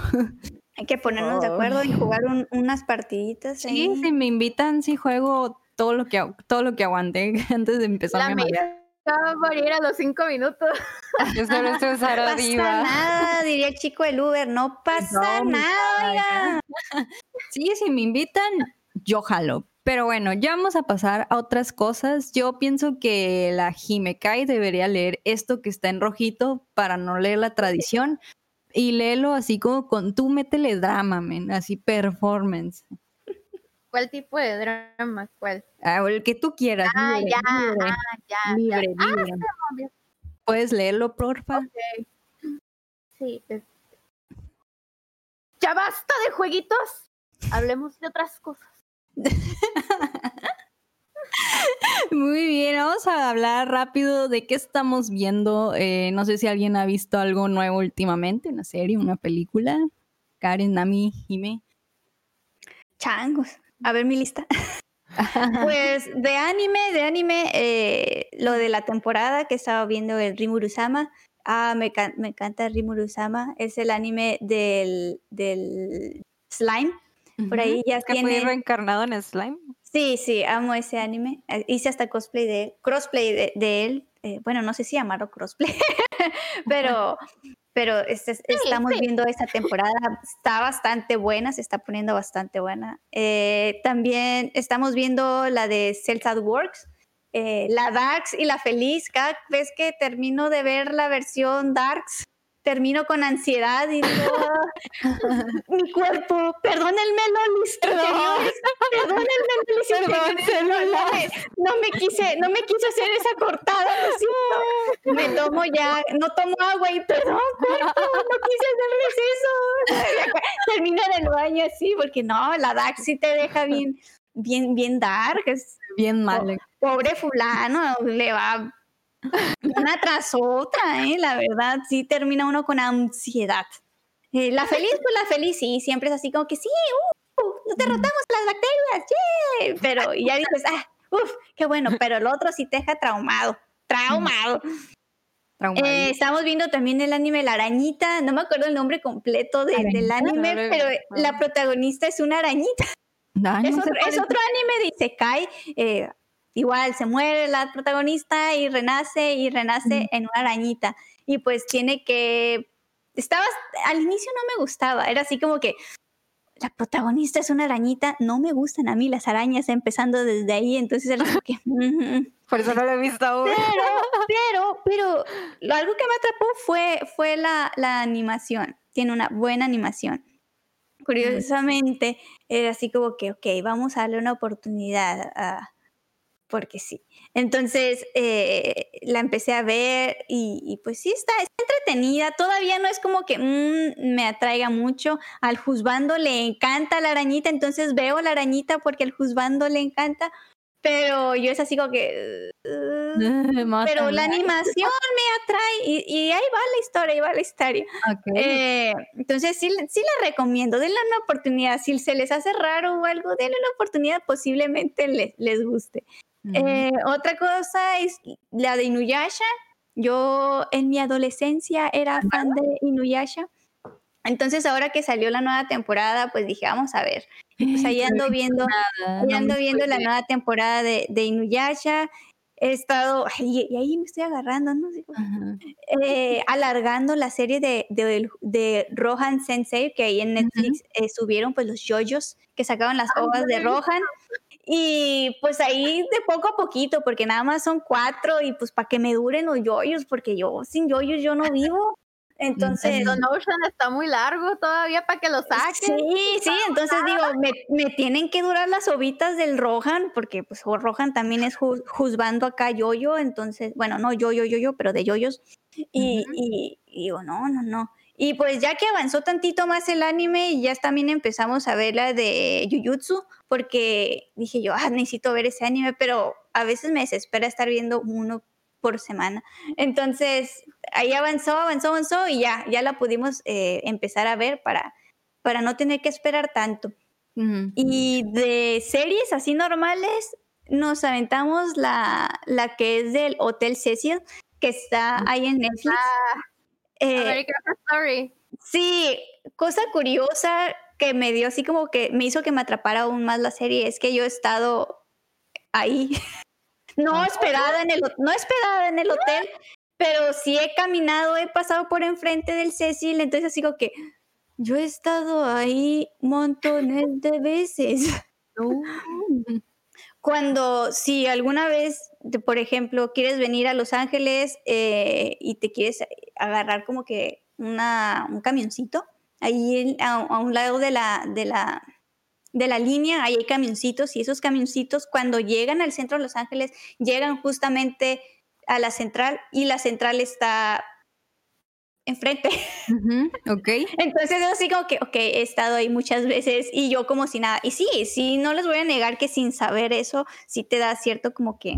Hay que ponernos de Oh. acuerdo y jugar un- unas partiditas. Sí, si me invitan, sí juego todo lo que todo lo que aguante antes de empezar La a me marear. va a morir a los cinco minutos. Yo solo usar No pasa Diva. nada, diría el chico del Uber, no pasa No, nada, oiga. Sí, si me invitan, yo jalo. Pero bueno, ya vamos a pasar a otras cosas. Yo pienso que la Jimekai debería leer esto que está en rojito para no leer la tradición y léelo así como con tú métele drama, men, así performance. ¿Cuál tipo de drama? ¿Cuál? Ah, el que tú quieras. Ah, libre, ya, libre, ah, ya, ya. libre, libre. obvio. ¿Puedes leerlo, porfa? Sí. Ya basta de jueguitos. Hablemos de otras cosas. Muy bien, vamos a hablar rápido de qué estamos viendo. Eh, no sé si alguien ha visto algo nuevo últimamente, una serie, una película. Karen, Nami, Jime. Changos. A ver mi lista. pues de anime, de anime, eh, lo de la temporada que estaba viendo el Rimuru-sama. Ah, me, me encanta Rimuru-sama. Es el anime del, del slime. Por ahí ya Que fue tiene. reencarnado en slime. Sí, sí, amo ese anime. Eh, Hice hasta cosplay de él, crossplay de, de él. Eh, bueno, no sé si llamarlo crossplay, pero, pero este es- estamos viendo esta temporada. Está bastante buena, se está poniendo bastante buena. Eh, también estamos viendo la de Cells at Works, eh, la Darks y la Feliz. Cada vez que termino de ver la versión Darks, termino con ansiedad y digo, "Ah, mi cuerpo, perdónenme los interiores, perdónenme interiores, no, me, no me quise, no me quise hacer esa cortada, lo siento. Me tomo ya, no tomo agua y perdón, cuerpo, no quise hacerles eso. Termino en el baño así, porque no, la DAX sí te deja bien, bien, bien dark, es Bien mal. pobre fulano, le va una tras otra, ¿eh? La verdad, sí termina uno con ansiedad. Eh, la feliz, pues la feliz, sí, siempre es así como que sí, uh, uh, nos derrotamos las bacterias, ¡yay! Pero y ya dices, ah, uff, qué bueno, pero el otro sí te deja traumado, traumado. Eh, estamos viendo también el anime La Arañita, no me acuerdo el nombre completo de- del anime, No pero la protagonista es una arañita. Otro, es otro anime de Isekai. eh, igual se muere la protagonista y renace y renace en una arañita. Y pues tiene que. Estaba. Al inicio no me gustaba. Era así como que. La protagonista es una arañita. No me gustan a mí las arañas, empezando desde ahí. Entonces era como que. Por eso no lo he visto aún. Pero, pero, pero. algo que me atrapó fue, fue la, la animación. Tiene una buena animación. Curiosamente, era así como que, ok, vamos a darle una oportunidad, a- porque sí. Entonces, eh, la empecé a ver y, y pues sí, está, está entretenida. Todavía no es como que mm, me atraiga mucho. Al juzbando le encanta la arañita, entonces veo la arañita porque al juzbando le encanta, pero yo es así como que... uh, pero la animación me atrae y, y ahí va la historia, ahí va la historia. Eh, entonces sí, sí la recomiendo, denle una oportunidad. Si se les hace raro o algo, denle una oportunidad, posiblemente les, les guste. Eh, otra cosa es la de Inuyasha. Yo en mi adolescencia era fan de Inuyasha. Entonces ahora que salió la nueva temporada, pues dije, vamos a ver. Y pues ahí ando viendo, ahí ando viendo la nueva temporada de, de Inuyasha. He estado, y, ahí me estoy agarrando, ¿no? Eh, alargando la serie de, de, de, Rohan Sensei, que ahí en Netflix eh, subieron pues los yoyos que sacaban las hojas de Rohan. Y pues ahí de poco a poquito, porque nada más son cuatro y pues para que me duren los yoyos, porque yo sin yoyos yo no vivo. Entonces. Don Ocean está muy largo todavía para que lo saquen. Sí, sí, entonces digo, me, tienen que durar las ovitas del Rohan, porque pues Rohan también es juzgando acá yoyo, entonces, bueno, no yo, yo, yo, yo, pero de yoyos. Y, y, digo, no, no, no. Y pues ya que avanzó tantito más el anime, ya también empezamos a ver la de Jujutsu, porque dije yo, ah, necesito ver ese anime, pero a veces me desespera estar viendo uno por semana. Entonces, ahí avanzó, avanzó, avanzó y ya, ya la pudimos eh, empezar a ver para, para no tener que esperar tanto. Y de series así normales, nos aventamos la, la que es del Hotel Cecil, que está ahí en Netflix. Ah, eh, Story. Sí, cosa curiosa que me dio así como que me hizo que me atrapara aún más la serie es que yo he estado ahí no esperada en el, no esperada en el hotel, pero sí he caminado, he pasado por enfrente del Cecil, entonces así como que yo he estado ahí montones de veces. Cuando, si alguna vez, por ejemplo, quieres venir a Los Ángeles eh, y te quieres agarrar como que una, un camioncito, ahí a, a un lado de la, de la, de la línea, ahí hay camioncitos y esos camioncitos cuando llegan al centro de Los Ángeles llegan justamente a la central y la central está enfrente. ok. Entonces yo así como que, ok, he estado ahí muchas veces y yo como si nada. Y sí, sí, no les voy a negar que sin saber eso, sí te da cierto como que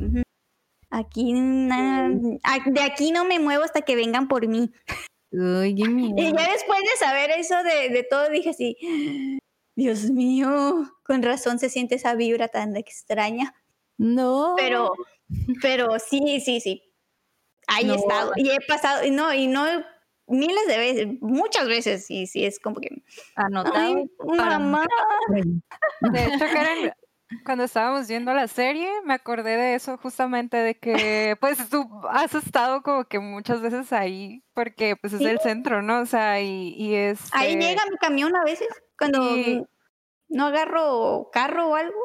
aquí, de aquí no me muevo hasta que vengan por mí. Uy, y ya después de saber eso de, de todo, dije así, Dios mío, con razón se siente esa vibra tan extraña. No. Pero, pero sí, sí, sí. Ahí he estado. Y he pasado, y no, y no miles de veces, muchas veces, y sí, es como que. Anotado. mamá. De hecho, Karen, cuando estábamos viendo la serie, me acordé de eso justamente, de que pues tú has estado como que muchas veces ahí, porque pues es el centro, ¿no? O sea, y, es... Ahí llega mi camión a veces, cuando no agarro carro o algo,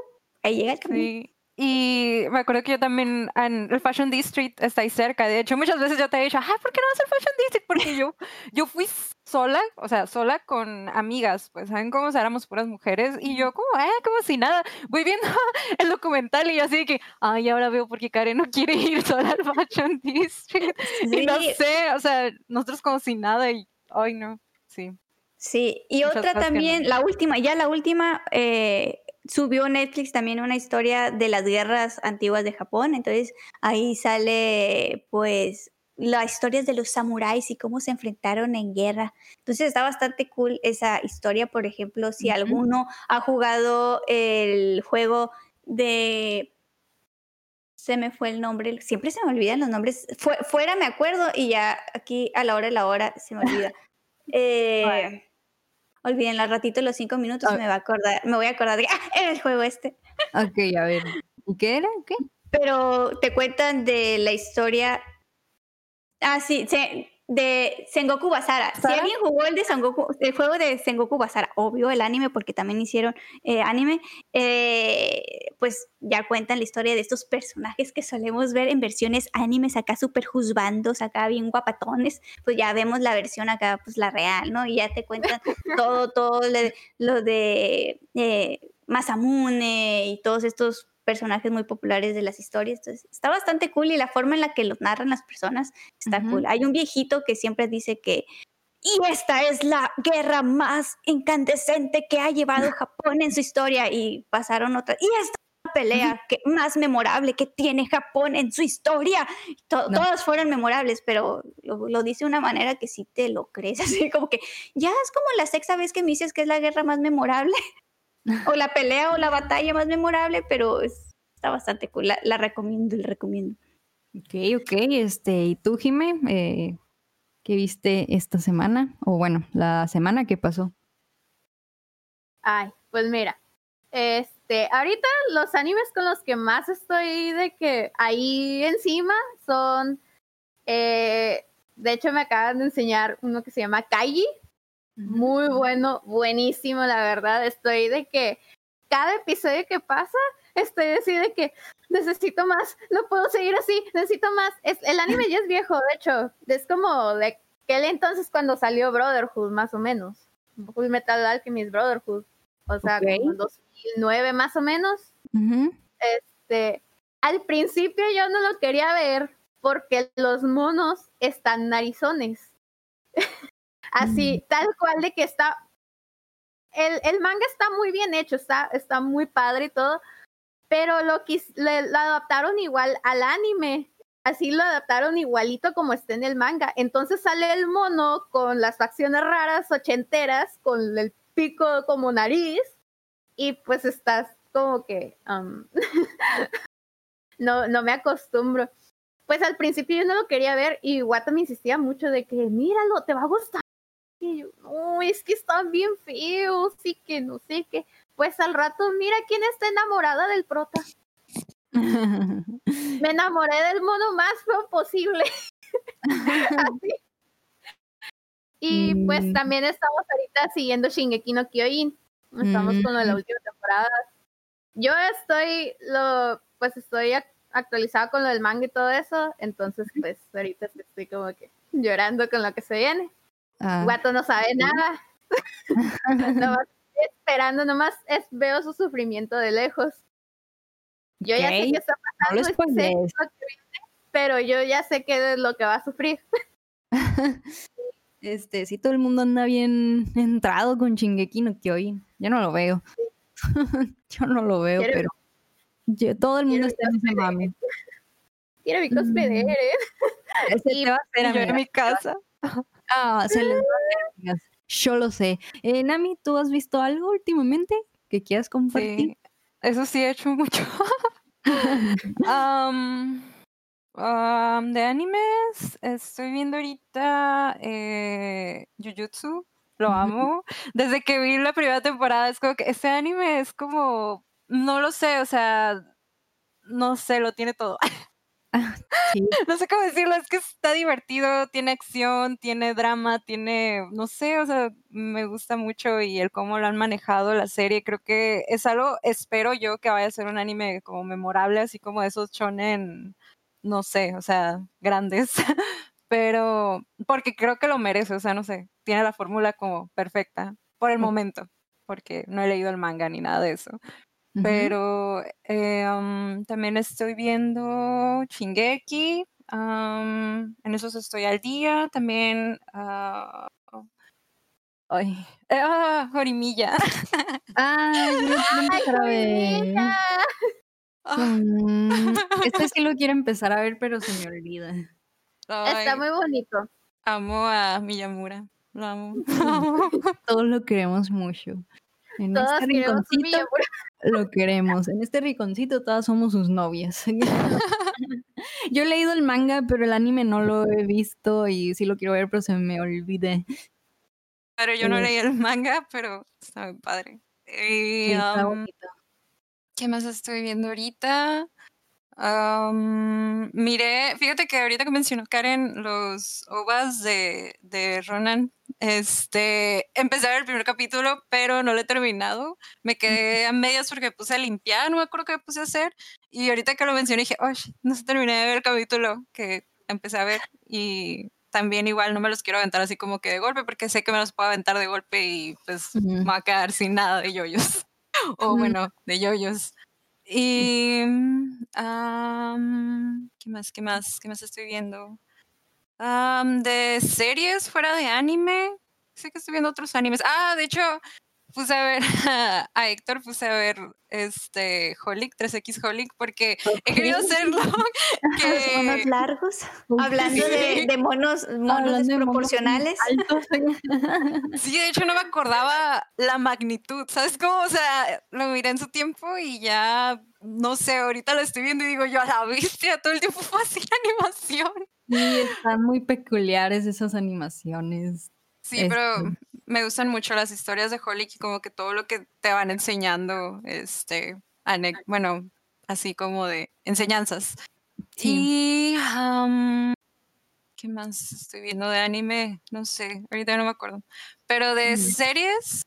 ahí llega el camión. Sí. Y me acuerdo que yo también, en el Fashion District está ahí cerca. De hecho, muchas veces yo te he dicho, ah, ¿por qué no vas al Fashion District? Porque yo, yo fui sola, o sea, sola con amigas, pues, ¿saben cómo? éramos puras mujeres. Y yo, como, eh, como si nada. Voy viendo el documental y así que, ay, ahora veo por qué Karen no quiere ir sola al Fashion District. Y no sé, o sea, nosotros como si nada y, ay, no, sí. Sí, y otra también, la última, ya la última, eh, subió Netflix también una historia de las guerras antiguas de Japón, entonces ahí sale pues las historias de los samuráis y cómo se enfrentaron en guerra. Entonces está bastante cool esa historia, por ejemplo, si alguno ha jugado el juego de se me fue el nombre, siempre se me olvidan los nombres, fuera me acuerdo y ya aquí a la hora de la hora se me olvida. Eh, olviden la ratito los cinco minutos, me va a acordar, me voy a acordar de, ah, era el juego este. Ok, a ver. ¿Y qué era? ¿Qué? Pero te cuentan de la historia. Ah, sí, de Sengoku Basara. Si alguien jugó el de Sengoku, el juego de Sengoku Basara, obvio el anime porque también hicieron eh, anime, eh, pues ya cuentan la historia de estos personajes que solemos ver en versiones animes acá súper juzbandos, acá bien guapatones, pues ya vemos la versión acá, pues la real, ¿no? Y ya te cuentan todo, todo lo de, eh, Masamune y todos estos personajes muy populares de las historias. Entonces, está bastante cool y la forma en la que los narran las personas está cool. Hay un viejito que siempre dice que y esta es la guerra más incandescente que ha llevado Japón en su historia y pasaron otras y esta pelea que más memorable que tiene Japón en su historia. Todas fueron memorables, pero lo, lo, dice de una manera que sí te lo crees, así como que ya es como la sexta vez que me dices que es la guerra más memorable o la pelea o la batalla más memorable, pero está está bastante cool. La, la recomiendo, la recomiendo. Ok, ok. Este, ¿y tú, Jime? Eh, ¿Qué viste esta semana? O bueno, la semana que pasó. Ay, pues mira, este, ahorita los animes con los que más estoy de que ahí encima son, eh, de hecho me acaban de enseñar uno que se llama Kaiji, muy bueno, buenísimo, la verdad, estoy de que cada episodio que pasa, estoy así de que necesito más, no puedo seguir así, necesito más. Es, el anime ya es viejo, de hecho, es como de aquel entonces cuando salió Brotherhood, más o menos. Full Metal Alchemist Brotherhood. O sea, Ok. como en 2009 más o menos. Este, al principio yo no lo quería ver porque los monos están narizones. Así, tal cual de que está. El, el manga está muy bien hecho, está, está muy padre y todo, pero lo, quis- le, lo adaptaron igual al anime. Así lo adaptaron igualito como está en el manga. Entonces sale el mono con las facciones raras ochenteras, con el pico como nariz, y pues estás como que um, no, no me acostumbro. Pues al principio yo no lo quería ver y Wata me insistía mucho de que míralo, te va a gustar. Yo, no, es que están bien feos y que no sé qué. Pues al rato, mira quién está enamorada del prota. Me enamoré del mono más feo posible. Así. Y pues Mm. también estamos ahorita siguiendo Shingeki no Kyojin. Estamos con lo de la Mm. última temporada. Yo estoy, lo, pues estoy ac- actualizada con lo del manga y todo eso. Entonces, pues ahorita estoy como que llorando con lo que se viene. Ah, Guato no sabe nada. nomás estoy esperando, nomás es, veo su sufrimiento de lejos. Yo ya sé qué está pasando, y sé spoilees. lo que viene, pero yo ya sé qué es lo que va a sufrir. Este, sí, todo el mundo anda bien entrado con Shingeki no Kyojin. Yo no lo veo. Yo no lo veo, Quiero- pero yo- todo el mundo está en ese mame. Quiero mi cosplay de. Eren. Ese Y- te va a hacer, yo en mi casa. Ah, se les va. Yo lo sé. Eh, Nami, ¿tú has visto algo últimamente que quieras compartir? Sí, eso sí he hecho mucho. De animes, estoy viendo ahorita eh, Jujutsu, lo amo. Desde que vi la primera temporada, es como que ese anime es como, no lo sé, o sea, no sé, lo tiene todo. Sí. No sé cómo decirlo, es que está divertido, tiene acción, tiene drama, tiene, no sé, o sea, me gusta mucho y el cómo lo han manejado la serie, creo que es algo, espero yo que vaya a ser un anime como memorable, así como esos shonen, no sé, o sea, grandes, pero porque creo que lo merece, o sea, no sé, tiene la fórmula como perfecta por el momento, porque no he leído el manga ni nada de eso. Pero eh, am, también estoy viendo Shingeki. am, en esos estoy al día. También. ah, ay, eh, ah, Jorimilla. Ah, yo lo quiero empezar a ver. Jorimilla. Mm, este sí lo quiero empezar a ver, pero se me olvida. Está Ay, muy bonito. amo a Miyamura. Lo amo. Todos lo queremos mucho. En Todos este rinconcito lo queremos. En este rinconcito todas somos sus novias. Yo he leído el manga, pero el anime no lo he visto y sí lo quiero ver, pero se me olvide. Pero yo no Eh. leí el manga, pero está muy padre. Y, Sí, está am, bonito. ¿Qué más estoy viendo ahorita? Am, miré, fíjate que ahorita que mencionó Karen los OVAs de, de Ronan, este, empecé a ver el primer capítulo, pero no lo he terminado. Me quedé a medias porque me puse a limpiar, no me acuerdo qué puse a hacer. Y ahorita que lo mencioné dije, oh, no se terminé de ver el capítulo que empecé a ver. Y también igual no me los quiero aventar así como que de golpe, porque sé que me los puedo aventar de golpe y pues Ujú. me voy a quedar sin nada de yoyos. o bueno, de yoyos. Y. mm, ¿Qué más? ¿Qué más? ¿Qué más estoy viendo? Am, de series fuera de anime. Sé que estoy viendo otros animes. Ah, de hecho, puse a ver a, a Héctor, puse a ver este Holic, 3X Holic, porque he querido hacerlo. Monos que, largos. Ok. Hablando de, de monos, monos Hablando de monos desproporcionales. altos. sí, de hecho no me acordaba la magnitud, ¿sabes cómo? O sea, lo miré en su tiempo y ya no sé, ahorita lo estoy viendo y digo yo, a la bestia, todo el tiempo fue así la animación. Sí, están muy peculiares esas animaciones. Sí, pero Este. Me gustan mucho las historias de Holic y como que todo lo que te van enseñando, este, bueno, así como de enseñanzas. Sí. Y, ¿qué más estoy viendo de anime? No sé, ahorita no me acuerdo. Pero de series,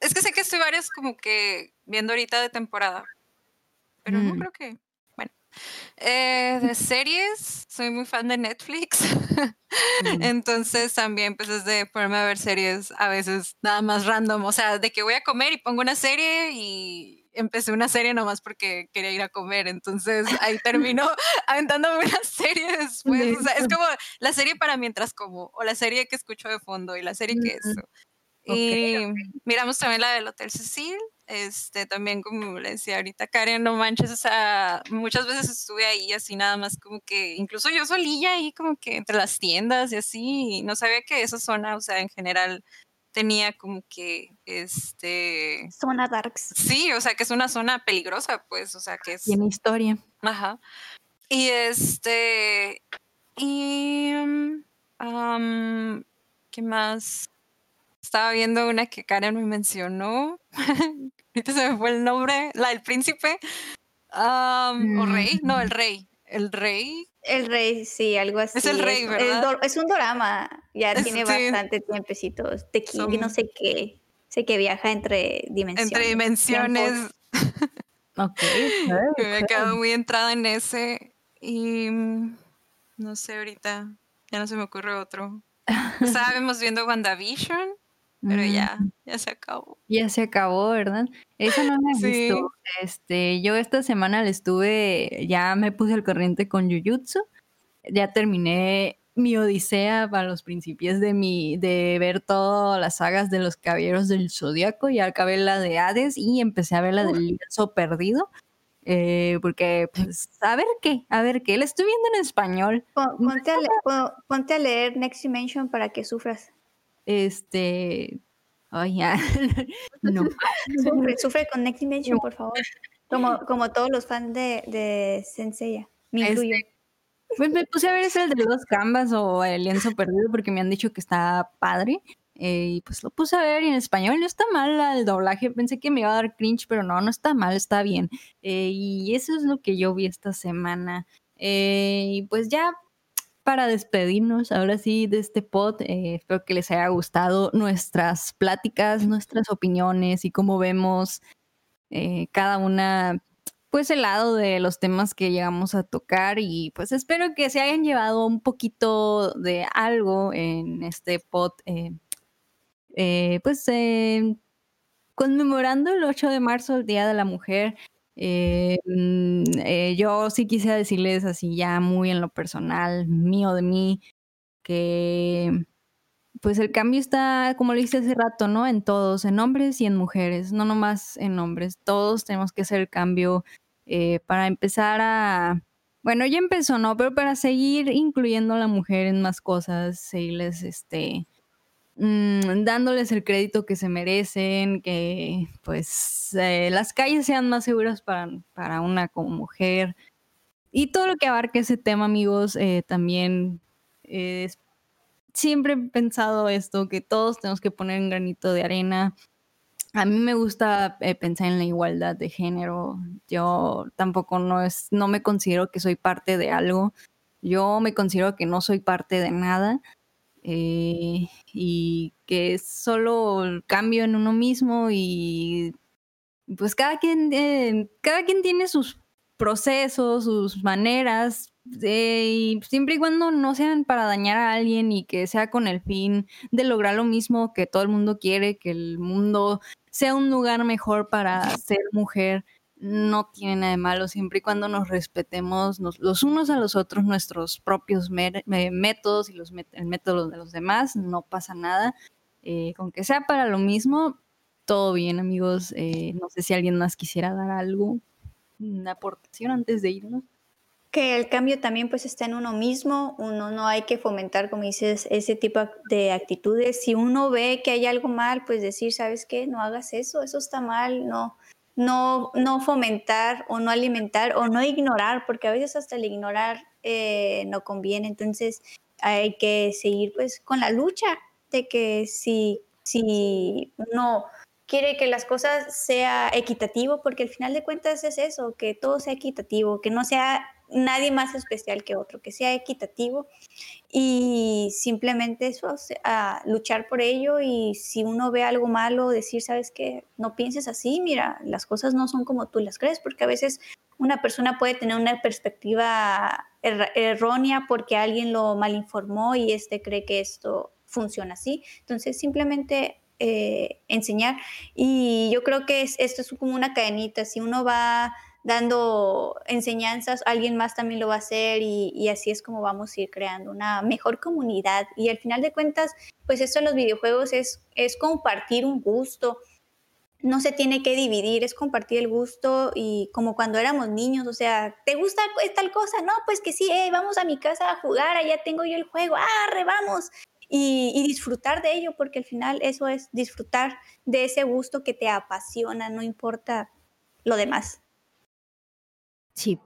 es que sé que estoy varias como que viendo ahorita de temporada, pero no creo que. Eh, de series, soy muy fan de Netflix. Mm. Entonces también pues es de ponerme a ver series a veces nada más random, o sea, de que voy a comer y pongo una serie y empecé una serie nomás porque quería ir a comer, entonces ahí terminó aventándome una serie después, o sea, es como la serie para mientras como, o la serie que escucho de fondo y la serie que eso. Ok, Y miramos también la del Hotel Cecil, este, también como le decía ahorita Karen, no manches, o sea, muchas veces estuve ahí así nada más como que, incluso yo solilla ahí como que entre las tiendas y así, y no sabía que esa zona, o sea, en general tenía como que, este, Zona Darks. sí, o sea, que es una zona peligrosa, pues, o sea, que es, Tiene historia. ajá. Y este, y, mm, ¿qué más? Estaba viendo una que Karen me mencionó. Ahorita se me fue el nombre. La del príncipe. am, ¿O Mm. rey? No, el rey. El rey. El rey, sí, algo así. el rey, ¿verdad? es un drama. Ya Es- tiene sí. bastante tiempecito. De King, no sé qué. Sé que viaja entre dimensiones. Entre dimensiones. tiempos. Ok. me he quedado muy entrada en ese. Y mm, no sé, ahorita ya no se me ocurre otro. Estábamos viendo WandaVision, pero Mm, ya, ya se acabó. Ya se acabó, ¿verdad? Eso no me he Sí. visto. Este, yo esta semana le estuve, ya me puse al corriente con Jujutsu. Ya terminé mi odisea para los principios de mi, de ver todas las sagas de los caballeros del zodiaco. Ya acabé la de Hades y empecé a ver la del lienzo perdido. eh, porque, pues, a ver qué, a ver qué. La estoy viendo en español. Pon- Ponte a, ponte a leer Next Dimension para que sufras. Este, ay, ya, no. Sufre, sufre con Next Dimension, por favor. Como, como todos los fans de, de Senseiya. Me Este, incluyo. Pues me puse a ver ese de los canvas o el lienzo perdido porque me han dicho que está padre. eh, y pues lo puse a ver y en español no está mal el doblaje. Pensé que me iba a dar cringe, pero no, no está mal, está bien. Eh, y eso es lo que yo vi esta semana. Eh, y pues ya para despedirnos, ahora sí, de este pod, eh, espero que les haya gustado nuestras pláticas, nuestras opiniones y cómo vemos eh, cada una pues el lado de los temas que llegamos a tocar y pues espero que se hayan llevado un poquito de algo en este pod, eh, eh, pues conmemorando el 8 de marzo, el Día de la Mujer. Eh, mm, eh, yo sí quisiera decirles así ya muy en lo personal, mío de mí, que pues el cambio está, como lo hice hace rato, ¿no? En todos, en hombres y en mujeres, no nomás en hombres. Todos tenemos que hacer el cambio eh, para empezar a, bueno, ya empezó, ¿no? Pero para seguir incluyendo a la mujer en más cosas, seguirles, este, mm, dándoles el crédito que se merecen, que pues eh, las calles sean más seguras para, para una como mujer. Y todo lo que abarca ese tema, amigos, eh, también siempre he pensado esto, que todos tenemos que poner un granito de arena. A mí me gusta eh, pensar en la igualdad de género. Yo tampoco no es, no me considero que soy parte de algo. Yo me considero que no soy parte de nada. Eh, y que es solo el cambio en uno mismo y pues cada quien, eh, cada quien tiene sus procesos, sus maneras, eh, y siempre y cuando no sean para dañar a alguien y que sea con el fin de lograr lo mismo que todo el mundo quiere, que el mundo sea un lugar mejor para ser mujer, no tiene nada de malo, siempre y cuando nos respetemos los unos a los otros, nuestros propios métodos y los el método de los demás, no pasa nada. Eh, con que sea para lo mismo, todo bien, amigos. Eh, no sé si alguien más quisiera dar algo, una aportación antes de irnos. Que el cambio también pues está en uno mismo, uno no hay que fomentar, como dices, ese tipo de actitudes. Si uno ve que hay algo mal, pues decir, ¿sabes qué? No hagas eso, eso está mal, no, no, no fomentar o no alimentar o no ignorar, porque a veces hasta el ignorar eh, no conviene. Entonces hay que seguir pues con la lucha de que si, si uno quiere que las cosas sea equitativo, porque al final de cuentas es eso, que todo sea equitativo, que no sea nadie más especial que otro, que sea equitativo y simplemente eso, a luchar por ello y si uno ve algo malo, decir, sabes que no pienses así, mira, las cosas no son como tú las crees, porque a veces una persona puede tener una perspectiva errónea porque alguien lo malinformó y este cree que esto funciona así. Entonces, simplemente eh, enseñar. Y yo creo que esto es como una cadenita. Si uno va dando enseñanzas, alguien más también lo va a hacer y, así es como vamos a ir creando una mejor comunidad. Y al final de cuentas, pues esto de los videojuegos es, es compartir un gusto. No se tiene que dividir, es compartir el gusto y como cuando éramos niños, o sea, ¿te gusta tal cosa? No, pues que sí, vamos a mi casa a jugar, allá tengo yo el juego, ¡ah, vamos! Y, disfrutar de ello, porque al final eso es disfrutar de ese gusto que te apasiona, no importa lo demás. Sí.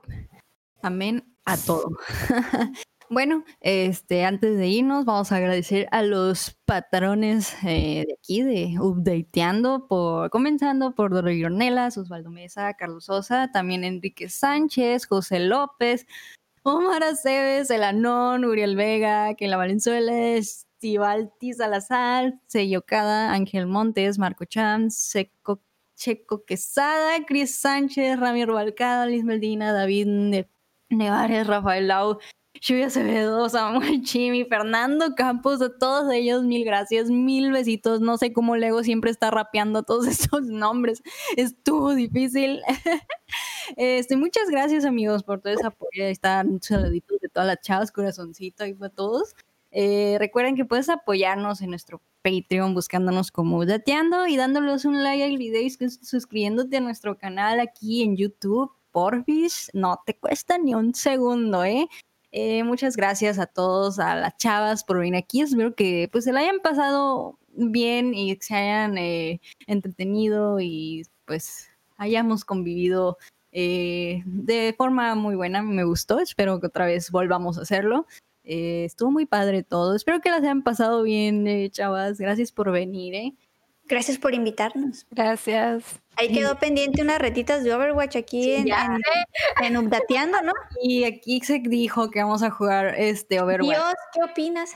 Amén a todo. bueno, este, antes de irnos, vamos a agradecer a los patrones eh, de aquí, de Updateando, por, comenzando por Doro Osvaldo Mesa, Carlos Sosa, también Enrique Sánchez, José López, Omar Aceves, Elanón, Uriel Vega, la Valenzuela, Estivalti Salazar, Seyocada, Ángel Montes, Marco Cham, Seco Checo Quesada, Cris Sánchez, Ramiro Balcada, Liz Meldina, David Nevares, Rafael Lau, Lluvia Acevedo, Samuel Chimi, Fernando Campos, a todos ellos, mil gracias, mil besitos. No sé cómo Lego siempre está rapeando todos estos nombres. Estuvo difícil. este, muchas gracias, amigos, por todo ese apoyo. Están saluditos de todas las chavas, corazoncito ahí para todos. Eh, recuerden que puedes apoyarnos en nuestro Patreon buscándonos como Dateando y dándoles un like al video y suscribiéndote a nuestro canal aquí en YouTube. Porfis, no te cuesta ni un segundo, ¿eh? ¿eh? muchas gracias a todos, a las chavas por venir aquí. Espero que pues se la hayan pasado bien y se hayan eh, entretenido y pues hayamos convivido eh, de forma muy buena. Me gustó. Espero que otra vez volvamos a hacerlo. Eh, estuvo muy padre todo. Espero que las hayan pasado bien, eh, chavas. Gracias por venir, ¿eh? Gracias por invitarnos. Gracias. Ahí quedó pendiente unas retitas de Overwatch aquí en, en, Updateando, ¿no? Y aquí se dijo que vamos a jugar este Overwatch. Dios, ¿qué opinas?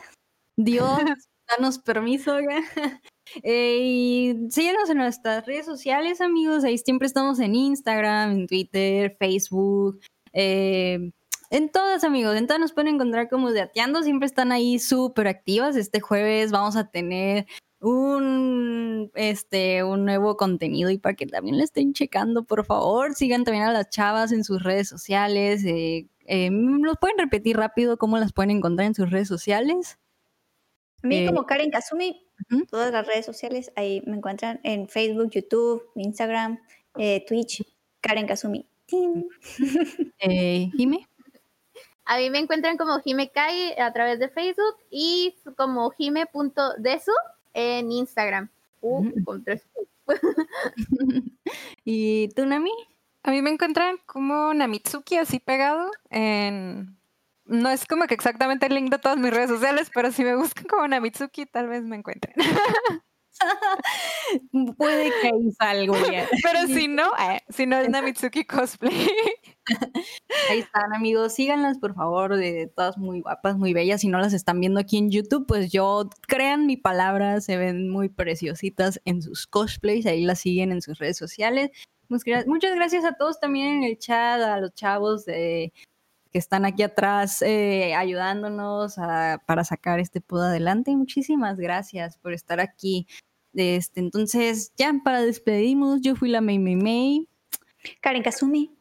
Dios, danos permiso. eh, y síguenos en nuestras redes sociales, amigos. Ahí siempre estamos en Instagram, en Twitter, Facebook. Eh, en todas, amigos, en todas nos pueden encontrar como Dateando, siempre están ahí súper activas. Este jueves vamos a tener un, este, un nuevo contenido y para que también lo estén checando, por favor, sigan también a las chavas en sus redes sociales. Eh, eh, ¿Nos pueden repetir rápido cómo las pueden encontrar en sus redes sociales? A mí como eh, Karen Kazumi, todas las redes sociales, ahí me encuentran en Facebook, YouTube, Instagram, Twitch, Karen Kazumi. eh, Jime. A mí me encuentran como Kai a través de Facebook y como jime.desu en Instagram. Uh, ¿Y tú, Nami? A mí me encuentran como Namitsuki así pegado en... No es como que exactamente el link de todas mis redes sociales, pero si me buscan como Namitsuki, tal vez me encuentren. Puede que ahí salga Pero si no, eh, si no es Namitsuki Cosplay. Ahí están, amigos. Síganlas, por favor, de todas muy guapas, muy bellas. Si no las están viendo aquí en YouTube, pues yo, crean mi palabra, se ven muy preciositas en sus cosplays. Ahí las siguen en sus redes sociales. Muchas gracias a todos también en el chat, a los chavos de, que están aquí atrás eh, ayudándonos para sacar este pod adelante. Muchísimas gracias por estar aquí. Este, entonces, ya para despedirnos, yo fui la May May May. Karen Kazumi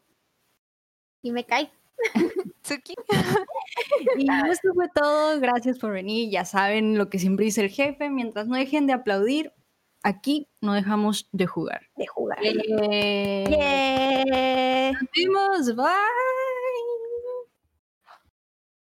y me cae. Tsuki. y esto fue todo. Gracias por venir. Ya saben lo que siempre dice el jefe. Mientras no dejen de aplaudir, aquí no dejamos de jugar. De jugar. Yeah. Nos vemos. Bye.